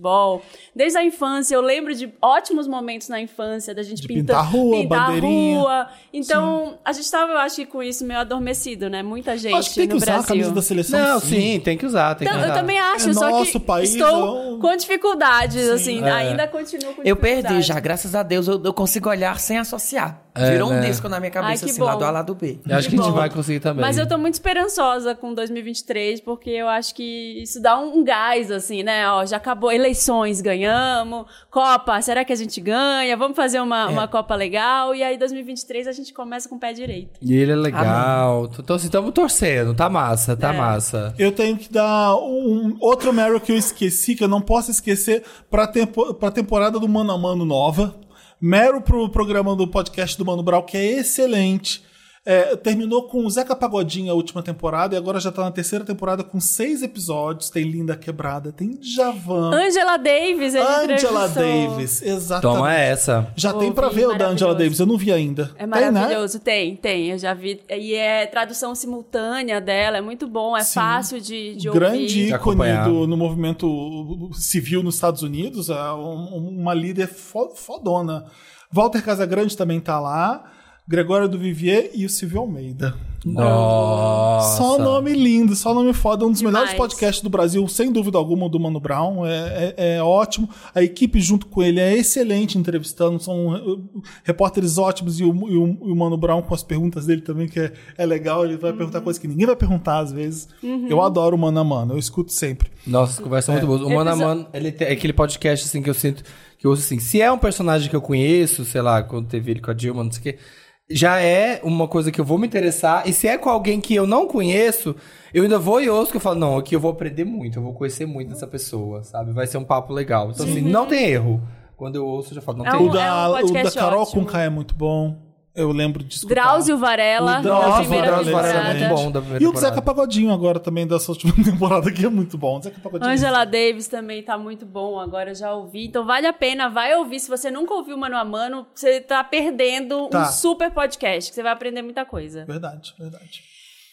[SPEAKER 2] Desde a infância, eu lembro de ótimos momentos na infância, da gente
[SPEAKER 1] De
[SPEAKER 2] pinta-
[SPEAKER 1] pintar a rua,
[SPEAKER 2] pintar a
[SPEAKER 1] bandeirinha.
[SPEAKER 2] rua. Então, a gente tava, eu acho que com isso meio adormecido, né? Muita gente
[SPEAKER 1] Acho que tem que
[SPEAKER 2] no
[SPEAKER 1] usar a
[SPEAKER 2] Brasil.
[SPEAKER 1] camisa da seleção.
[SPEAKER 3] Não, sim, tem que usar, tem que
[SPEAKER 2] Então,
[SPEAKER 3] usar.
[SPEAKER 2] eu também acho,
[SPEAKER 1] É
[SPEAKER 2] só
[SPEAKER 1] nosso
[SPEAKER 2] que
[SPEAKER 1] país,
[SPEAKER 2] estou
[SPEAKER 1] é um-
[SPEAKER 2] com dificuldades, assim,
[SPEAKER 3] É.
[SPEAKER 2] ainda continuo com
[SPEAKER 4] Eu
[SPEAKER 2] dificuldades.
[SPEAKER 4] perdi já, graças a Deus eu, eu consigo olhar sem associar. Virou um
[SPEAKER 3] né?
[SPEAKER 4] disco na minha cabeça,
[SPEAKER 2] Ai, que
[SPEAKER 4] assim,
[SPEAKER 2] bom.
[SPEAKER 4] lado A, lado B.
[SPEAKER 3] Eu acho que a gente vai conseguir também.
[SPEAKER 2] Mas eu tô muito esperançosa com 2023, porque eu acho que isso dá um gás, assim, né? Ó, já acabou eleições, ganhamos. Copa, será que a gente ganha? Vamos fazer uma, uma Copa legal. E aí, 2023, a gente começa com o pé direito.
[SPEAKER 3] E ele é legal. Então, assim, tamo torcendo. Tá massa, tá
[SPEAKER 2] É.
[SPEAKER 3] massa.
[SPEAKER 1] Eu tenho que dar um outro Meryl que eu esqueci, que eu não posso esquecer, pra, tempo, pra temporada do Mano a Mano nova. Meryl pro programa do podcast do Mano Brown, que é excelente. É, terminou com o Zeca Pagodinho a última temporada e agora já tá na terceira temporada com seis episódios. Tem Linda Quebrada, tem Javan,
[SPEAKER 2] Angela Davis, ele
[SPEAKER 1] Angela. Davis, exatamente.
[SPEAKER 3] Toma essa.
[SPEAKER 1] Já tem
[SPEAKER 2] Ouvi,
[SPEAKER 1] pra ver o da Angela
[SPEAKER 2] maravilhoso.
[SPEAKER 1] Davis, eu não vi ainda.
[SPEAKER 2] É
[SPEAKER 1] Tem, né?
[SPEAKER 2] maravilhoso, tem, tem, eu já vi. E é tradução simultânea dela, é muito bom, é
[SPEAKER 1] Sim.
[SPEAKER 2] fácil de, de
[SPEAKER 1] grande
[SPEAKER 2] ouvir.
[SPEAKER 3] De
[SPEAKER 1] ícone do, no movimento civil nos Estados Unidos, é um- uma líder fo- fodona. Walter Casagrande também tá lá, Gregório do Vivier e o Silvio Almeida.
[SPEAKER 3] Nossa.
[SPEAKER 1] Só nome lindo, só nome foda. Um dos
[SPEAKER 2] Demais.
[SPEAKER 1] melhores podcasts do Brasil, sem dúvida alguma, o do Mano Brown. É, é- é ótimo. A equipe junto com ele é excelente entrevistando. São uh, repórteres ótimos e o, e o- e o Mano Brown com as perguntas dele também, que é, é legal. Ele vai perguntar coisas que ninguém vai perguntar às vezes. Eu adoro o Mano a Mano, eu escuto sempre.
[SPEAKER 3] Nossa, conversa muito boa. O Mano a Mano, ele tem aquele podcast assim que eu sinto, que eu ouço assim, se é um personagem que eu conheço, sei lá, quando teve ele com a Dilma, não sei o quê, já é uma coisa que eu vou me interessar. E se é com alguém que eu não conheço, eu ainda vou e ouço que eu falo, não, aqui eu vou aprender muito, eu vou conhecer muito dessa pessoa, sabe? Vai ser um papo legal. Então, assim, não tem erro. Quando eu ouço, eu já falo, não
[SPEAKER 2] É
[SPEAKER 3] tem
[SPEAKER 2] um-
[SPEAKER 1] O
[SPEAKER 3] erro.
[SPEAKER 1] da, o da Carol
[SPEAKER 2] ótimo.
[SPEAKER 1] com K é muito bom. Eu lembro de escutar.
[SPEAKER 2] Drauzio Varela,
[SPEAKER 1] O
[SPEAKER 2] da
[SPEAKER 1] Drauzio Varela,
[SPEAKER 3] é muito bom da primeira
[SPEAKER 1] E o. Zeca Pagodinho agora também, dessa última temporada, que é muito bom. Zeca Pagodinho.
[SPEAKER 2] Angela Davis também tá muito bom, agora já ouvi. Então vale a pena, vai ouvir. Se você nunca ouviu Mano a Mano, você tá perdendo
[SPEAKER 1] Tá.
[SPEAKER 2] um super podcast, que você vai aprender muita coisa.
[SPEAKER 1] Verdade, verdade.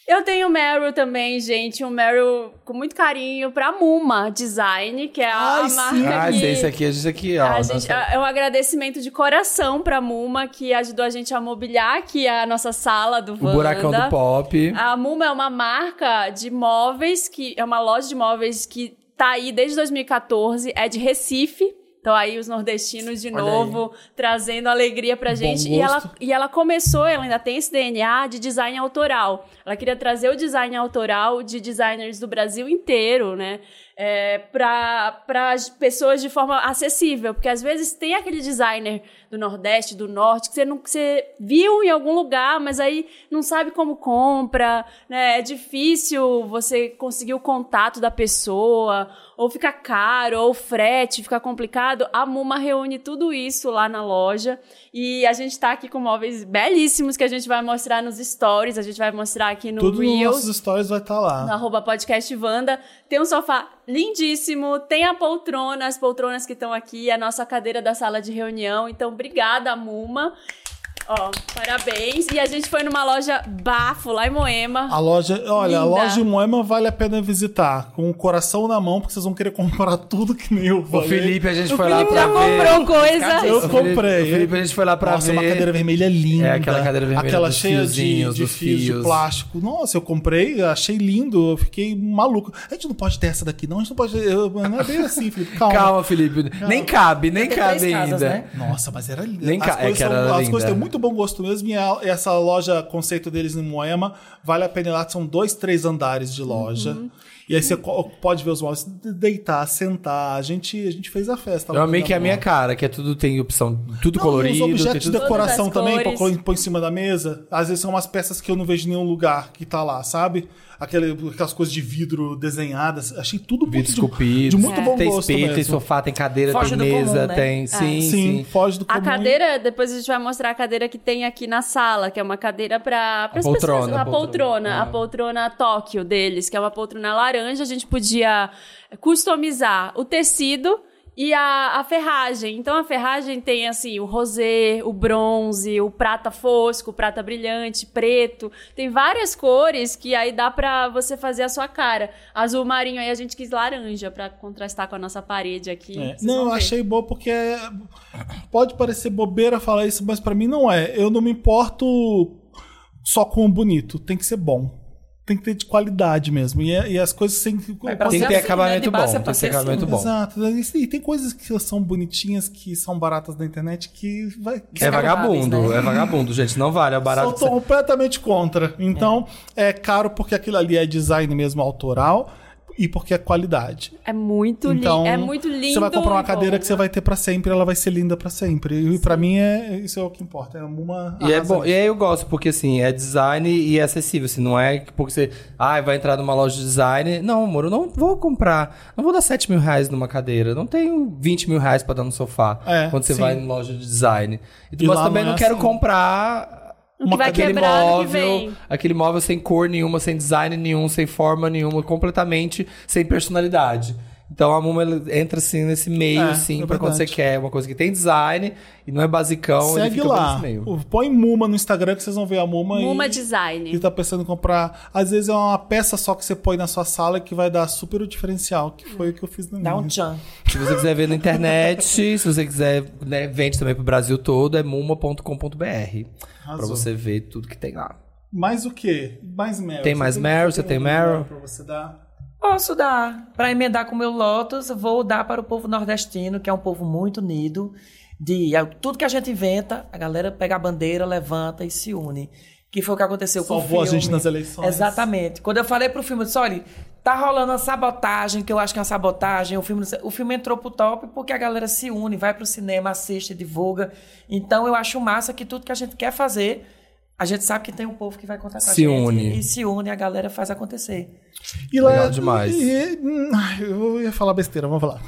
[SPEAKER 2] Eu tenho o Meryl também, gente, um Meryl com muito carinho pra Muma Design, que é a,
[SPEAKER 1] Ai,
[SPEAKER 2] a
[SPEAKER 1] sim.
[SPEAKER 2] marca
[SPEAKER 3] Ah,
[SPEAKER 2] que...
[SPEAKER 3] esse aqui, esse aqui, ó.
[SPEAKER 2] A gente- é um agradecimento de coração pra Muma, que ajudou a gente a mobiliar aqui a nossa sala do
[SPEAKER 3] o buracão
[SPEAKER 2] Wanda.
[SPEAKER 3] do pop.
[SPEAKER 2] A Muma é uma marca de móveis, que é uma loja de móveis que tá aí desde 2014, é de Recife. Então aí os nordestinos de
[SPEAKER 4] Olha
[SPEAKER 2] novo trazendo alegria pra gente. E ela, e ela começou, ela ainda tem esse DNA de design autoral. Ela queria trazer o design autoral de designers do Brasil inteiro, né? É, para as pessoas de forma acessível. Porque às vezes tem aquele designer do Nordeste, do Norte, que você, não, que você viu em algum lugar, mas aí não sabe como compra, né? É difícil você conseguir o contato da pessoa, ou fica caro, ou frete, fica complicado. A Muma reúne tudo isso lá na loja. E a gente tá aqui com móveis belíssimos que a gente vai mostrar nos stories, a gente vai mostrar aqui no
[SPEAKER 1] Tudo
[SPEAKER 2] Reels
[SPEAKER 1] nossos stories vai estar lá.
[SPEAKER 2] no arroba podcast Wanda. Tem um sofá lindíssimo, tem a poltrona, as poltronas que estão aqui, a nossa cadeira da sala de reunião. Então, obrigada, Muma. Ó, parabéns. E a gente foi numa loja bafo lá em Moema.
[SPEAKER 1] A loja, olha, a
[SPEAKER 2] Linda.
[SPEAKER 1] loja em Moema vale a pena visitar. Com o coração na mão, porque vocês vão querer comprar tudo que nem eu
[SPEAKER 3] O
[SPEAKER 1] falei.
[SPEAKER 3] Felipe, a gente
[SPEAKER 2] o
[SPEAKER 3] foi lá
[SPEAKER 2] Felipe
[SPEAKER 3] pra
[SPEAKER 2] já
[SPEAKER 3] ver.
[SPEAKER 2] comprou coisa.
[SPEAKER 1] Eu
[SPEAKER 3] O
[SPEAKER 1] comprei.
[SPEAKER 3] O Felipe, a gente foi lá pra
[SPEAKER 1] Nossa,
[SPEAKER 3] ver.
[SPEAKER 1] uma cadeira vermelha linda.
[SPEAKER 3] É, aquela cadeira vermelha
[SPEAKER 1] Aquela cheia de, de fios de plástico. Nossa, eu comprei, achei lindo, eu fiquei maluco. A gente não pode ter essa daqui, não. A gente não pode. eu- Não é bem assim, Felipe. Calma.
[SPEAKER 3] Calma, Felipe. Nem cabe, nem cabe ainda.
[SPEAKER 4] casas, né?
[SPEAKER 1] Nossa, mas era lindo.
[SPEAKER 3] Nem
[SPEAKER 1] as
[SPEAKER 3] ca- é
[SPEAKER 1] coisas,
[SPEAKER 3] que era
[SPEAKER 1] são- as
[SPEAKER 3] linda.
[SPEAKER 1] coisas têm muito bom gosto mesmo. E a- essa loja, conceito deles em Moema, vale a pena ir lá. São dois, três andares de loja.
[SPEAKER 3] Uhum.
[SPEAKER 1] E aí você pode ver os móveis, deitar, sentar. A gente, a gente fez a festa. lá
[SPEAKER 3] Eu amei que é a minha cara, que é tudo, tem opção, tudo
[SPEAKER 1] Não,
[SPEAKER 3] colorido.
[SPEAKER 1] Os
[SPEAKER 3] tem
[SPEAKER 1] objetos de
[SPEAKER 3] tudo...
[SPEAKER 1] decoração também, pôr pôr em cima da mesa. Às vezes são umas peças que eu não vejo em nenhum lugar que tá lá, sabe? Aquele, aquelas coisas de vidro desenhadas. Achei tudo muito
[SPEAKER 3] Vídeo
[SPEAKER 1] de,
[SPEAKER 3] esculpido.
[SPEAKER 1] de muito bom
[SPEAKER 3] tem
[SPEAKER 1] gosto
[SPEAKER 3] espelho, tem
[SPEAKER 1] mesmo.
[SPEAKER 3] sofá, tem cadeira,
[SPEAKER 4] Foge
[SPEAKER 3] tem mesa,
[SPEAKER 4] comum, né?
[SPEAKER 3] tem. Sim,
[SPEAKER 1] Sim,
[SPEAKER 3] sim.
[SPEAKER 1] foge do
[SPEAKER 2] A
[SPEAKER 1] comum.
[SPEAKER 2] cadeira, depois a gente vai mostrar a cadeira que tem aqui na sala, que é uma cadeira para as
[SPEAKER 3] poltrona,
[SPEAKER 2] pessoas. A
[SPEAKER 3] a poltrona,
[SPEAKER 2] poltrona,
[SPEAKER 3] é.
[SPEAKER 2] a poltrona Tóquio deles, que é uma poltrona laranja. A gente podia customizar o tecido e a, a ferragem. Então a ferragem tem assim o rosé, o bronze, o prata fosco, o prata brilhante, preto. Tem várias cores que aí dá pra você fazer a sua cara. Azul marinho aí a gente quis laranja pra contrastar com a nossa parede aqui.
[SPEAKER 1] É. Não, eu achei boa porque é- pode parecer bobeira falar isso, mas pra mim não é. Eu não me importo só com o bonito, tem que ser bom. Tem que ter de qualidade mesmo. E, é- e as coisas têm que.
[SPEAKER 4] Mas pra
[SPEAKER 3] Tem que ter
[SPEAKER 4] assim,
[SPEAKER 3] acabamento
[SPEAKER 4] né? De
[SPEAKER 3] bom.
[SPEAKER 4] é
[SPEAKER 3] Tem
[SPEAKER 4] pra
[SPEAKER 3] que ter
[SPEAKER 4] ser
[SPEAKER 3] acabamento bom.
[SPEAKER 1] Exato. E tem coisas que são bonitinhas, que são baratas na internet, que vai.
[SPEAKER 3] É vagabundo,
[SPEAKER 4] né?
[SPEAKER 3] é vagabundo, gente. Não vale, é barato.
[SPEAKER 1] Sou completamente contra. Então, é. caro porque aquilo ali é design mesmo autoral e porque é qualidade.
[SPEAKER 2] É muito,
[SPEAKER 1] Então,
[SPEAKER 2] li é muito lindo.
[SPEAKER 1] Você vai comprar uma cadeira
[SPEAKER 2] bom.
[SPEAKER 1] que você vai ter pra sempre, ela vai ser linda pra sempre. E pra mim é isso é o que importa. É uma
[SPEAKER 3] E é bom, e aí eu gosto, porque assim, é design e é acessível, assim, não é porque você, ah, vai entrar numa loja de design. Não, amor, eu não vou comprar, não vou dar 7 mil reais numa cadeira, não tenho 20 mil reais pra dar no sofá
[SPEAKER 1] É,
[SPEAKER 3] quando você
[SPEAKER 1] sim.
[SPEAKER 3] vai em loja de design. E,
[SPEAKER 1] E
[SPEAKER 3] mas também
[SPEAKER 1] não
[SPEAKER 3] não
[SPEAKER 1] é
[SPEAKER 3] quero
[SPEAKER 1] assim.
[SPEAKER 3] comprar
[SPEAKER 2] O que que
[SPEAKER 3] aquele móvel sem cor nenhuma, sem design nenhum, sem forma nenhuma, completamente sem personalidade. Então a Muma ela entra assim nesse meio,
[SPEAKER 1] É,
[SPEAKER 3] assim,
[SPEAKER 1] é
[SPEAKER 3] pra quando você quer uma coisa que tem design e não é basicão, ele
[SPEAKER 1] Segue
[SPEAKER 3] fica
[SPEAKER 1] lá.
[SPEAKER 3] nesse meio.
[SPEAKER 1] O- Põe Muma no Instagram que vocês vão ver a Muma.
[SPEAKER 2] Muma
[SPEAKER 1] e,
[SPEAKER 2] Design.
[SPEAKER 1] E tá pensando em comprar. Às vezes é uma peça só que você põe na sua sala que vai dar super o diferencial, que foi o que eu fiz na
[SPEAKER 4] Dá
[SPEAKER 1] minha.
[SPEAKER 4] um tchan.
[SPEAKER 3] Se você quiser ver na internet, se você quiser, né, vende também pro Brasil todo, é muma.com.br. Pra você ver tudo que tem lá.
[SPEAKER 1] Mais o quê? Mais Meryl.
[SPEAKER 3] Tem mais Meryl? Você tem Meryl?
[SPEAKER 1] Pra você dar.
[SPEAKER 4] Posso dar. Para emendar com o meu Lotus, vou dar para o povo nordestino, que é um povo muito unido. De tudo que a gente inventa, a galera pega a bandeira, levanta e se une. Que foi o que aconteceu com o
[SPEAKER 1] Salvou a
[SPEAKER 4] filme.
[SPEAKER 1] gente nas eleições.
[SPEAKER 4] Exatamente. Quando eu falei pro filme, eu disse, olha, tá rolando uma sabotagem, que eu acho que é uma sabotagem. O filme, o filme entrou pro top porque a galera se une, vai pro cinema, assiste, divulga. Então eu acho massa que tudo que a gente quer fazer, a gente sabe que tem um povo que vai contar com a
[SPEAKER 3] Se
[SPEAKER 4] gente.
[SPEAKER 3] une.
[SPEAKER 4] E se une, a galera faz acontecer.
[SPEAKER 1] E lá,
[SPEAKER 3] Legal demais.
[SPEAKER 1] e- hum, ai, eu ia falar besteira, vamos falar.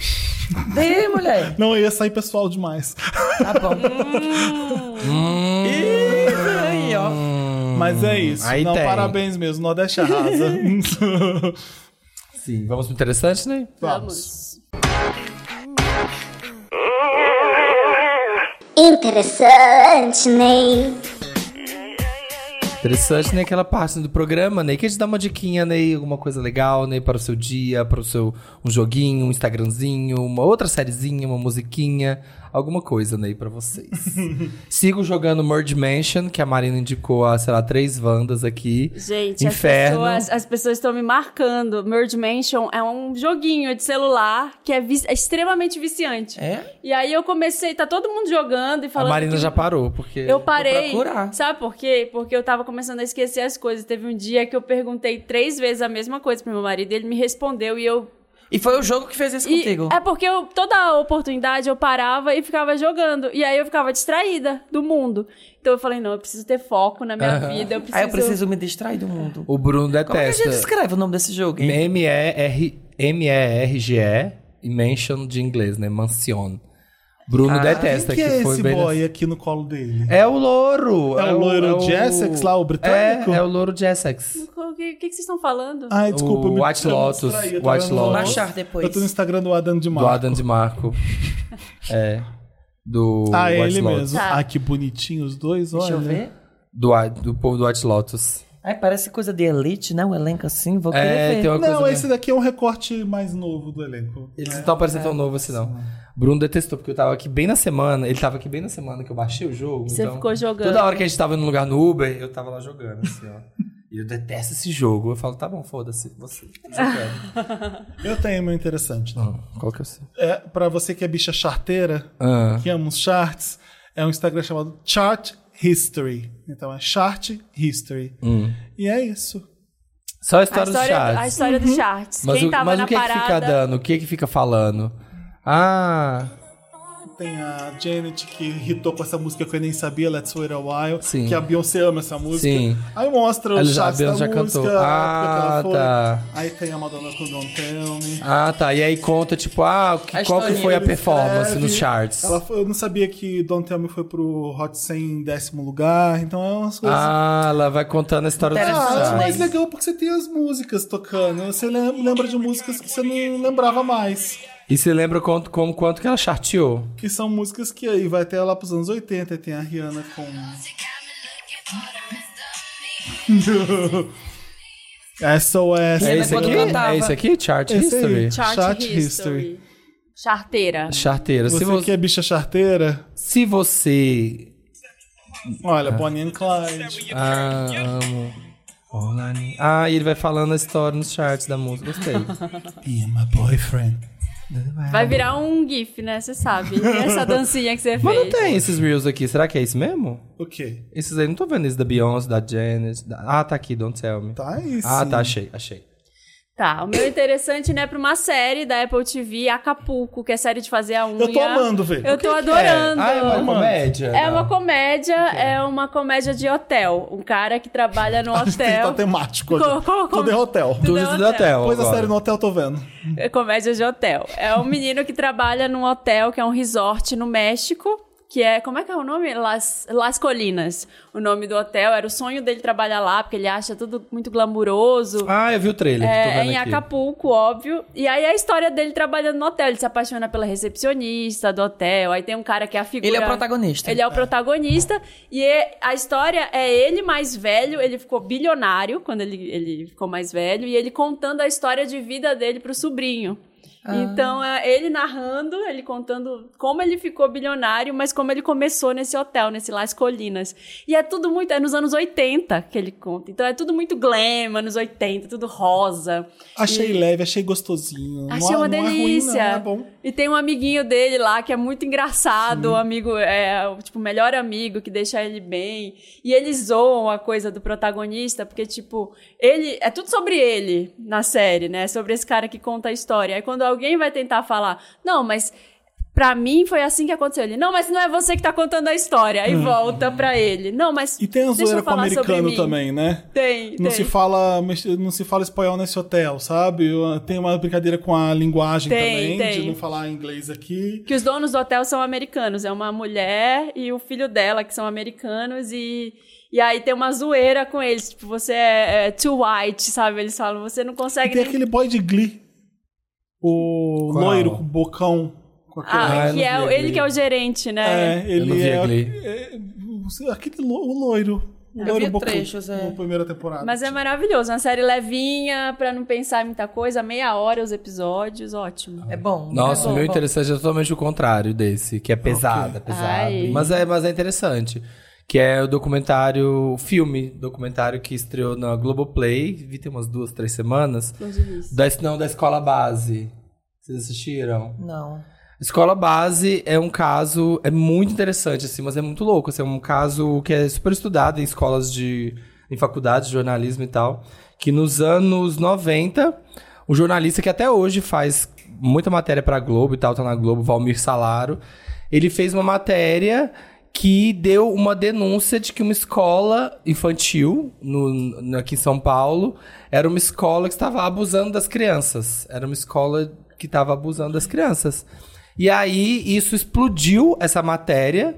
[SPEAKER 4] Dê, mulher.
[SPEAKER 1] Não, ia sair pessoal demais.
[SPEAKER 4] Tá bom. Isso aí, ó.
[SPEAKER 1] Mas é isso.
[SPEAKER 3] Aí
[SPEAKER 1] Não,
[SPEAKER 3] tem.
[SPEAKER 1] parabéns mesmo. Nordeste arrasa.
[SPEAKER 3] Sim, vamos pro interessante, né?
[SPEAKER 2] Vamos.
[SPEAKER 7] Interessante, Ney.
[SPEAKER 3] Interessante, né? Aquela parte do programa, né? Que a gente dá uma diquinha, né? Alguma coisa legal, né? Para o seu dia, para o seu um joguinho, um Instagramzinho, uma outra sériezinha, uma musiquinha, alguma coisa, né? Pra vocês. Sigo jogando Merge Mansion, que a Marina indicou há, sei lá, três Wandas aqui.
[SPEAKER 2] Gente,
[SPEAKER 3] Inferno.
[SPEAKER 2] as pessoas, as pessoas estão me marcando. Merge Mansion é um joguinho de celular que é, vi- é extremamente viciante.
[SPEAKER 4] É?
[SPEAKER 2] E aí eu comecei, tá todo mundo jogando e
[SPEAKER 3] A
[SPEAKER 2] falando.
[SPEAKER 3] Marina
[SPEAKER 2] que-
[SPEAKER 3] já parou, porque.
[SPEAKER 2] Eu parei.
[SPEAKER 4] procurar.
[SPEAKER 2] Sabe por quê? Porque eu tava começando a esquecer as coisas. Teve um dia que eu perguntei três vezes a mesma coisa pro meu marido e ele me respondeu e eu.
[SPEAKER 4] E foi o jogo que fez isso
[SPEAKER 2] E
[SPEAKER 4] contigo.
[SPEAKER 2] é porque eu, toda oportunidade eu parava e ficava jogando. E aí eu ficava distraída do mundo. Então eu falei, não, eu preciso ter foco na minha vida. Eu preciso...
[SPEAKER 4] Aí eu preciso me distrair do mundo.
[SPEAKER 3] O Bruno
[SPEAKER 4] Como é que a
[SPEAKER 3] detesta.
[SPEAKER 4] gente escreve o nome desse jogo,
[SPEAKER 3] M-E-R-G-E e Mansion de inglês, né? Mansion. Bruno detesta,
[SPEAKER 1] Quem que é
[SPEAKER 3] foi
[SPEAKER 1] esse
[SPEAKER 3] bem
[SPEAKER 1] boy aqui no colo dele?
[SPEAKER 3] É o louro.
[SPEAKER 1] É o loiro de Essex lá, o britânico?
[SPEAKER 3] É, é o louro de Essex.
[SPEAKER 2] O que, o que que vocês estão falando?
[SPEAKER 1] Ai, desculpa.
[SPEAKER 3] O
[SPEAKER 1] eu me-
[SPEAKER 3] White Lotus,
[SPEAKER 1] distraí, eu tô
[SPEAKER 3] White Lotus.
[SPEAKER 4] Baixar depois.
[SPEAKER 1] Eu tô no Instagram do Adam de
[SPEAKER 3] Do
[SPEAKER 1] Marco.
[SPEAKER 3] Adam de Marco. é. Do
[SPEAKER 1] Ah, é
[SPEAKER 3] White
[SPEAKER 1] ele
[SPEAKER 3] Lotus.
[SPEAKER 1] mesmo.
[SPEAKER 2] Tá.
[SPEAKER 1] Ah, que bonitinho os dois, olha.
[SPEAKER 4] Deixa eu ver.
[SPEAKER 3] Do, do povo do White Lotus.
[SPEAKER 4] Ai, parece coisa de elite, né? Um elenco assim, vou querer
[SPEAKER 3] É,
[SPEAKER 4] ver.
[SPEAKER 3] tem uma
[SPEAKER 1] Não,
[SPEAKER 3] coisa...
[SPEAKER 1] esse daqui é um recorte mais novo do elenco.
[SPEAKER 3] Eles não estão parecendo tão novos assim, não. Bruno detestou, porque eu tava aqui bem na semana. Ele tava aqui bem na semana que eu baixei o jogo.
[SPEAKER 2] Você
[SPEAKER 3] então,
[SPEAKER 2] ficou jogando.
[SPEAKER 3] Toda hora que a gente tava no lugar no Uber, eu tava lá jogando, assim, ó. E eu detesto esse jogo. Eu falo, tá bom, foda-se, você. Jogando.
[SPEAKER 1] Eu tenho meu interessante.
[SPEAKER 3] Não, qual que é o seu?
[SPEAKER 1] É, pra você que é bicha charteira,
[SPEAKER 3] Ah.
[SPEAKER 1] que ama os charts, é um Instagram chamado Chart History. Então é Chart History.
[SPEAKER 3] Hum.
[SPEAKER 1] E é isso.
[SPEAKER 3] Só a
[SPEAKER 2] A
[SPEAKER 3] história,
[SPEAKER 2] história,
[SPEAKER 3] dos
[SPEAKER 2] a
[SPEAKER 3] charts.
[SPEAKER 2] história dos charts.
[SPEAKER 3] Mas,
[SPEAKER 2] Quem
[SPEAKER 3] o,
[SPEAKER 2] tava
[SPEAKER 3] mas
[SPEAKER 2] na
[SPEAKER 3] o que, que
[SPEAKER 2] parada...
[SPEAKER 3] fica dando? O que que fica falando? Ah,
[SPEAKER 1] Tem a Janet que hitou com essa música que eu nem sabia, Let's Wait a While.
[SPEAKER 3] Sim.
[SPEAKER 1] Que a Beyoncé ama essa música.
[SPEAKER 3] Sim.
[SPEAKER 1] Aí mostra
[SPEAKER 3] a
[SPEAKER 1] charts da
[SPEAKER 3] Beyoncé já
[SPEAKER 1] música.
[SPEAKER 3] cantou. Ah,
[SPEAKER 1] foi.
[SPEAKER 3] tá.
[SPEAKER 1] Aí tem a Madonna com Don't Tell Me.
[SPEAKER 3] ah, tá. E aí conta, tipo, ah, o que- qual que foi a performance
[SPEAKER 1] escreve.
[SPEAKER 3] nos charts?
[SPEAKER 1] Ela eu não sabia que Don't Tell Me foi pro Hot 100 em décimo lugar. Então é umas coisas...
[SPEAKER 3] Ah, ela vai contando a história dos.
[SPEAKER 1] Ah, é
[SPEAKER 3] charts.
[SPEAKER 1] mais legal porque você tem as músicas tocando. Você lem- lembra de músicas que você não lembrava mais.
[SPEAKER 3] E você lembra quanto, como, quanto que ela charteou?
[SPEAKER 1] Que são músicas que aí vai até lá pros anos 80. Tem a Rihanna com. SOS.
[SPEAKER 3] É
[SPEAKER 4] Lembra
[SPEAKER 3] esse
[SPEAKER 4] quando
[SPEAKER 3] aqui? É esse aqui? Chart
[SPEAKER 1] Esse aí.
[SPEAKER 3] History?
[SPEAKER 2] Chart,
[SPEAKER 1] Chart
[SPEAKER 2] history.
[SPEAKER 1] History.
[SPEAKER 2] Charteira.
[SPEAKER 3] Charteira.
[SPEAKER 1] Você
[SPEAKER 3] Se você,
[SPEAKER 1] que é bicha charteira,
[SPEAKER 3] se você
[SPEAKER 1] olha, Bonnie and Clyde.
[SPEAKER 3] Ah, amo. Ah, e ele vai falando a história nos charts da música. Gostei.
[SPEAKER 1] Be my boyfriend.
[SPEAKER 2] Vai virar um GIF, né? Você sabe. Essa dancinha que você
[SPEAKER 3] Mas não
[SPEAKER 2] fez.
[SPEAKER 3] tem esses reels aqui. Será que é isso mesmo?
[SPEAKER 1] O quê?
[SPEAKER 3] Esses aí, não tô vendo esse da Beyoncé, da Janet. da- Ah, tá aqui, Don't Tell Me.
[SPEAKER 1] Tá aí
[SPEAKER 3] Ah, tá, achei, achei.
[SPEAKER 2] Tá, o meu interessante, né, pra uma série da Apple TV, Acapulco, que é série de fazer a unha.
[SPEAKER 1] Eu tô amando, velho.
[SPEAKER 2] Eu tô adorando.
[SPEAKER 3] Ah, é uma
[SPEAKER 1] Mano.
[SPEAKER 3] comédia?
[SPEAKER 2] É uma comédia, é uma comédia de hotel. Um cara que trabalha no
[SPEAKER 1] Tem que tá
[SPEAKER 2] hotel.
[SPEAKER 1] temático
[SPEAKER 2] Co-
[SPEAKER 1] aqui.
[SPEAKER 2] co-
[SPEAKER 1] Tudo é hotel.
[SPEAKER 2] Tudo é
[SPEAKER 3] Tudo do
[SPEAKER 2] hotel.
[SPEAKER 3] hotel.
[SPEAKER 1] Depois a
[SPEAKER 3] agora.
[SPEAKER 1] série no hotel, tô vendo.
[SPEAKER 2] É comédia de hotel. É um menino que trabalha num hotel, que é um resort no México, que é, como é que é o nome? Las, Las Colinas. O nome do hotel. Era o sonho dele trabalhar lá, porque ele acha tudo muito glamuroso.
[SPEAKER 3] Ah, eu vi o trailer. tô
[SPEAKER 2] É,
[SPEAKER 3] vendo
[SPEAKER 2] em
[SPEAKER 3] aqui.
[SPEAKER 2] Acapulco, óbvio. E aí a história dele trabalhando no hotel. Ele se apaixona pela recepcionista do hotel. Aí tem um cara que é a figura.
[SPEAKER 4] Ele é o protagonista.
[SPEAKER 2] Ele é o protagonista. E é- a história é ele mais velho. Ele ficou bilionário quando ele, ele ficou mais velho. E ele contando a história de vida dele pro sobrinho. Então, é ele narrando, ele contando como ele ficou bilionário, mas como ele começou nesse hotel, nesse Las Colinas. E é tudo muito, é nos anos 80 que ele conta. Então é tudo muito glam, anos 80, tudo rosa.
[SPEAKER 1] Achei leve, achei gostosinho.
[SPEAKER 2] Achei
[SPEAKER 1] não,
[SPEAKER 2] uma
[SPEAKER 1] não
[SPEAKER 2] delícia.
[SPEAKER 1] É ruim, não, é bom.
[SPEAKER 2] E tem um amiguinho dele lá que é muito engraçado, o amigo, é, o, tipo, o melhor amigo que deixa ele bem. E eles zoam a coisa do protagonista, porque, tipo, ele. É tudo sobre ele na série, né? Sobre esse cara que conta a história. Aí quando alguém vai tentar falar, não, mas. Pra mim foi assim que aconteceu. Ele, não, mas não é você que tá contando a história. Aí volta pra ele. Não, mas.
[SPEAKER 1] Hum. E tem a zoeira com o americano
[SPEAKER 2] mim."
[SPEAKER 1] também, né?
[SPEAKER 2] Tem,
[SPEAKER 1] Não
[SPEAKER 2] tem.
[SPEAKER 1] se, fala, não se fala espanhol nesse hotel, sabe? Tem uma brincadeira com a linguagem
[SPEAKER 2] Tem,
[SPEAKER 1] também,
[SPEAKER 2] tem.
[SPEAKER 1] de não falar inglês aqui.
[SPEAKER 2] que os donos do hotel são americanos. É uma mulher e o filho dela que são americanos e. E aí tem uma zoeira com eles. Tipo, você é, é too white, sabe? Eles falam, você não
[SPEAKER 1] E
[SPEAKER 2] consegue.
[SPEAKER 1] tem
[SPEAKER 2] nem-
[SPEAKER 1] aquele boy de Glee. O
[SPEAKER 3] Qual?
[SPEAKER 1] loiro com o bocão. Com.
[SPEAKER 2] Ah,
[SPEAKER 3] Ah,
[SPEAKER 2] que é o- ele que é o gerente, né?
[SPEAKER 1] É, ele é,
[SPEAKER 3] Glee.
[SPEAKER 1] é- Aquele lo, o loiro. O
[SPEAKER 4] Eu
[SPEAKER 1] loiro
[SPEAKER 4] vi
[SPEAKER 1] bocão.
[SPEAKER 4] trechos, é.
[SPEAKER 1] Na primeira temporada.
[SPEAKER 2] Mas é maravilhoso. Uma série levinha, pra não pensar em muita coisa. Meia hora os episódios, ótimo.
[SPEAKER 4] É bom.
[SPEAKER 3] Nossa,
[SPEAKER 4] é
[SPEAKER 3] o
[SPEAKER 4] bom,
[SPEAKER 3] meu
[SPEAKER 4] bom.
[SPEAKER 3] interessante é totalmente o contrário desse, que é pesado, é pesado.
[SPEAKER 2] Ai.
[SPEAKER 3] Mas é, mas é interessante. Que é o documentário, o filme, documentário que estreou na Globoplay, vi tem umas duas, três semanas. Da, não, da escola base. Vocês assistiram?
[SPEAKER 4] Não.
[SPEAKER 3] Escola base é um caso, é muito interessante, assim, mas é muito louco. Assim, é um caso que é super estudado em escolas de. em faculdades de jornalismo e tal. Que nos anos 90, um jornalista que até hoje faz muita matéria pra Globo e tal, tá na Globo, Valmir Salaro, ele fez uma matéria que deu uma denúncia de que uma escola infantil no, aqui em São Paulo era uma escola que estava abusando das crianças. Era uma escola que estava abusando das crianças. E aí isso explodiu essa matéria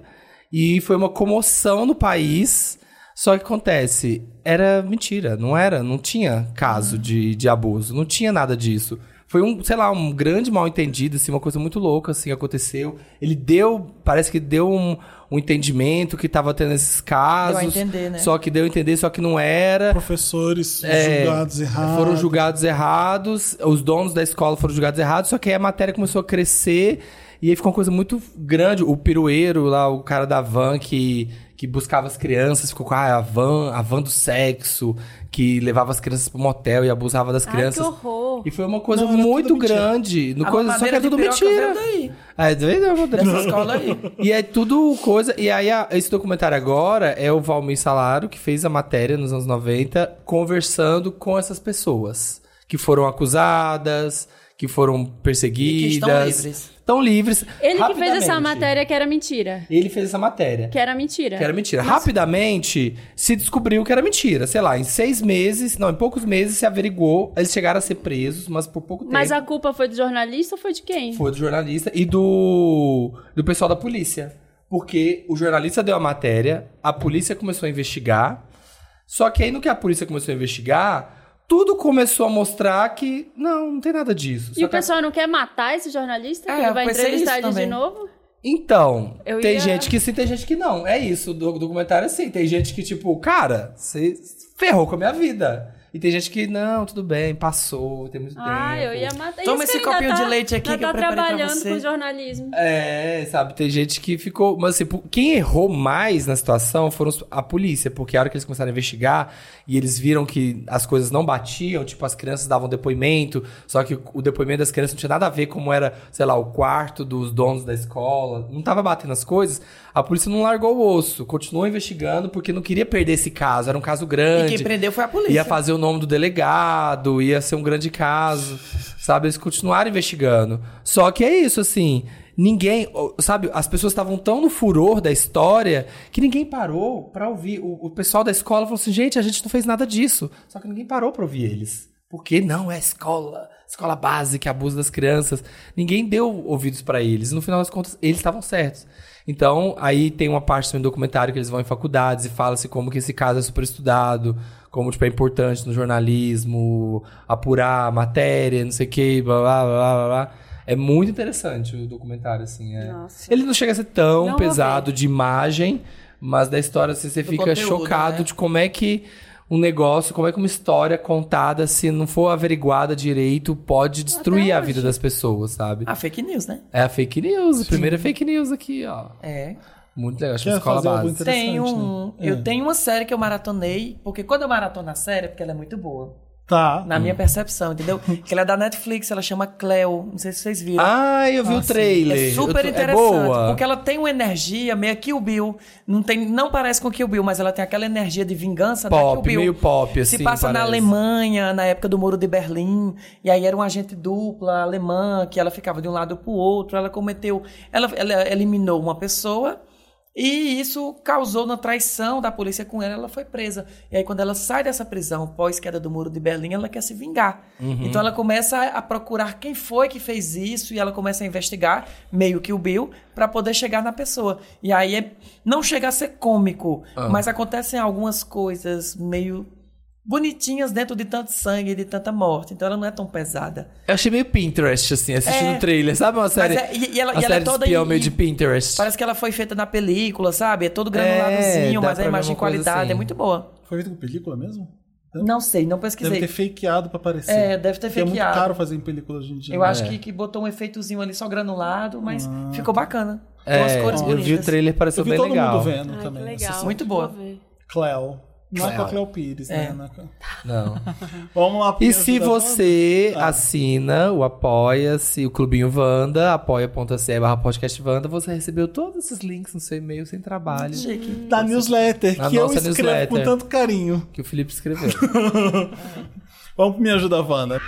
[SPEAKER 3] e foi uma comoção no país. Só que acontece, era mentira, não era, não tinha caso de, de abuso, não tinha nada disso. Foi um, sei lá, um grande mal entendido, assim, uma coisa muito louca, assim, aconteceu. Ele deu, parece que deu um, um entendimento que tava tendo esses casos.
[SPEAKER 4] entender, né?
[SPEAKER 3] Só que deu a entender, só que não era.
[SPEAKER 1] Professores
[SPEAKER 3] É,
[SPEAKER 1] julgados errados.
[SPEAKER 3] Foram julgados errados, os donos da escola foram julgados errados, só que aí a matéria começou a crescer e aí ficou uma coisa muito grande. O pirueiro lá, o cara da van que, que buscava as crianças, ficou com ah, a van, a van do sexo, que levava as crianças pro motel e abusava das
[SPEAKER 2] Ai,
[SPEAKER 3] crianças.
[SPEAKER 2] que horror.
[SPEAKER 3] E foi uma coisa
[SPEAKER 1] Não,
[SPEAKER 3] muito grande. No
[SPEAKER 4] A
[SPEAKER 3] coisa, só que é
[SPEAKER 4] de
[SPEAKER 3] tudo mentira.
[SPEAKER 4] daí.
[SPEAKER 3] É, daí-
[SPEAKER 4] Dessa escola aí.
[SPEAKER 3] e é tudo coisa. E aí, a- esse documentário agora é o Valmir Salaro, que fez a matéria nos anos 90, conversando com essas pessoas que foram acusadas, que foram perseguidas.
[SPEAKER 4] E que estão livres.
[SPEAKER 3] Estão livres.
[SPEAKER 2] Ele que fez essa matéria que era mentira.
[SPEAKER 3] Ele fez essa matéria.
[SPEAKER 2] Que era mentira.
[SPEAKER 3] Que era mentira. Rapidamente se descobriu que era mentira. Sei lá, em seis meses, não, em poucos meses se averigou. Eles chegaram a ser presos, mas por pouco tempo.
[SPEAKER 2] Mas a culpa foi do jornalista ou foi de quem?
[SPEAKER 3] Foi do jornalista e do, do pessoal da polícia. Porque o jornalista deu a matéria, a polícia começou a investigar. Só que aí no que a polícia começou a investigar, tudo começou a mostrar que não, não tem nada disso.
[SPEAKER 2] E o
[SPEAKER 3] que
[SPEAKER 2] pessoal não quer matar esse jornalista?
[SPEAKER 4] É,
[SPEAKER 2] que ele vai entrevistar ele de novo?
[SPEAKER 3] Então,
[SPEAKER 2] Eu
[SPEAKER 3] tem
[SPEAKER 2] ia-
[SPEAKER 3] gente que sim, tem gente que não. É isso, do documentário é assim. Tem gente que, tipo, cara, você ferrou com a minha vida. E tem gente que, não, tudo bem, passou, tem muito
[SPEAKER 2] Ah,
[SPEAKER 3] tempo.
[SPEAKER 2] eu ia matar.
[SPEAKER 4] Toma esse copinho de
[SPEAKER 2] tá-
[SPEAKER 4] leite aqui que eu
[SPEAKER 2] tá
[SPEAKER 4] preparei pra
[SPEAKER 2] trabalhando
[SPEAKER 4] você.
[SPEAKER 2] com jornalismo.
[SPEAKER 3] É, sabe, tem gente que ficou. Mas assim, quem errou mais na situação foram a polícia, porque a hora que eles começaram a investigar e eles viram que as coisas não batiam, tipo, as crianças davam depoimento, só que o depoimento das crianças não tinha nada a ver como era, sei lá, o quarto dos donos da escola, não tava batendo as coisas, a polícia não largou o osso, continuou investigando porque não queria perder esse caso, era um caso
[SPEAKER 4] E
[SPEAKER 3] grande.
[SPEAKER 4] quem prendeu foi a polícia.
[SPEAKER 3] Ia fazer o nome do delegado, ia ser um grande caso, sabe? Eles continuaram investigando. Só que é isso, assim, ninguém, sabe? As pessoas estavam tão no furor da história que ninguém parou pra ouvir. O, o pessoal da escola falou assim: gente, a gente não fez nada disso. Só que ninguém parou pra ouvir eles. Porque não é escola, escola básica, que abusa das crianças. Ninguém deu ouvidos pra eles. No final das contas, eles estavam certos. Então, aí tem uma parte do documentário que eles vão em faculdades e fala-se como que esse caso é super estudado, como tipo, é importante no jornalismo, apurar a matéria, não sei o que, blá, blá, blá, blá, blá. É muito interessante o documentário, assim. é.
[SPEAKER 2] Nossa.
[SPEAKER 3] Ele não chega a ser tão
[SPEAKER 2] Não
[SPEAKER 3] pesado de imagem, mas da história assim, você
[SPEAKER 4] Do
[SPEAKER 3] fica
[SPEAKER 4] conteúdo,
[SPEAKER 3] chocado
[SPEAKER 4] né?
[SPEAKER 3] de como é que um negócio, como é que uma história contada, se não for averiguada direito, pode destruir a vida das pessoas, sabe?
[SPEAKER 4] Ah, fake news, né?
[SPEAKER 3] É a fake news, a primeira fake news aqui, ó.
[SPEAKER 4] É.
[SPEAKER 3] Muito legal, chama
[SPEAKER 1] Quer
[SPEAKER 3] Escola Base.
[SPEAKER 1] interessante,
[SPEAKER 4] Tem um,
[SPEAKER 1] né?
[SPEAKER 4] Eu
[SPEAKER 1] É.
[SPEAKER 4] tenho uma série que eu maratonei, porque quando eu maratono a série, é porque ela é muito boa.
[SPEAKER 1] Tá.
[SPEAKER 4] Na minha percepção, entendeu? que ela é da Netflix, ela chama Cleo. Não sei se vocês viram.
[SPEAKER 3] Ah, eu vi o trailer.
[SPEAKER 4] É super
[SPEAKER 3] tô-
[SPEAKER 4] interessante,
[SPEAKER 3] É boa.
[SPEAKER 4] porque ela tem uma energia meio Kill Bill. Não, tem, não parece com Kill Bill, mas ela tem aquela energia de vingança da Kill
[SPEAKER 3] Pop,
[SPEAKER 4] Bill.
[SPEAKER 3] meio pop, assim,
[SPEAKER 4] Se passa na
[SPEAKER 3] parece.
[SPEAKER 4] Alemanha, na época do Muro de Berlim, e aí era um agente dupla alemã, que ela ficava de um lado pro outro, ela cometeu... Ela, ela eliminou uma pessoa... E isso causou na traição da polícia com ela, ela foi presa. E aí, quando ela sai dessa prisão, pós queda do muro de Berlim, ela quer se vingar. Então, ela começa a procurar quem foi que fez isso e ela começa a investigar, meio que o Bill, para poder chegar na pessoa. E aí, é- não chega a ser cômico, mas acontecem algumas coisas meio bonitinhas dentro de tanto sangue e de tanta morte. Então, ela não é tão pesada.
[SPEAKER 3] Eu achei meio Pinterest, assim, assistindo
[SPEAKER 4] É.
[SPEAKER 3] o trailer. Sabe uma série?
[SPEAKER 4] é- e- e ela-
[SPEAKER 3] uma
[SPEAKER 4] e ela é
[SPEAKER 3] série
[SPEAKER 4] toda
[SPEAKER 3] espião meio de Pinterest.
[SPEAKER 4] Parece que ela foi feita na película, sabe? É todo
[SPEAKER 3] É,
[SPEAKER 4] granuladozinho,
[SPEAKER 3] dá
[SPEAKER 4] mas a imagem de qualidade
[SPEAKER 3] assim.
[SPEAKER 4] é muito boa.
[SPEAKER 1] Foi feito com película mesmo?
[SPEAKER 4] Não sei, não
[SPEAKER 1] Deve
[SPEAKER 4] pesquisei.
[SPEAKER 1] ter fakeado pra aparecer.
[SPEAKER 4] É, deve ter
[SPEAKER 1] Porque É muito
[SPEAKER 4] fakeado.
[SPEAKER 1] caro fazer em película hoje em dia.
[SPEAKER 4] Eu
[SPEAKER 1] né?
[SPEAKER 4] acho que, que botou um efeitozinho ali só granulado, mas ficou bacana. Com
[SPEAKER 3] É,
[SPEAKER 4] as cores
[SPEAKER 3] eu
[SPEAKER 4] bonitas.
[SPEAKER 3] vi o trailer,
[SPEAKER 1] Eu
[SPEAKER 3] pareceu
[SPEAKER 1] vi
[SPEAKER 3] bem
[SPEAKER 1] todo
[SPEAKER 3] legal.
[SPEAKER 1] mundo vendo
[SPEAKER 2] Ai,
[SPEAKER 1] também.
[SPEAKER 2] legal.
[SPEAKER 1] Essa-
[SPEAKER 4] Muito boa.
[SPEAKER 1] Cleo. Não é com a
[SPEAKER 3] Cleo.
[SPEAKER 1] Pires,
[SPEAKER 4] É.
[SPEAKER 1] né? Não é. Vamos lá
[SPEAKER 3] E se você
[SPEAKER 1] Wanda?
[SPEAKER 3] Assina o Apoia-se, o Clubinho Wanda, apoia.se barra podcast Wanda, você recebeu todos esses links no seu e-mail sem trabalho.
[SPEAKER 4] Chique.
[SPEAKER 1] Da newsletter,
[SPEAKER 3] Na
[SPEAKER 1] que eu escrevo
[SPEAKER 3] newsletter.
[SPEAKER 1] com tanto carinho.
[SPEAKER 3] Que o Felipe escreveu.
[SPEAKER 1] Vamos pro Me Ajuda Wanda.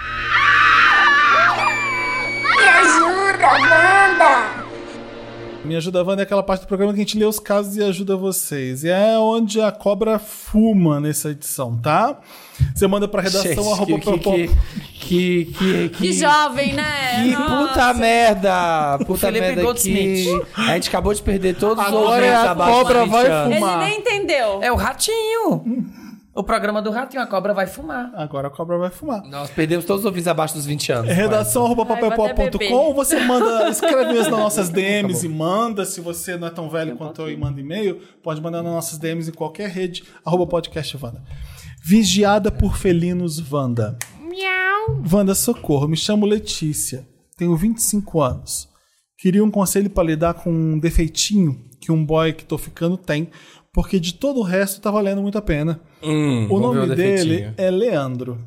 [SPEAKER 7] Me Ajuda Wanda
[SPEAKER 1] é aquela parte do programa que a gente lê os casos e ajuda vocês. E é onde a cobra fuma nessa edição, tá? Você manda pra redação
[SPEAKER 3] Gente,
[SPEAKER 1] arroba
[SPEAKER 3] que, que, que, que,
[SPEAKER 2] Que jovem, né?
[SPEAKER 3] Que
[SPEAKER 2] Nossa.
[SPEAKER 3] puta merda! Puta
[SPEAKER 4] Felipe
[SPEAKER 3] merda
[SPEAKER 4] Goldsmith.
[SPEAKER 3] que... A gente acabou de perder todos os
[SPEAKER 1] Agora
[SPEAKER 3] ouvintes
[SPEAKER 1] é a
[SPEAKER 3] abaixo
[SPEAKER 1] cobra
[SPEAKER 3] 20
[SPEAKER 1] vai
[SPEAKER 3] anos.
[SPEAKER 2] Ele
[SPEAKER 1] fumar.
[SPEAKER 2] nem entendeu.
[SPEAKER 4] É o ratinho. O programa do ratinho, a cobra vai fumar.
[SPEAKER 1] Agora a cobra vai fumar.
[SPEAKER 3] Nós perdemos todos os ouvintes abaixo dos 20 anos.
[SPEAKER 1] Redação arroba papelpop.com você manda, escreve nas nossas DMs e manda. Se você não é tão velho quanto eu e manda e-mail, pode mandar nas nossas DMs em qualquer rede, arroba podcast Wanda. Vigiada por felinos Wanda.
[SPEAKER 2] Miau.
[SPEAKER 1] Wanda, socorro, me chamo Letícia, tenho 25 anos. Queria um conselho para lidar com um defeitinho que um boy que tô ficando tem, porque de todo o resto tá valendo muito a pena.
[SPEAKER 3] Hum,
[SPEAKER 1] O nome dele
[SPEAKER 3] defeitinho.
[SPEAKER 1] é Leandro.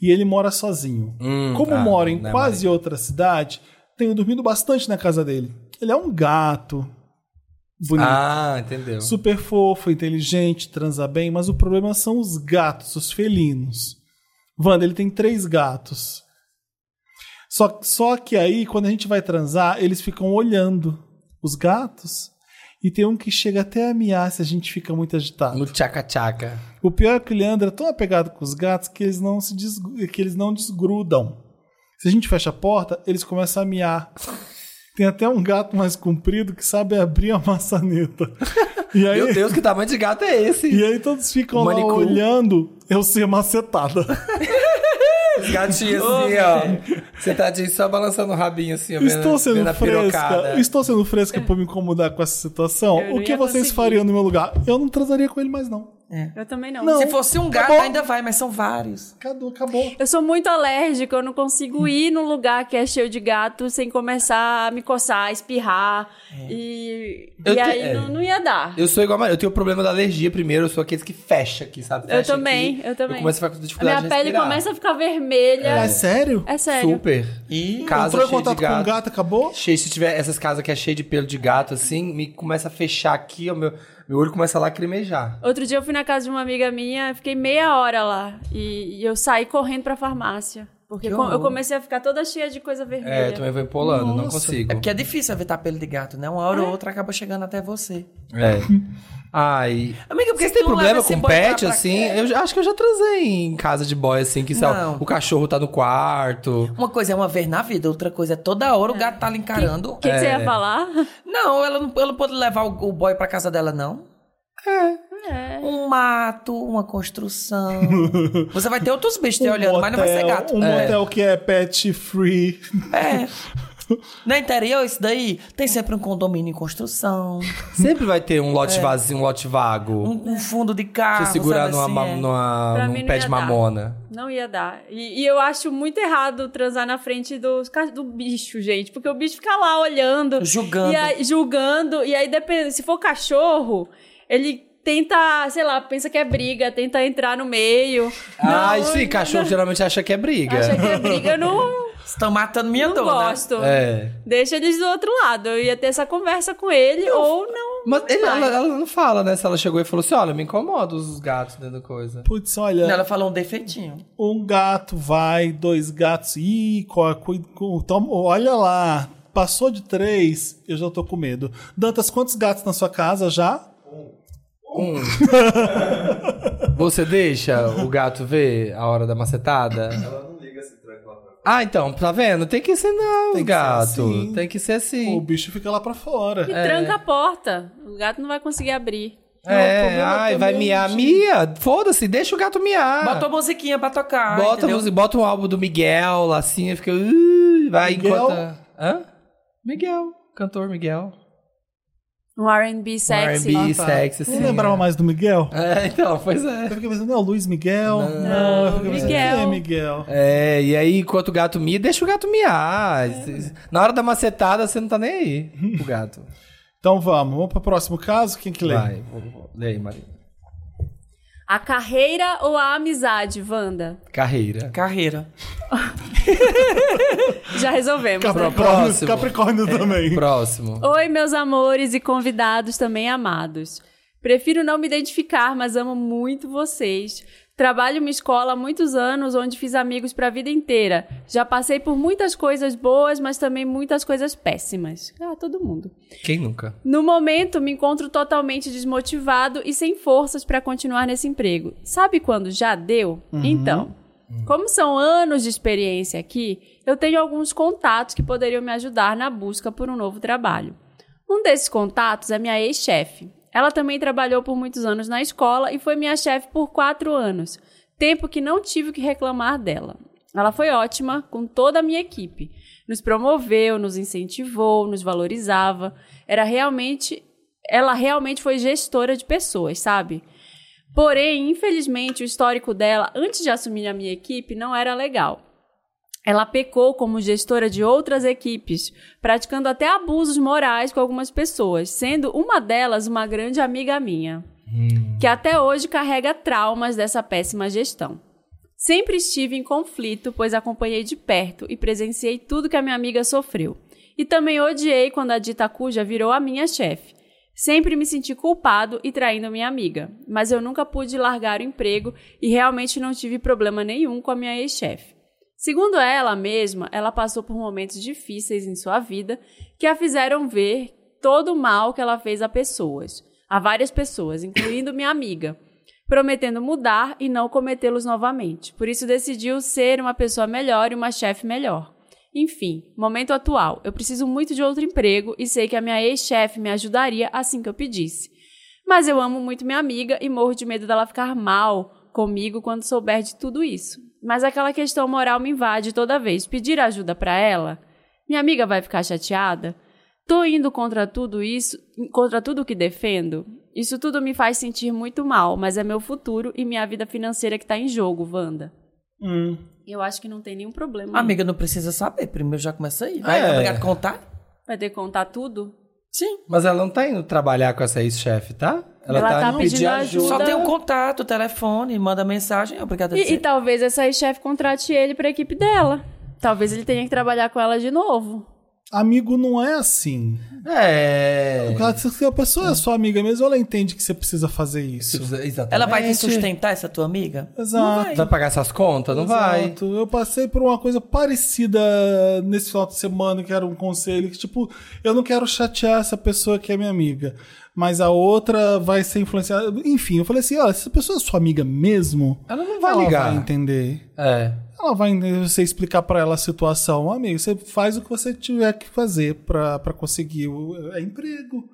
[SPEAKER 1] E ele mora sozinho.
[SPEAKER 3] Hum,
[SPEAKER 1] Como
[SPEAKER 3] tá,
[SPEAKER 1] mora em
[SPEAKER 3] né,
[SPEAKER 1] quase outra cidade, tenho dormido bastante na casa dele. Ele é um gato. Bonito.
[SPEAKER 3] Ah, entendeu.
[SPEAKER 1] Super fofo, inteligente, transa bem, mas o problema são os gatos, os felinos. Wanda, ele tem três gatos. Só, só que aí, quando a gente vai transar, eles ficam olhando os gatos. E tem um que chega até a miar se a gente fica muito agitado.
[SPEAKER 3] No tchaca-tchaca.
[SPEAKER 1] O pior é que o Leandro é tão apegado com os gatos que eles não se que eles não desgrudam. Se a gente fecha a porta, eles começam a miar. Tem até um gato mais comprido que sabe abrir a maçaneta. E aí,
[SPEAKER 3] Meu Deus, que tamanho de gato é esse?
[SPEAKER 1] e aí todos ficam lá olhando eu ser macetada.
[SPEAKER 3] Os gatinhos assim, ó. Sentadinho só balançando o rabinho assim, ó. vendo-
[SPEAKER 1] Estou sendo
[SPEAKER 3] vendo
[SPEAKER 1] fresca. Estou sendo fresca por me incomodar com essa situação.
[SPEAKER 2] Eu
[SPEAKER 1] O que vocês
[SPEAKER 2] conseguir.
[SPEAKER 1] fariam no meu lugar? Eu não transaria com ele mais, não.
[SPEAKER 2] Eu também não.
[SPEAKER 1] Não.
[SPEAKER 4] Se fosse um gato,
[SPEAKER 1] Acabou.
[SPEAKER 4] ainda vai, mas são vários.
[SPEAKER 1] Acabou, acabou.
[SPEAKER 2] Eu sou muito alérgica, eu não consigo ir num lugar que é cheio de gato sem começar a me coçar, espirrar. E,
[SPEAKER 3] Eu
[SPEAKER 2] e
[SPEAKER 3] te-
[SPEAKER 2] aí
[SPEAKER 3] é.
[SPEAKER 2] não, não ia dar.
[SPEAKER 3] Eu sou igual a eu tenho o problema da alergia primeiro, eu sou aqueles que fecha aqui, sabe?
[SPEAKER 2] Eu
[SPEAKER 3] Fecha
[SPEAKER 2] também,
[SPEAKER 3] aqui,
[SPEAKER 2] eu também.
[SPEAKER 3] Eu começo a ficar com
[SPEAKER 2] A
[SPEAKER 3] dificuldade
[SPEAKER 2] minha
[SPEAKER 3] de
[SPEAKER 2] pele começa a ficar vermelha.
[SPEAKER 1] É, sério?
[SPEAKER 2] É sério.
[SPEAKER 3] Super.
[SPEAKER 4] E
[SPEAKER 3] Casa
[SPEAKER 1] Entrou em
[SPEAKER 3] cheia de
[SPEAKER 1] contato com
[SPEAKER 3] gato.
[SPEAKER 1] um gato, acabou?
[SPEAKER 3] Cheio, se tiver essas casas que é cheio de pelo de gato, assim, me começa a fechar aqui, ó, meu, meu olho começa a lacrimejar.
[SPEAKER 2] Outro dia eu fui na casa de uma amiga minha, fiquei meia hora lá. E, e eu saí correndo pra farmácia. Porque
[SPEAKER 3] Que
[SPEAKER 2] com- eu comecei a ficar toda cheia de coisa vermelha.
[SPEAKER 3] É, eu também vou empolando, não
[SPEAKER 1] Nossa.
[SPEAKER 3] consigo.
[SPEAKER 4] é porque é difícil evitar pelo de gato, né? Uma hora ou outra acaba chegando até você.
[SPEAKER 3] É. Ai.
[SPEAKER 4] Amiga, por que
[SPEAKER 3] Vocês têm
[SPEAKER 4] tu não
[SPEAKER 3] problema com pet,
[SPEAKER 4] pra-
[SPEAKER 3] assim? Eu já- acho que eu já transei em casa de boy, assim, que sei
[SPEAKER 4] Não.
[SPEAKER 3] o cachorro tá no quarto.
[SPEAKER 4] Uma coisa é uma vez na vida, outra coisa é toda hora o gato tá lhe encarando.
[SPEAKER 2] O que, que você
[SPEAKER 3] É.
[SPEAKER 2] ia falar?
[SPEAKER 4] Não, ela não, ela não pode levar o, o boy pra casa dela, não.
[SPEAKER 2] É.
[SPEAKER 4] Um mato, uma construção. Você vai ter outros bichos te olhando, mas não vai ser gato.
[SPEAKER 1] Um
[SPEAKER 3] É.
[SPEAKER 1] motel que é pet free.
[SPEAKER 4] É. No interior, isso daí, tem sempre um condomínio em construção,
[SPEAKER 3] Sempre vai ter um lote vazio, um lote vago.
[SPEAKER 4] um, um fundo de carro.
[SPEAKER 3] Você segurar numa,
[SPEAKER 4] assim, é.
[SPEAKER 3] numa- num pé
[SPEAKER 2] ia
[SPEAKER 3] de
[SPEAKER 2] dar.
[SPEAKER 3] mamona.
[SPEAKER 2] Não ia dar. E, e eu acho muito errado transar na frente dos, ca- do bicho, gente. Porque o bicho fica lá olhando.
[SPEAKER 4] Julgando.
[SPEAKER 2] E aí, julgando. E aí, depende, se for cachorro, ele tenta, sei lá, pensa que é briga, tenta entrar no meio.
[SPEAKER 3] Ai,
[SPEAKER 2] Não,
[SPEAKER 3] sim, cachorro geralmente acha que é briga.
[SPEAKER 2] Acha que é briga, eu não,
[SPEAKER 4] Estão matando minha
[SPEAKER 2] não
[SPEAKER 4] dor, né?
[SPEAKER 2] gosto.
[SPEAKER 3] É.
[SPEAKER 2] Deixa eles do outro lado. Eu ia ter essa conversa com ele, ou não.
[SPEAKER 3] Mas ele- ela, ela não fala, né? Se ela chegou e falou assim: olha, me incomoda os gatos dentro da coisa.
[SPEAKER 1] Putz, olha,
[SPEAKER 4] Ela falou um defeitinho.
[SPEAKER 1] um gato vai, dois gatos. Ih, co- cu- cu- toma- olha lá. Passou de três, eu já tô com medo. Dantas, quantos gatos na sua casa já?
[SPEAKER 3] Um. Você deixa o gato ver a hora da macetada?
[SPEAKER 5] Ela não liga se tranca lá pra fora.
[SPEAKER 3] Ah, então, tá vendo? Tem que ensinar
[SPEAKER 1] Tem
[SPEAKER 3] o
[SPEAKER 1] que ser
[SPEAKER 3] gato.
[SPEAKER 1] assim.
[SPEAKER 3] Tem que ser assim.
[SPEAKER 1] O bicho fica lá pra fora.
[SPEAKER 2] E tranca a porta. O gato não vai conseguir abrir.
[SPEAKER 1] O
[SPEAKER 3] É,
[SPEAKER 1] problema
[SPEAKER 3] ai, vai
[SPEAKER 1] também,
[SPEAKER 3] miar,
[SPEAKER 1] gente.
[SPEAKER 3] mia. Foda-se, deixa o gato miar.
[SPEAKER 4] Bota uma musiquinha pra tocar.
[SPEAKER 3] bota,
[SPEAKER 4] entendeu?
[SPEAKER 3] música, bota um álbum do Miguel lá assim, fica. "Uh", vai
[SPEAKER 1] Miguel?
[SPEAKER 3] enquanto. Hã? Miguel, cantor Miguel.
[SPEAKER 2] Um R&B sexy.
[SPEAKER 3] R&B,
[SPEAKER 1] Ah, tá.
[SPEAKER 3] sexy.
[SPEAKER 1] Não lembrava mais do Miguel?
[SPEAKER 3] É, então, pois é.
[SPEAKER 1] Eu fiquei pensando, não, Luiz Miguel? Não, eu fiquei pensando,
[SPEAKER 2] Miguel.
[SPEAKER 1] quem é Miguel?
[SPEAKER 3] É, e aí, enquanto o gato mia, deixa o gato miar. Na hora da macetada, você não tá nem aí, o gato.
[SPEAKER 1] Então vamos, vamos pro próximo caso? Quem que lê?
[SPEAKER 3] Vai, vou- vou- lê aí, Maria.
[SPEAKER 2] A carreira ou a amizade, Wanda?
[SPEAKER 3] Carreira.
[SPEAKER 4] Carreira.
[SPEAKER 2] Já resolvemos, né?
[SPEAKER 1] Capricórnio,
[SPEAKER 3] Próximo.
[SPEAKER 1] Capricórnio também.
[SPEAKER 3] Próximo.
[SPEAKER 2] Oi, meus amores e convidados também amados. Prefiro não me identificar, mas amo muito vocês. Trabalho uma escola há muitos anos, onde fiz amigos para a vida inteira. Já passei por muitas coisas boas, mas também muitas coisas péssimas. Ah, todo mundo.
[SPEAKER 3] Quem nunca?
[SPEAKER 2] No momento, me encontro totalmente desmotivado e sem forças para continuar nesse emprego. Sabe quando já deu? Então, como são anos de experiência aqui, eu tenho alguns contatos que poderiam me ajudar na busca por um novo trabalho. Um desses contatos é minha ex-chefe. Ela também trabalhou por muitos anos na escola e foi minha chefe por quatro anos, tempo que não tive que reclamar dela. Ela foi ótima com toda a minha equipe. Nos promoveu, nos incentivou, nos valorizava. Era realmente. Ela realmente foi gestora de pessoas, sabe? Porém, infelizmente, o histórico dela, antes de assumir a minha equipe, não era legal. Ela pecou como gestora de outras equipes, praticando até abusos morais com algumas pessoas, sendo uma delas uma grande amiga minha, que até hoje carrega traumas dessa péssima gestão. Sempre estive em conflito, pois acompanhei de perto e presenciei tudo que a minha amiga sofreu. E também odiei quando a dita cuja virou a minha chefe. Sempre me senti culpado e traindo minha amiga, mas eu nunca pude largar o emprego e realmente não tive problema nenhum com a minha ex-chefe. Segundo ela mesma, ela passou por momentos difíceis em sua vida que a fizeram ver todo o mal que ela fez a pessoas, a várias pessoas, incluindo minha amiga, prometendo mudar e não cometê-los novamente. Por isso decidiu ser uma pessoa melhor e uma chefe melhor. Enfim, momento atual. Eu preciso muito de outro emprego e sei que a minha ex-chefe me ajudaria assim que eu pedisse. Mas eu amo muito minha amiga e morro de medo dela ficar mal comigo quando souber de tudo isso. Mas aquela questão moral me invade toda vez. Pedir ajuda para ela? Minha amiga vai ficar chateada? tô indo contra tudo isso, contra tudo que defendo. Isso tudo me faz sentir muito mal, mas é meu futuro e minha vida financeira que tá em jogo, Wanda.
[SPEAKER 1] Hum.
[SPEAKER 2] Eu acho que não tem nenhum problema.
[SPEAKER 4] Amiga, não precisa saber. Primeiro já começa aí. Vai,
[SPEAKER 3] É.
[SPEAKER 4] obrigado a contar?
[SPEAKER 2] Vai ter que contar tudo?
[SPEAKER 4] Sim.
[SPEAKER 3] Mas ela não tá indo trabalhar com essa ex-chefe, tá?
[SPEAKER 2] Ela tá
[SPEAKER 3] indo
[SPEAKER 2] pedindo ajuda.
[SPEAKER 4] Só tem um contato, telefone, manda mensagem. Obrigado a
[SPEAKER 2] E, e talvez essa chefe contrate ele pra equipe dela. Talvez ele tenha que trabalhar com ela de novo.
[SPEAKER 1] Amigo não é assim.
[SPEAKER 3] É.
[SPEAKER 1] Se a pessoa é sua amiga mesmo, ela entende que você precisa fazer isso.
[SPEAKER 3] Exatamente.
[SPEAKER 4] Ela vai te sustentar, essa tua amiga?
[SPEAKER 1] Exato.
[SPEAKER 4] Não vai.
[SPEAKER 3] Vai pagar essas contas? Não vai.
[SPEAKER 1] Exato. Eu passei por uma coisa parecida nesse final de semana, que era um conselho, que tipo, eu não quero chatear essa pessoa que é minha amiga, mas a outra vai ser influenciada. Enfim, eu falei assim, olha, se essa pessoa é sua amiga mesmo,
[SPEAKER 3] Ela não vai
[SPEAKER 1] ela
[SPEAKER 3] ligar.
[SPEAKER 1] vai entender.
[SPEAKER 3] É.
[SPEAKER 1] Ela vai entender você explicar pra ela a situação. Amigo, você faz o que você tiver que fazer pra pra conseguir o é emprego.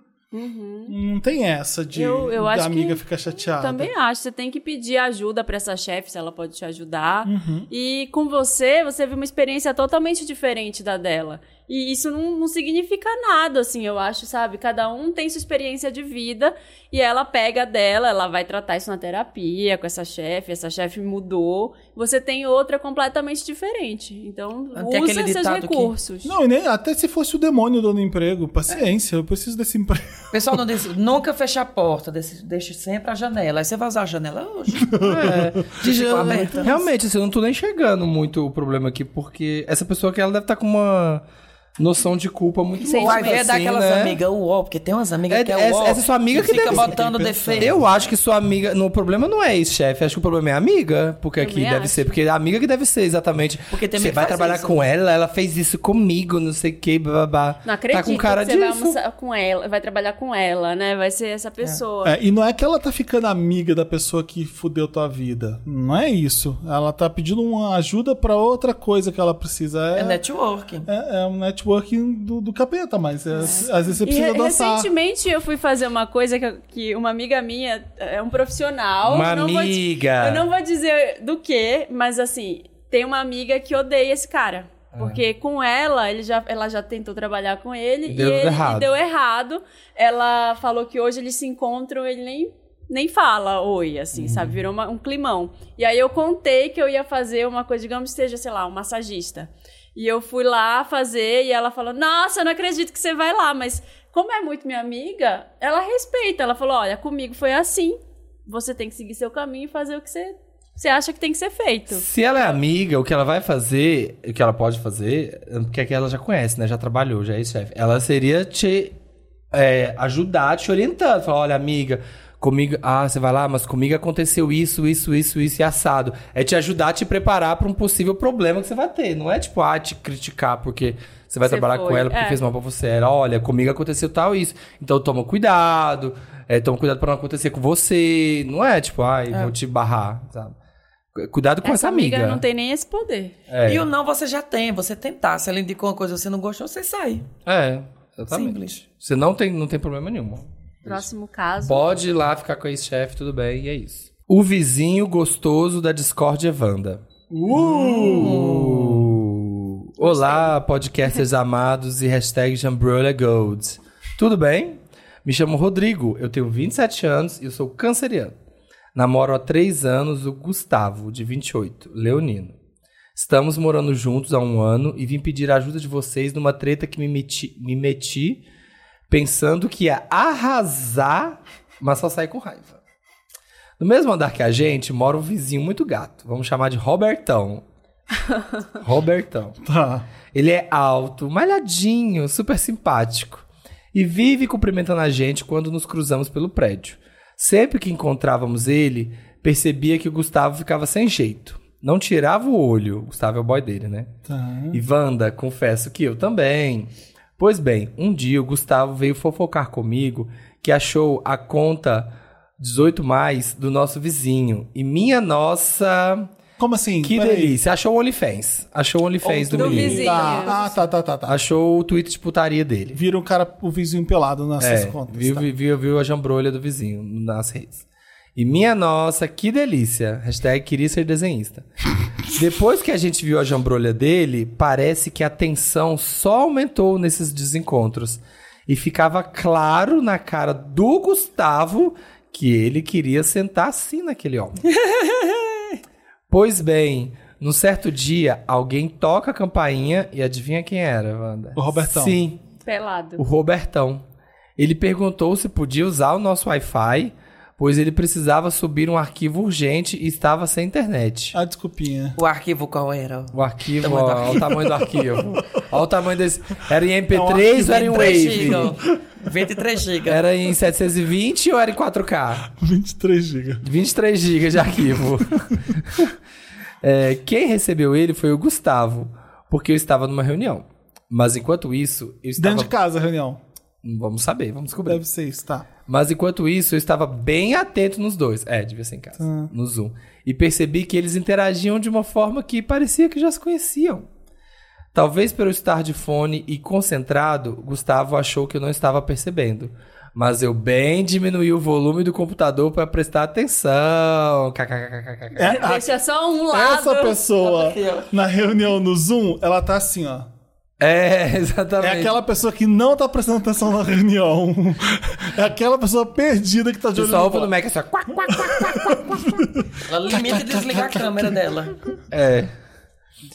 [SPEAKER 1] Não tem essa de
[SPEAKER 2] Eu- eu
[SPEAKER 1] da
[SPEAKER 2] acho
[SPEAKER 1] amiga
[SPEAKER 2] que
[SPEAKER 1] ficar chateada.
[SPEAKER 2] Também acho. Você tem que pedir ajuda pra essa chefe, se ela pode te ajudar.
[SPEAKER 1] Uhum.
[SPEAKER 2] E com você, você viu uma experiência totalmente diferente da dela. E isso não, não significa nada, assim, eu acho, sabe? Cada um tem sua experiência de vida e ela pega dela, ela vai tratar isso na terapia com essa chefe, essa chefe mudou. Você tem outra completamente diferente. Então,
[SPEAKER 4] Tem
[SPEAKER 2] usa seus
[SPEAKER 4] ditado que-
[SPEAKER 2] recursos.
[SPEAKER 1] Não, e nem, até se fosse o demônio dando emprego, paciência, eu preciso desse emprego.
[SPEAKER 4] Pessoal não diz, nunca feche a porta, deixe, deixe sempre a janela. Aí você vai usar a janela hoje.
[SPEAKER 3] De-
[SPEAKER 4] Ficou aberta.
[SPEAKER 3] Realmente, assim, eu não tô nem enxergando muito o problema aqui, porque essa pessoa que ela deve estar com uma noção de culpa muito
[SPEAKER 2] Sentimento.
[SPEAKER 3] alta,
[SPEAKER 4] Vai ver
[SPEAKER 3] assim,
[SPEAKER 4] daquelas
[SPEAKER 3] né?
[SPEAKER 4] amigas uó, porque tem umas amigas
[SPEAKER 3] É,
[SPEAKER 4] que é
[SPEAKER 3] essa,
[SPEAKER 4] uó.
[SPEAKER 3] essa sua amiga que
[SPEAKER 4] fica
[SPEAKER 3] deve
[SPEAKER 4] botando
[SPEAKER 1] que
[SPEAKER 4] defeito.
[SPEAKER 3] Eu acho que sua amiga. No, o problema não é ex-chefe, acho que o problema é a amiga. Porque aqui deve
[SPEAKER 2] acho.
[SPEAKER 3] ser. Porque a amiga que deve ser exatamente.
[SPEAKER 4] Porque tem
[SPEAKER 3] Você
[SPEAKER 4] que
[SPEAKER 3] vai trabalhar
[SPEAKER 4] isso.
[SPEAKER 3] com ela, ela fez isso comigo, não sei o que, babá.
[SPEAKER 2] Não acredito
[SPEAKER 3] Tá com cara
[SPEAKER 2] que você vai
[SPEAKER 3] disso.
[SPEAKER 2] almoçar com ela, vai trabalhar com ela, né? Vai ser essa pessoa.
[SPEAKER 1] É, e não é que ela tá ficando amiga da pessoa que fudeu tua vida. Não é isso. Ela tá pedindo uma ajuda pra outra coisa que ela precisa.
[SPEAKER 4] É
[SPEAKER 1] É,
[SPEAKER 4] networking.
[SPEAKER 1] é, é um networking do, do capeta, mas é, às vezes você
[SPEAKER 2] E
[SPEAKER 1] precisa
[SPEAKER 2] re-
[SPEAKER 1] dançar.
[SPEAKER 2] recentemente eu fui fazer uma coisa que, que uma amiga minha é um profissional.
[SPEAKER 3] Uma
[SPEAKER 2] eu não vou
[SPEAKER 3] amiga.
[SPEAKER 2] eu não vou dizer do que, mas assim, tem uma amiga que odeia esse cara.
[SPEAKER 3] Ah.
[SPEAKER 2] Porque com ela, ele já, ela já tentou trabalhar com ele
[SPEAKER 3] E
[SPEAKER 2] e,
[SPEAKER 3] deu
[SPEAKER 2] ele,
[SPEAKER 3] errado.
[SPEAKER 2] e deu errado. Ela falou que hoje eles se encontram, ele nem, nem fala oi, assim,
[SPEAKER 3] Uhum.
[SPEAKER 2] sabe? Virou uma- um climão. E aí eu contei que eu ia fazer uma coisa, digamos que seja, sei lá, um massagista. E eu fui lá fazer e ela falou: Nossa, eu não acredito que você vai lá, mas como é muito minha amiga, ela respeita. Ela falou: Olha, comigo foi assim. Você tem que seguir seu caminho e fazer o que você, você acha que tem que ser feito.
[SPEAKER 3] Se ela é amiga, o que ela vai fazer, o que ela pode fazer, porque aqui ela já conhece, né? Já trabalhou, já é chefe. Ela seria te é, ajudar, te orientando. Falar, olha, amiga, comigo. Ah, você vai lá, mas comigo aconteceu isso, isso, isso, isso e assado. É te ajudar a te preparar para um possível problema que você vai ter. Não é tipo, ah, te criticar porque você vai
[SPEAKER 2] Você
[SPEAKER 3] trabalhar com
[SPEAKER 2] foi,
[SPEAKER 3] ela porque
[SPEAKER 2] é.
[SPEAKER 3] fez mal pra você. Era, olha, comigo aconteceu tal isso. Então toma cuidado. É, toma cuidado pra não acontecer com você. Não é tipo, ai, vou te barrar, sabe? Cuidado com essa, amiga.
[SPEAKER 2] não tem nem esse poder.
[SPEAKER 3] É.
[SPEAKER 4] E o não você já tem, você tentar. Se ela indicou uma coisa que você não gostou, você sai.
[SPEAKER 3] É, exatamente.
[SPEAKER 4] Simples.
[SPEAKER 3] Você não tem, não tem problema nenhum.
[SPEAKER 2] Próximo caso.
[SPEAKER 3] Pode ir lá ficar com a ex-chefe, tudo bem, e é isso. O vizinho gostoso da Discord Wanda. Uh! Olá, podcasters amados e hashtag Jambrolha Gold. Tudo bem? Me chamo Rodrigo, eu tenho 27 anos e eu sou canceriano. Namoro há 3 anos o Gustavo, de 28, leonino. Estamos morando juntos há um ano e vim pedir a ajuda de vocês numa treta que me meti, me meti pensando que ia arrasar, mas só saí com raiva. No mesmo andar que a gente, mora um vizinho muito gato. Vamos chamar de Robertão. Robertão.
[SPEAKER 1] Tá.
[SPEAKER 3] Ele é alto, malhadinho, super simpático. E vive cumprimentando a gente quando nos cruzamos pelo prédio. Sempre que encontrávamos ele, percebia que o Gustavo ficava sem jeito. Não tirava o olho. O Gustavo é o boy dele, né?
[SPEAKER 1] Tá.
[SPEAKER 3] E Wanda, confesso que eu também. Pois bem, um dia o Gustavo veio fofocar comigo que achou a conta 18 mais do nosso vizinho. E minha nossa,
[SPEAKER 1] Como assim?
[SPEAKER 3] que
[SPEAKER 1] Peraí.
[SPEAKER 3] delícia. Achou o OnlyFans. Achou o OnlyFans do,
[SPEAKER 2] do
[SPEAKER 3] menino.
[SPEAKER 2] vizinho.
[SPEAKER 1] Tá. Ah, tá, tá, tá, tá.
[SPEAKER 3] Achou o tweet de putaria dele.
[SPEAKER 1] Vira o cara, o vizinho pelado nessas
[SPEAKER 3] É,
[SPEAKER 1] contas.
[SPEAKER 3] viu,
[SPEAKER 1] tá.
[SPEAKER 3] viu, viu, viu a jambrolha do vizinho nas redes. E minha nossa, que delícia. Hashtag queria ser desenhista. Depois que a gente viu a jambrolha dele, parece que a tensão só aumentou nesses desencontros. E ficava claro na cara do Gustavo que ele queria sentar assim naquele homem. pois bem, num certo dia, alguém toca a campainha e adivinha quem era, Wanda?
[SPEAKER 1] O Robertão.
[SPEAKER 3] Sim,
[SPEAKER 2] Pelado.
[SPEAKER 3] o Robertão. Ele perguntou se podia usar o nosso Wi-Fi, pois ele precisava subir um arquivo urgente e estava sem internet.
[SPEAKER 1] Ah, desculpinha.
[SPEAKER 4] O arquivo qual era?
[SPEAKER 3] O arquivo,
[SPEAKER 4] Tamanho do
[SPEAKER 3] ó, olha o tamanho do arquivo. Olha o tamanho desse. Era em MP3 ou era em
[SPEAKER 4] 23
[SPEAKER 3] Wave?
[SPEAKER 4] GB. 23 GB.
[SPEAKER 3] Era em 720 ou era em 4K?
[SPEAKER 1] 23 GB.
[SPEAKER 3] 23 GB de arquivo. É, quem recebeu ele foi o Gustavo, porque eu estava numa reunião. Mas enquanto isso, eu estava.
[SPEAKER 1] Dentro de casa, a reunião.
[SPEAKER 3] Vamos saber, vamos descobrir.
[SPEAKER 1] Deve ser isso, tá.
[SPEAKER 3] Mas enquanto isso, eu estava bem atento nos dois. É, devia ser em casa. No Zoom. E percebi que eles interagiam de uma forma que parecia que já se conheciam. Talvez por eu estar de fone e concentrado, Gustavo achou que eu não estava percebendo. Mas eu bem diminuí o volume do computador para prestar atenção.
[SPEAKER 1] É,
[SPEAKER 2] Deixa só um lado.
[SPEAKER 1] essa pessoa na reunião no Zoom, ela tá assim, ó.
[SPEAKER 3] É,
[SPEAKER 1] É
[SPEAKER 3] exatamente.
[SPEAKER 1] aquela pessoa que não tá prestando atenção na reunião. É aquela pessoa perdida que tá de olho
[SPEAKER 3] só
[SPEAKER 1] no
[SPEAKER 3] ouve no. Mac assim, ó, quac, quac, quac.
[SPEAKER 4] Ela limita e desligar a câmera dela.
[SPEAKER 3] É.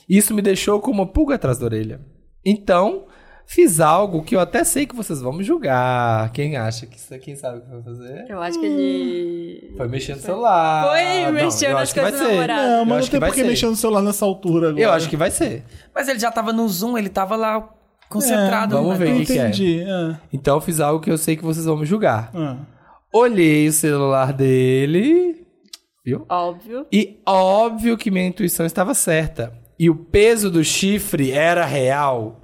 [SPEAKER 3] Isso me deixou com uma pulga atrás da orelha. Então, fiz algo que eu até sei que vocês vão me julgar. Quem acha que isso quem sabe o que vai fazer?
[SPEAKER 2] Eu acho que ele.
[SPEAKER 3] Foi mexer no celular.
[SPEAKER 2] Foi mexendo
[SPEAKER 3] eu
[SPEAKER 2] nas
[SPEAKER 3] acho que vai
[SPEAKER 2] coisas do
[SPEAKER 3] ser.
[SPEAKER 2] namorado.
[SPEAKER 1] Não,
[SPEAKER 3] Eu
[SPEAKER 1] mas não tem
[SPEAKER 3] vai
[SPEAKER 1] por que mexer no celular nessa altura agora.
[SPEAKER 3] Eu acho que vai ser.
[SPEAKER 4] Mas ele já tava no Zoom, ele tava lá concentrado.
[SPEAKER 3] É, vamos
[SPEAKER 4] no
[SPEAKER 3] ver.
[SPEAKER 1] Eu
[SPEAKER 3] que que é?
[SPEAKER 1] entendi. é.
[SPEAKER 3] Então, fiz algo que eu sei que vocês vão me julgar.
[SPEAKER 1] Ah.
[SPEAKER 3] Olhei o celular dele. Viu?
[SPEAKER 2] Óbvio.
[SPEAKER 3] E óbvio que minha intuição estava certa. E o peso do chifre era real.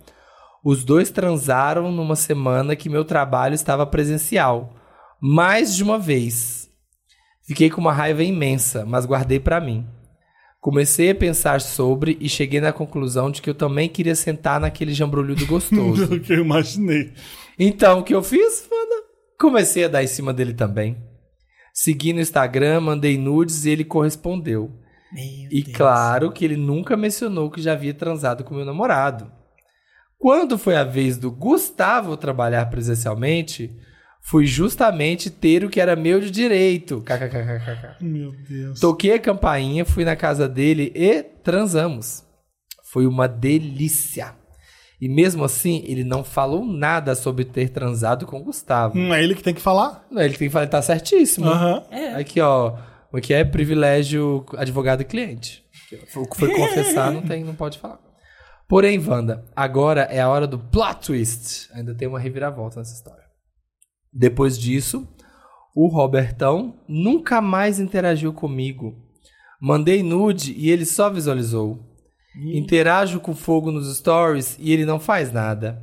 [SPEAKER 3] Os dois transaram numa semana que meu trabalho estava presencial. Mais de uma vez. Fiquei com uma raiva imensa, mas guardei pra mim. Comecei a pensar sobre e cheguei na conclusão de que eu também queria sentar naquele jambrulhudo gostoso.
[SPEAKER 1] Do que eu imaginei.
[SPEAKER 3] Então, o que eu fiz? Mano, comecei a dar em cima dele também. Segui no Instagram, mandei nudes e ele correspondeu.
[SPEAKER 4] Meu
[SPEAKER 3] E
[SPEAKER 4] Deus.
[SPEAKER 3] claro que ele nunca mencionou que já havia transado com meu namorado. Quando foi a vez do Gustavo trabalhar presencialmente, fui justamente ter o que era meu de direito. KKKKK.
[SPEAKER 1] Meu Deus.
[SPEAKER 3] Toquei a campainha, fui na casa dele e transamos. Foi uma delícia. E mesmo assim, ele não falou nada sobre ter transado com o Gustavo.
[SPEAKER 1] Hum, é ele que tem que falar?
[SPEAKER 3] Não, Ele tem que falar, ele tá certíssimo.
[SPEAKER 1] Aham.
[SPEAKER 3] Aqui, ó. O que é privilégio advogado e cliente. O que foi confessar não, tem, não pode falar. Porém, Wanda, agora é a hora do plot twist. Ainda tem uma reviravolta nessa história. Depois disso, o Robertão nunca mais interagiu comigo. Mandei nude e ele só visualizou. Interajo com fogo nos stories e ele não faz nada.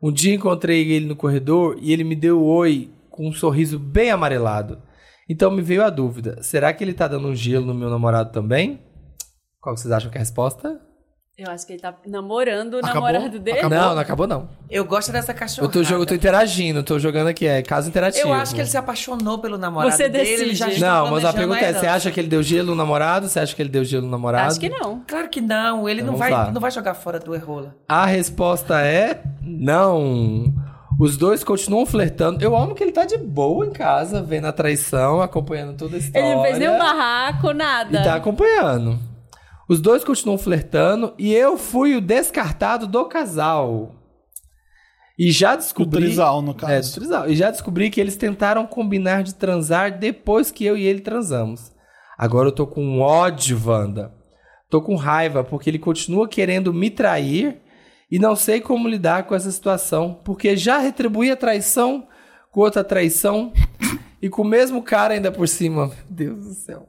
[SPEAKER 3] Um dia encontrei ele no corredor e ele me deu oi com um sorriso bem amarelado. Então me veio a dúvida: será que ele tá dando um gelo no meu namorado também? Qual vocês acham que é a resposta?
[SPEAKER 2] Eu acho que ele tá namorando o
[SPEAKER 1] Acabou?
[SPEAKER 2] namorado dele.
[SPEAKER 3] Não, não acabou não.
[SPEAKER 4] Eu gosto dessa
[SPEAKER 3] Eu
[SPEAKER 4] cachorrada.
[SPEAKER 3] tô, jogando, eu tô interagindo, tô jogando aqui, é caso interativo.
[SPEAKER 4] Eu acho que ele se apaixonou pelo namorado
[SPEAKER 2] Você
[SPEAKER 4] dele. Ele já
[SPEAKER 2] decide.
[SPEAKER 3] Não, mas a pergunta é: você acha que ele deu gelo no namorado? Você acha que ele deu gelo no namorado?
[SPEAKER 2] Acho que não.
[SPEAKER 4] Claro que não. Ele
[SPEAKER 3] Então
[SPEAKER 4] não, vai,
[SPEAKER 3] lá.
[SPEAKER 4] não vai jogar fora do Errola.
[SPEAKER 3] A resposta é não. Os dois continuam flertando. Eu amo que ele tá de boa em casa, vendo a traição, acompanhando toda a história.
[SPEAKER 2] Ele não fez nenhum barraco, nada.
[SPEAKER 3] E tá acompanhando. Os dois continuam flertando e eu fui o descartado do casal. E já
[SPEAKER 1] O
[SPEAKER 3] descobri.
[SPEAKER 1] trisal, no
[SPEAKER 3] É, do
[SPEAKER 1] caso.
[SPEAKER 3] trisal. E já descobri que eles tentaram combinar de transar depois que eu e ele transamos. Agora eu tô com ódio, Wanda. Tô com raiva porque ele continua querendo me trair e não sei como lidar com essa situação, porque já retribuí a traição com outra traição e com o mesmo cara ainda por cima. Meu Deus do céu.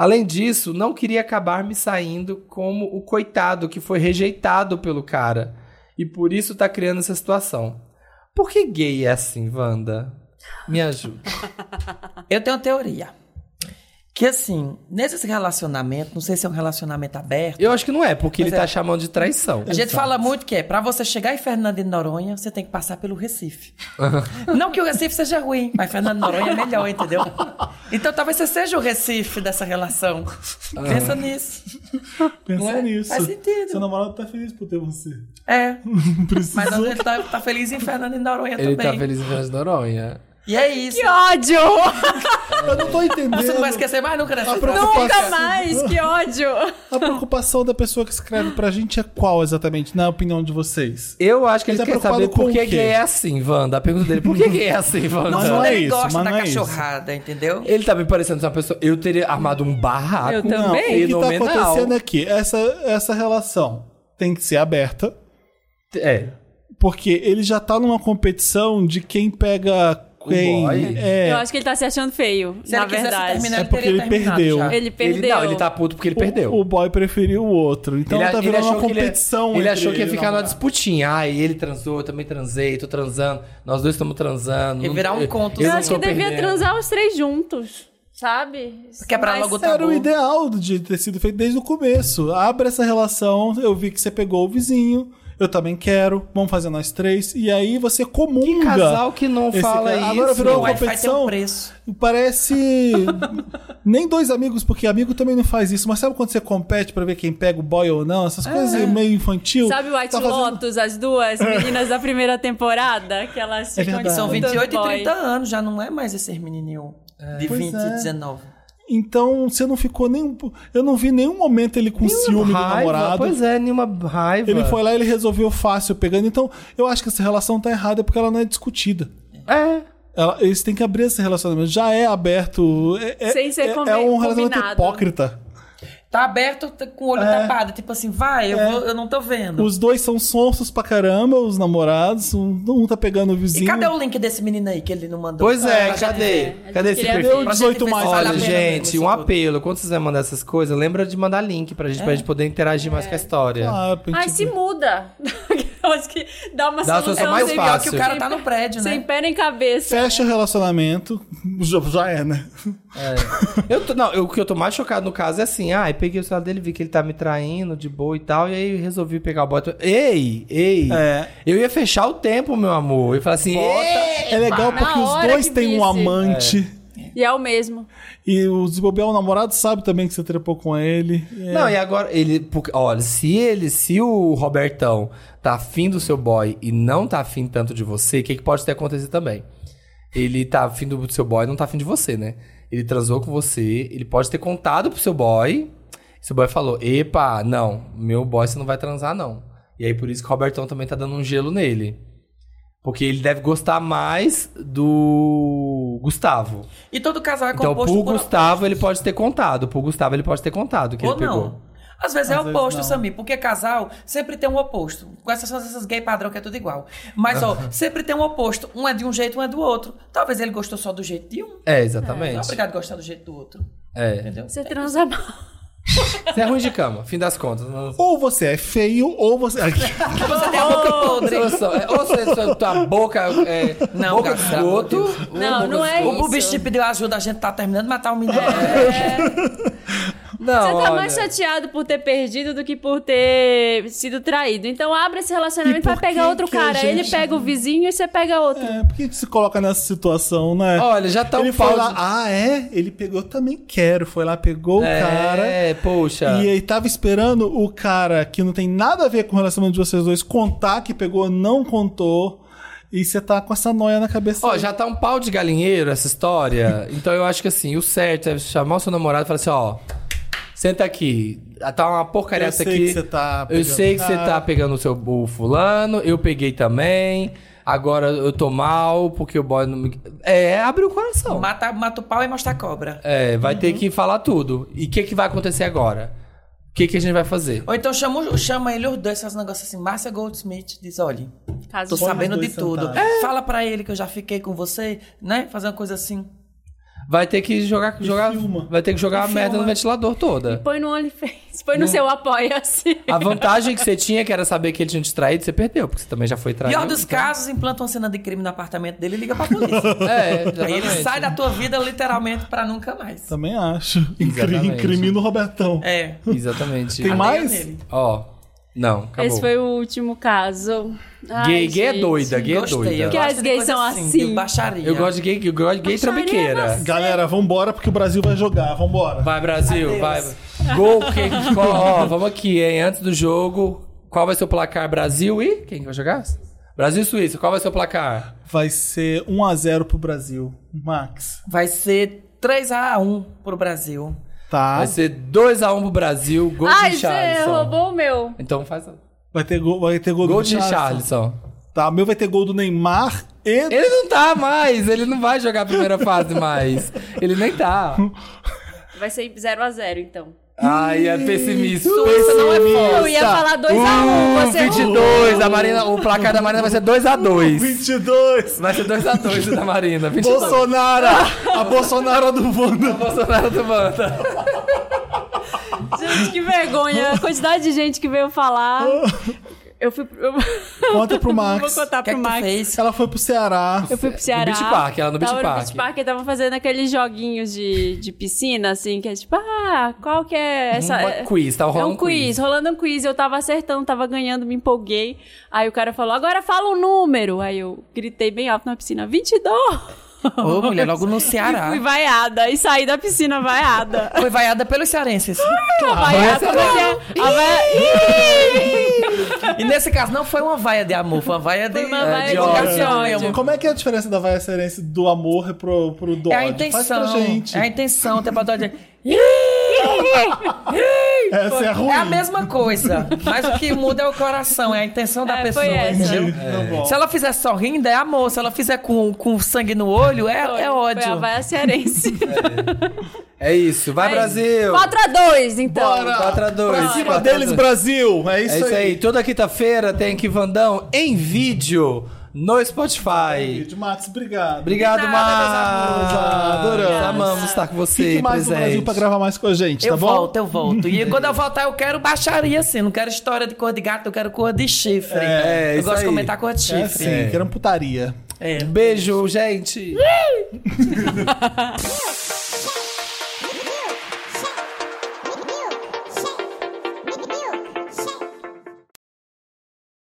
[SPEAKER 3] Além disso, não queria acabar me saindo como o coitado que foi rejeitado pelo cara e por isso tá criando essa situação. Por que gay é assim, Wanda? Me ajuda.
[SPEAKER 4] Eu tenho uma teoria. Que assim, nesses relacionamentos, não sei se é um relacionamento aberto.
[SPEAKER 3] Eu acho que não é, porque ele
[SPEAKER 4] é.
[SPEAKER 3] tá chamando de traição.
[SPEAKER 4] A gente fala muito que é, pra você chegar em Fernando de Noronha, você tem que passar pelo Recife. não que o Recife seja ruim, mas Fernando de Noronha é melhor, entendeu? Então talvez você seja o Recife dessa relação. Pensa nisso.
[SPEAKER 1] Pensa
[SPEAKER 4] é?
[SPEAKER 1] nisso.
[SPEAKER 4] Faz sentido.
[SPEAKER 1] Seu namorado tá feliz por ter você.
[SPEAKER 4] É.
[SPEAKER 1] Não precisa.
[SPEAKER 4] Mas ele tá, tá feliz em Fernando de Noronha
[SPEAKER 3] Ele
[SPEAKER 4] também.
[SPEAKER 3] tá feliz em Fernando de Noronha.
[SPEAKER 4] E é isso.
[SPEAKER 2] Que ódio!
[SPEAKER 1] Eu não tô entendendo.
[SPEAKER 4] Você não vai esquecer mais nunca dessa
[SPEAKER 1] preocupação-
[SPEAKER 2] Nunca mais! Que ódio!
[SPEAKER 1] A preocupação da pessoa que escreve pra gente é qual exatamente, na opinião de vocês?
[SPEAKER 3] Eu acho que ele,
[SPEAKER 1] Ele tá
[SPEAKER 3] quer
[SPEAKER 1] preocupado
[SPEAKER 3] saber por
[SPEAKER 1] com
[SPEAKER 3] que gay é assim, Wanda. A pergunta dele, por que gay é assim, Wanda?
[SPEAKER 4] Fundo,
[SPEAKER 1] não é
[SPEAKER 4] ele
[SPEAKER 1] isso,
[SPEAKER 4] gosta
[SPEAKER 1] mas
[SPEAKER 4] da
[SPEAKER 1] não é isso.
[SPEAKER 4] cachorrada, entendeu?
[SPEAKER 3] Ele tá me parecendo uma pessoa... Eu teria armado um barraco.
[SPEAKER 2] Eu também.
[SPEAKER 1] Não, o que tá acontecendo é que essa, essa relação tem que ser aberta,
[SPEAKER 3] É.
[SPEAKER 1] porque ele já tá numa competição de quem pega quem.
[SPEAKER 3] boy?
[SPEAKER 1] É,
[SPEAKER 2] Eu acho que ele tá se achando feio,
[SPEAKER 4] Se
[SPEAKER 2] na
[SPEAKER 4] ele quisesse
[SPEAKER 2] verdade.
[SPEAKER 4] terminar,
[SPEAKER 1] É porque
[SPEAKER 4] teria
[SPEAKER 1] ele
[SPEAKER 4] terminado
[SPEAKER 1] perdeu.
[SPEAKER 4] já.
[SPEAKER 2] Ele perdeu.
[SPEAKER 3] Ele, não, ele tá puto porque ele perdeu.
[SPEAKER 1] O, o boy preferiu o outro. Então
[SPEAKER 3] ele,
[SPEAKER 1] tá virando uma
[SPEAKER 3] que ele-
[SPEAKER 1] competição.
[SPEAKER 3] Ele,
[SPEAKER 1] entre
[SPEAKER 3] achou que ia
[SPEAKER 1] e o
[SPEAKER 3] ficar numa
[SPEAKER 1] namorado.
[SPEAKER 3] disputinha. Ah, ele transou, eu também transei, tô transando. Nós dois estamos transando.
[SPEAKER 4] Ia
[SPEAKER 3] Não-
[SPEAKER 4] virar um conto.
[SPEAKER 3] eu
[SPEAKER 2] Eu
[SPEAKER 3] não
[SPEAKER 2] acho que
[SPEAKER 3] tô
[SPEAKER 2] devia
[SPEAKER 3] perdendo.
[SPEAKER 2] transar os três juntos, sabe?
[SPEAKER 4] Quebrar
[SPEAKER 2] Mas-
[SPEAKER 4] logo o
[SPEAKER 1] Era
[SPEAKER 4] tabu.
[SPEAKER 1] o ideal de ter sido feito desde o começo. Abre essa relação, eu vi que você pegou o vizinho, eu também quero, vamos fazer nós três. E aí você comunga.
[SPEAKER 3] Que casal que não
[SPEAKER 1] esse
[SPEAKER 3] fala
[SPEAKER 1] cara.
[SPEAKER 3] isso?
[SPEAKER 1] Agora virou uma competição.
[SPEAKER 4] um preço.
[SPEAKER 1] Parece. Nem dois amigos, porque amigo também não faz isso. Mas sabe quando você compete pra ver quem pega o boy ou não? Essas coisas meio infantil.
[SPEAKER 2] Sabe o White
[SPEAKER 1] Tá fazendo-
[SPEAKER 2] Lotus, as duas meninas da primeira temporada? Que elas
[SPEAKER 1] É
[SPEAKER 2] ficam
[SPEAKER 1] verdade.
[SPEAKER 4] São
[SPEAKER 2] disputando
[SPEAKER 4] 28 e
[SPEAKER 2] boy.
[SPEAKER 4] 30 anos, já não é mais esses menininhos de
[SPEAKER 1] Pois
[SPEAKER 4] 20
[SPEAKER 1] é.
[SPEAKER 4] e 19.
[SPEAKER 1] Então você não ficou nem. Eu não vi nenhum momento ele com ciúme do
[SPEAKER 3] Raiva,
[SPEAKER 1] namorado.
[SPEAKER 3] Pois é, nenhuma raiva.
[SPEAKER 1] Ele foi lá e ele resolveu fácil pegando. Então, eu acho que essa relação tá errada porque ela não é discutida.
[SPEAKER 3] É.
[SPEAKER 1] Ela- eles têm que abrir esse relacionamento. Já é aberto. É, é-
[SPEAKER 2] Sem ser
[SPEAKER 1] é, é um relacionamento
[SPEAKER 2] combinado.
[SPEAKER 1] hipócrita.
[SPEAKER 4] Tá aberto t- com o olho
[SPEAKER 1] É.
[SPEAKER 4] tapado, tipo assim, vai, eu, vou- eu não tô vendo.
[SPEAKER 1] Os dois são sonsos pra caramba, os namorados. Um, um tá pegando o
[SPEAKER 4] E
[SPEAKER 1] vizinho.
[SPEAKER 4] cadê o link desse menino aí que ele não mandou?
[SPEAKER 3] Pois é,
[SPEAKER 4] Ah,
[SPEAKER 3] cadê?
[SPEAKER 4] disse.
[SPEAKER 3] Cadê esse perfil?
[SPEAKER 4] Pra
[SPEAKER 1] 18
[SPEAKER 4] gente
[SPEAKER 1] mais.
[SPEAKER 3] Olha, gente, um apelo. Quando vocês mandar essas coisas, lembra de mandar link pra gente, pra gente poder interagir mais com a história.
[SPEAKER 1] Claro,
[SPEAKER 2] Ai, se muda. Que dá uma
[SPEAKER 3] Dá a
[SPEAKER 2] solução
[SPEAKER 3] solução mais
[SPEAKER 2] sem-
[SPEAKER 3] fácil.
[SPEAKER 4] Pior que o cara tá no prédio,
[SPEAKER 2] Sem
[SPEAKER 4] né?
[SPEAKER 2] pé nem cabeça.
[SPEAKER 1] Fecha o relacionamento. Já, já é, né?
[SPEAKER 3] Eu tô- não, eu- o que eu tô mais chocado no caso é assim, ah, eu peguei o celular dele, vi que ele tá me traindo de boa e tal, e aí resolvi pegar o bota. Ei, ei.
[SPEAKER 1] É.
[SPEAKER 3] Eu ia fechar o tempo, meu amor. Eu ia falar assim, ei,
[SPEAKER 1] É legal porque os dois têm um amante.
[SPEAKER 2] E é o mesmo.
[SPEAKER 1] E o Zibobel, o namorado, sabe também que você trepou com ele. É.
[SPEAKER 3] Não, e agora ele. porque, olha, se ele, se o Robertão tá afim do seu boy e não tá afim tanto de você, o que, que pode ter acontecido também? Ele tá afim do seu boy e não tá afim de você, né? Ele transou com você, ele pode ter contado pro seu boy. Seu boy falou: Epa, não, meu boy você não vai transar, não. E aí por isso que o Robertão também tá dando um gelo nele. Porque ele deve gostar mais do Gustavo.
[SPEAKER 4] E todo casal é
[SPEAKER 3] Então,
[SPEAKER 4] composto
[SPEAKER 3] pro
[SPEAKER 4] por...
[SPEAKER 3] Gustavo ele pode ter contado. Pro Gustavo ele pode ter contado que
[SPEAKER 4] Ou
[SPEAKER 3] ele pegou.
[SPEAKER 4] não. Às vezes é
[SPEAKER 1] Às vezes
[SPEAKER 4] oposto,
[SPEAKER 1] não.
[SPEAKER 4] Samir, porque casal sempre tem um oposto. Com essas essas gay padrão que é tudo igual. Mas, ó, sempre tem um oposto. Um é de um jeito, um é do outro. Talvez ele gostou só do jeito de um.
[SPEAKER 3] É,
[SPEAKER 4] Não é
[SPEAKER 3] exatamente.
[SPEAKER 4] obrigado a gostar do jeito do outro.
[SPEAKER 3] É.
[SPEAKER 4] Entendeu?
[SPEAKER 2] Você transa mal.
[SPEAKER 3] Você é ruim de cama, fim das contas.
[SPEAKER 1] Ou você é feio, ou você.
[SPEAKER 4] Você tem a boca podre.
[SPEAKER 3] É, Ou seja, sua- tua boca é
[SPEAKER 4] Não,
[SPEAKER 3] boca de esgoto.
[SPEAKER 2] Não, não é
[SPEAKER 3] esgoto.
[SPEAKER 4] O
[SPEAKER 2] isso.
[SPEAKER 4] Chip deu ajuda, a gente tá terminando de matar um menino.
[SPEAKER 3] Não,
[SPEAKER 2] Você tá
[SPEAKER 3] olha,
[SPEAKER 2] mais chateado por ter perdido do que por ter sido traído. Então abre esse relacionamento
[SPEAKER 1] E
[SPEAKER 2] pra
[SPEAKER 1] por
[SPEAKER 2] pegar outro cara. Ele
[SPEAKER 1] gente-
[SPEAKER 2] pega o vizinho e você pega outro.
[SPEAKER 1] É, por que, se coloca nessa situação, né?
[SPEAKER 3] Olha, já tá
[SPEAKER 1] ele
[SPEAKER 3] um
[SPEAKER 1] foi
[SPEAKER 3] pau
[SPEAKER 1] lá, ah, é? Ele pegou, eu também quero. Foi lá, pegou o cara.
[SPEAKER 3] É, poxa.
[SPEAKER 1] E aí tava esperando o cara que não tem nada a ver com o relacionamento de vocês dois contar que pegou, não contou. E você tá com essa noia na cabeça.
[SPEAKER 3] Ó,
[SPEAKER 1] aí.
[SPEAKER 3] já tá um pau de galinheiro essa história. então eu acho que assim, o certo é chamar o seu namorado e falar assim, ó. Senta aqui. Tá uma porcaria
[SPEAKER 1] Eu
[SPEAKER 3] essa
[SPEAKER 1] sei
[SPEAKER 3] aqui.
[SPEAKER 1] que você tá
[SPEAKER 3] Eu
[SPEAKER 1] pegando
[SPEAKER 3] sei que você tá pegando o seu o fulano, eu peguei também. Agora eu tô mal porque o boy não me. É, abre o coração.
[SPEAKER 4] Mata, mata o pau e mostra a cobra.
[SPEAKER 3] É, vai ter que falar tudo. E o que, que vai acontecer agora? O que, que a gente vai fazer?
[SPEAKER 4] Ou então chama, chama ele os dois, faz um negócio assim. Márcia Goldsmith diz: olha,
[SPEAKER 2] Caso
[SPEAKER 4] tô sabendo de tudo.
[SPEAKER 1] sentados.
[SPEAKER 4] Fala pra ele que eu já fiquei com você, né? Fazer uma coisa assim.
[SPEAKER 3] Vai ter que jogar, jogar
[SPEAKER 1] filma.
[SPEAKER 3] vai ter que jogar a merda no ventilador toda.
[SPEAKER 2] Põe no OnlyFans, põe no seu apoia-se.
[SPEAKER 3] A vantagem que você tinha, que era saber que ele tinha te traído, você perdeu, porque você também já foi traído.
[SPEAKER 4] Pior dos casos, implanta uma cena de crime no apartamento dele e liga pra polícia.
[SPEAKER 3] É,
[SPEAKER 4] Aí ele sai da tua vida literalmente pra nunca mais.
[SPEAKER 1] Também acho. Incri-. Incrimina o Robertão.
[SPEAKER 4] É.
[SPEAKER 3] Exatamente.
[SPEAKER 1] Tem mais?
[SPEAKER 4] nele.
[SPEAKER 3] Ó, não, acabou.
[SPEAKER 2] Esse foi o último caso. Ai,
[SPEAKER 3] Gay, gay é doida, gay é
[SPEAKER 4] Gostei.
[SPEAKER 3] doida.
[SPEAKER 4] Eu
[SPEAKER 2] Que
[SPEAKER 4] gosto
[SPEAKER 2] as gays são
[SPEAKER 4] assim.
[SPEAKER 2] assim.
[SPEAKER 4] Baixaria.
[SPEAKER 3] Eu gosto de gay, eu gosto de gay
[SPEAKER 2] Baixaria
[SPEAKER 3] trambiqueira.
[SPEAKER 2] é
[SPEAKER 1] Galera, vambora porque o Brasil vai jogar. Vambora.
[SPEAKER 3] Vai, Brasil, vai. Gol, quem, ó, vamos aqui, hein? Antes do jogo, qual vai ser o placar? Brasil e. Quem que vai jogar? Brasil e Suíça, qual vai ser o placar?
[SPEAKER 1] Vai ser 1x0 pro Brasil. Max.
[SPEAKER 4] Vai ser 3x1 pro Brasil.
[SPEAKER 1] Tá.
[SPEAKER 3] Vai ser 2x1 pro Brasil, gol
[SPEAKER 2] Ai,
[SPEAKER 3] de
[SPEAKER 2] você
[SPEAKER 3] Charleston.
[SPEAKER 2] roubou o meu.
[SPEAKER 3] Então faz.
[SPEAKER 1] Vai ter gol, vai ter gol,
[SPEAKER 3] Gol
[SPEAKER 1] do
[SPEAKER 3] de. Charleston.
[SPEAKER 1] Tá, meu vai ter gol do Neymar e.
[SPEAKER 3] Ele não tá mais, ele não vai jogar a primeira fase mais. Ele nem tá.
[SPEAKER 2] Vai ser 0x0, então.
[SPEAKER 3] Ai, é pessimista.
[SPEAKER 4] Suíça não é
[SPEAKER 2] Eu ia falar 2x1.
[SPEAKER 3] Uh,
[SPEAKER 2] você
[SPEAKER 3] 22, a Marina, o placar da Marina vai ser 2x2.
[SPEAKER 1] 22.
[SPEAKER 3] Vai ser 2x2 o da Marina. 22.
[SPEAKER 1] Bolsonaro! A Bolsonaro do Wanda.
[SPEAKER 3] Bolsonaro do Manta.
[SPEAKER 2] Gente, que vergonha. A quantidade de gente que veio falar. Eu fui. Eu...
[SPEAKER 1] Conta pro Max.
[SPEAKER 2] Vou contar
[SPEAKER 4] O que é
[SPEAKER 2] pro
[SPEAKER 4] que
[SPEAKER 2] Max.
[SPEAKER 4] fez?
[SPEAKER 1] Ela foi pro Ceará.
[SPEAKER 2] Eu fui pro Ceará.
[SPEAKER 3] Beach Park, ela no Beach
[SPEAKER 2] tava
[SPEAKER 3] Park.
[SPEAKER 2] no Beach Park e tava fazendo aqueles joguinhos de, de piscina, assim, que é tipo, ah, qual que é essa. É-
[SPEAKER 3] quiz, tava
[SPEAKER 2] É
[SPEAKER 3] rolando
[SPEAKER 2] um quiz, rolando um quiz. Eu tava acertando, tava ganhando, me empolguei. Aí o cara falou, agora fala um número. Aí eu gritei bem alto na piscina, 22.
[SPEAKER 4] Ô, mulher, logo no
[SPEAKER 2] E
[SPEAKER 4] Ceará.
[SPEAKER 2] fui vaiada. E saí da piscina vaiada.
[SPEAKER 4] Foi vaiada pelos cearenses.
[SPEAKER 2] vaiada, é que é? A vaia...
[SPEAKER 4] E nesse caso não foi uma vaia de amor, foi uma vaia de,
[SPEAKER 2] uma
[SPEAKER 4] eh,
[SPEAKER 2] vaia
[SPEAKER 4] de
[SPEAKER 2] de
[SPEAKER 4] ódio
[SPEAKER 2] ódio.
[SPEAKER 4] mesmo.
[SPEAKER 1] Como é que é a diferença da vaia cearense do amor pro, pro do
[SPEAKER 4] É a
[SPEAKER 1] ódio?
[SPEAKER 4] intenção.
[SPEAKER 1] Faz pra gente.
[SPEAKER 4] É a intenção, todo de...
[SPEAKER 1] Essa é ruim.
[SPEAKER 4] É a mesma coisa, mas o que muda é o coração, é a intenção da
[SPEAKER 2] É,
[SPEAKER 4] pessoa,
[SPEAKER 2] foi essa.
[SPEAKER 4] entendeu?
[SPEAKER 1] Tá bom.
[SPEAKER 4] Se ela fizer sorrindo, é amor. Se ela fizer com, com sangue no olho, é,
[SPEAKER 2] Foi,
[SPEAKER 4] é ódio.
[SPEAKER 2] Foi a vaia cearense.
[SPEAKER 3] É isso, vai Brasil.
[SPEAKER 2] 4x2, então.
[SPEAKER 1] Bora!
[SPEAKER 3] 4x2.
[SPEAKER 1] Pra cima deles, Brasil! É isso,
[SPEAKER 3] É isso aí. Toda quinta-feira tem aqui Vandão em vídeo no Spotify.
[SPEAKER 1] Vídeo. Max, obrigado.
[SPEAKER 3] Obrigado,
[SPEAKER 1] amores. Adoramos.
[SPEAKER 3] Amamos estar com você
[SPEAKER 1] Fique mais no
[SPEAKER 3] presente.
[SPEAKER 1] Brasil pra gravar mais com a gente,
[SPEAKER 4] Eu
[SPEAKER 1] tá bom?
[SPEAKER 4] volto, eu volto. E quando eu voltar, eu quero baixaria, assim. Não quero história de cor de gato, eu quero cor de chifre.
[SPEAKER 3] É,
[SPEAKER 4] eu
[SPEAKER 3] isso
[SPEAKER 4] gosto
[SPEAKER 3] aí.
[SPEAKER 4] de comentar cor de
[SPEAKER 1] É
[SPEAKER 4] chifre.
[SPEAKER 1] sim, querendo putaria.
[SPEAKER 4] É.
[SPEAKER 3] Beijo, gente.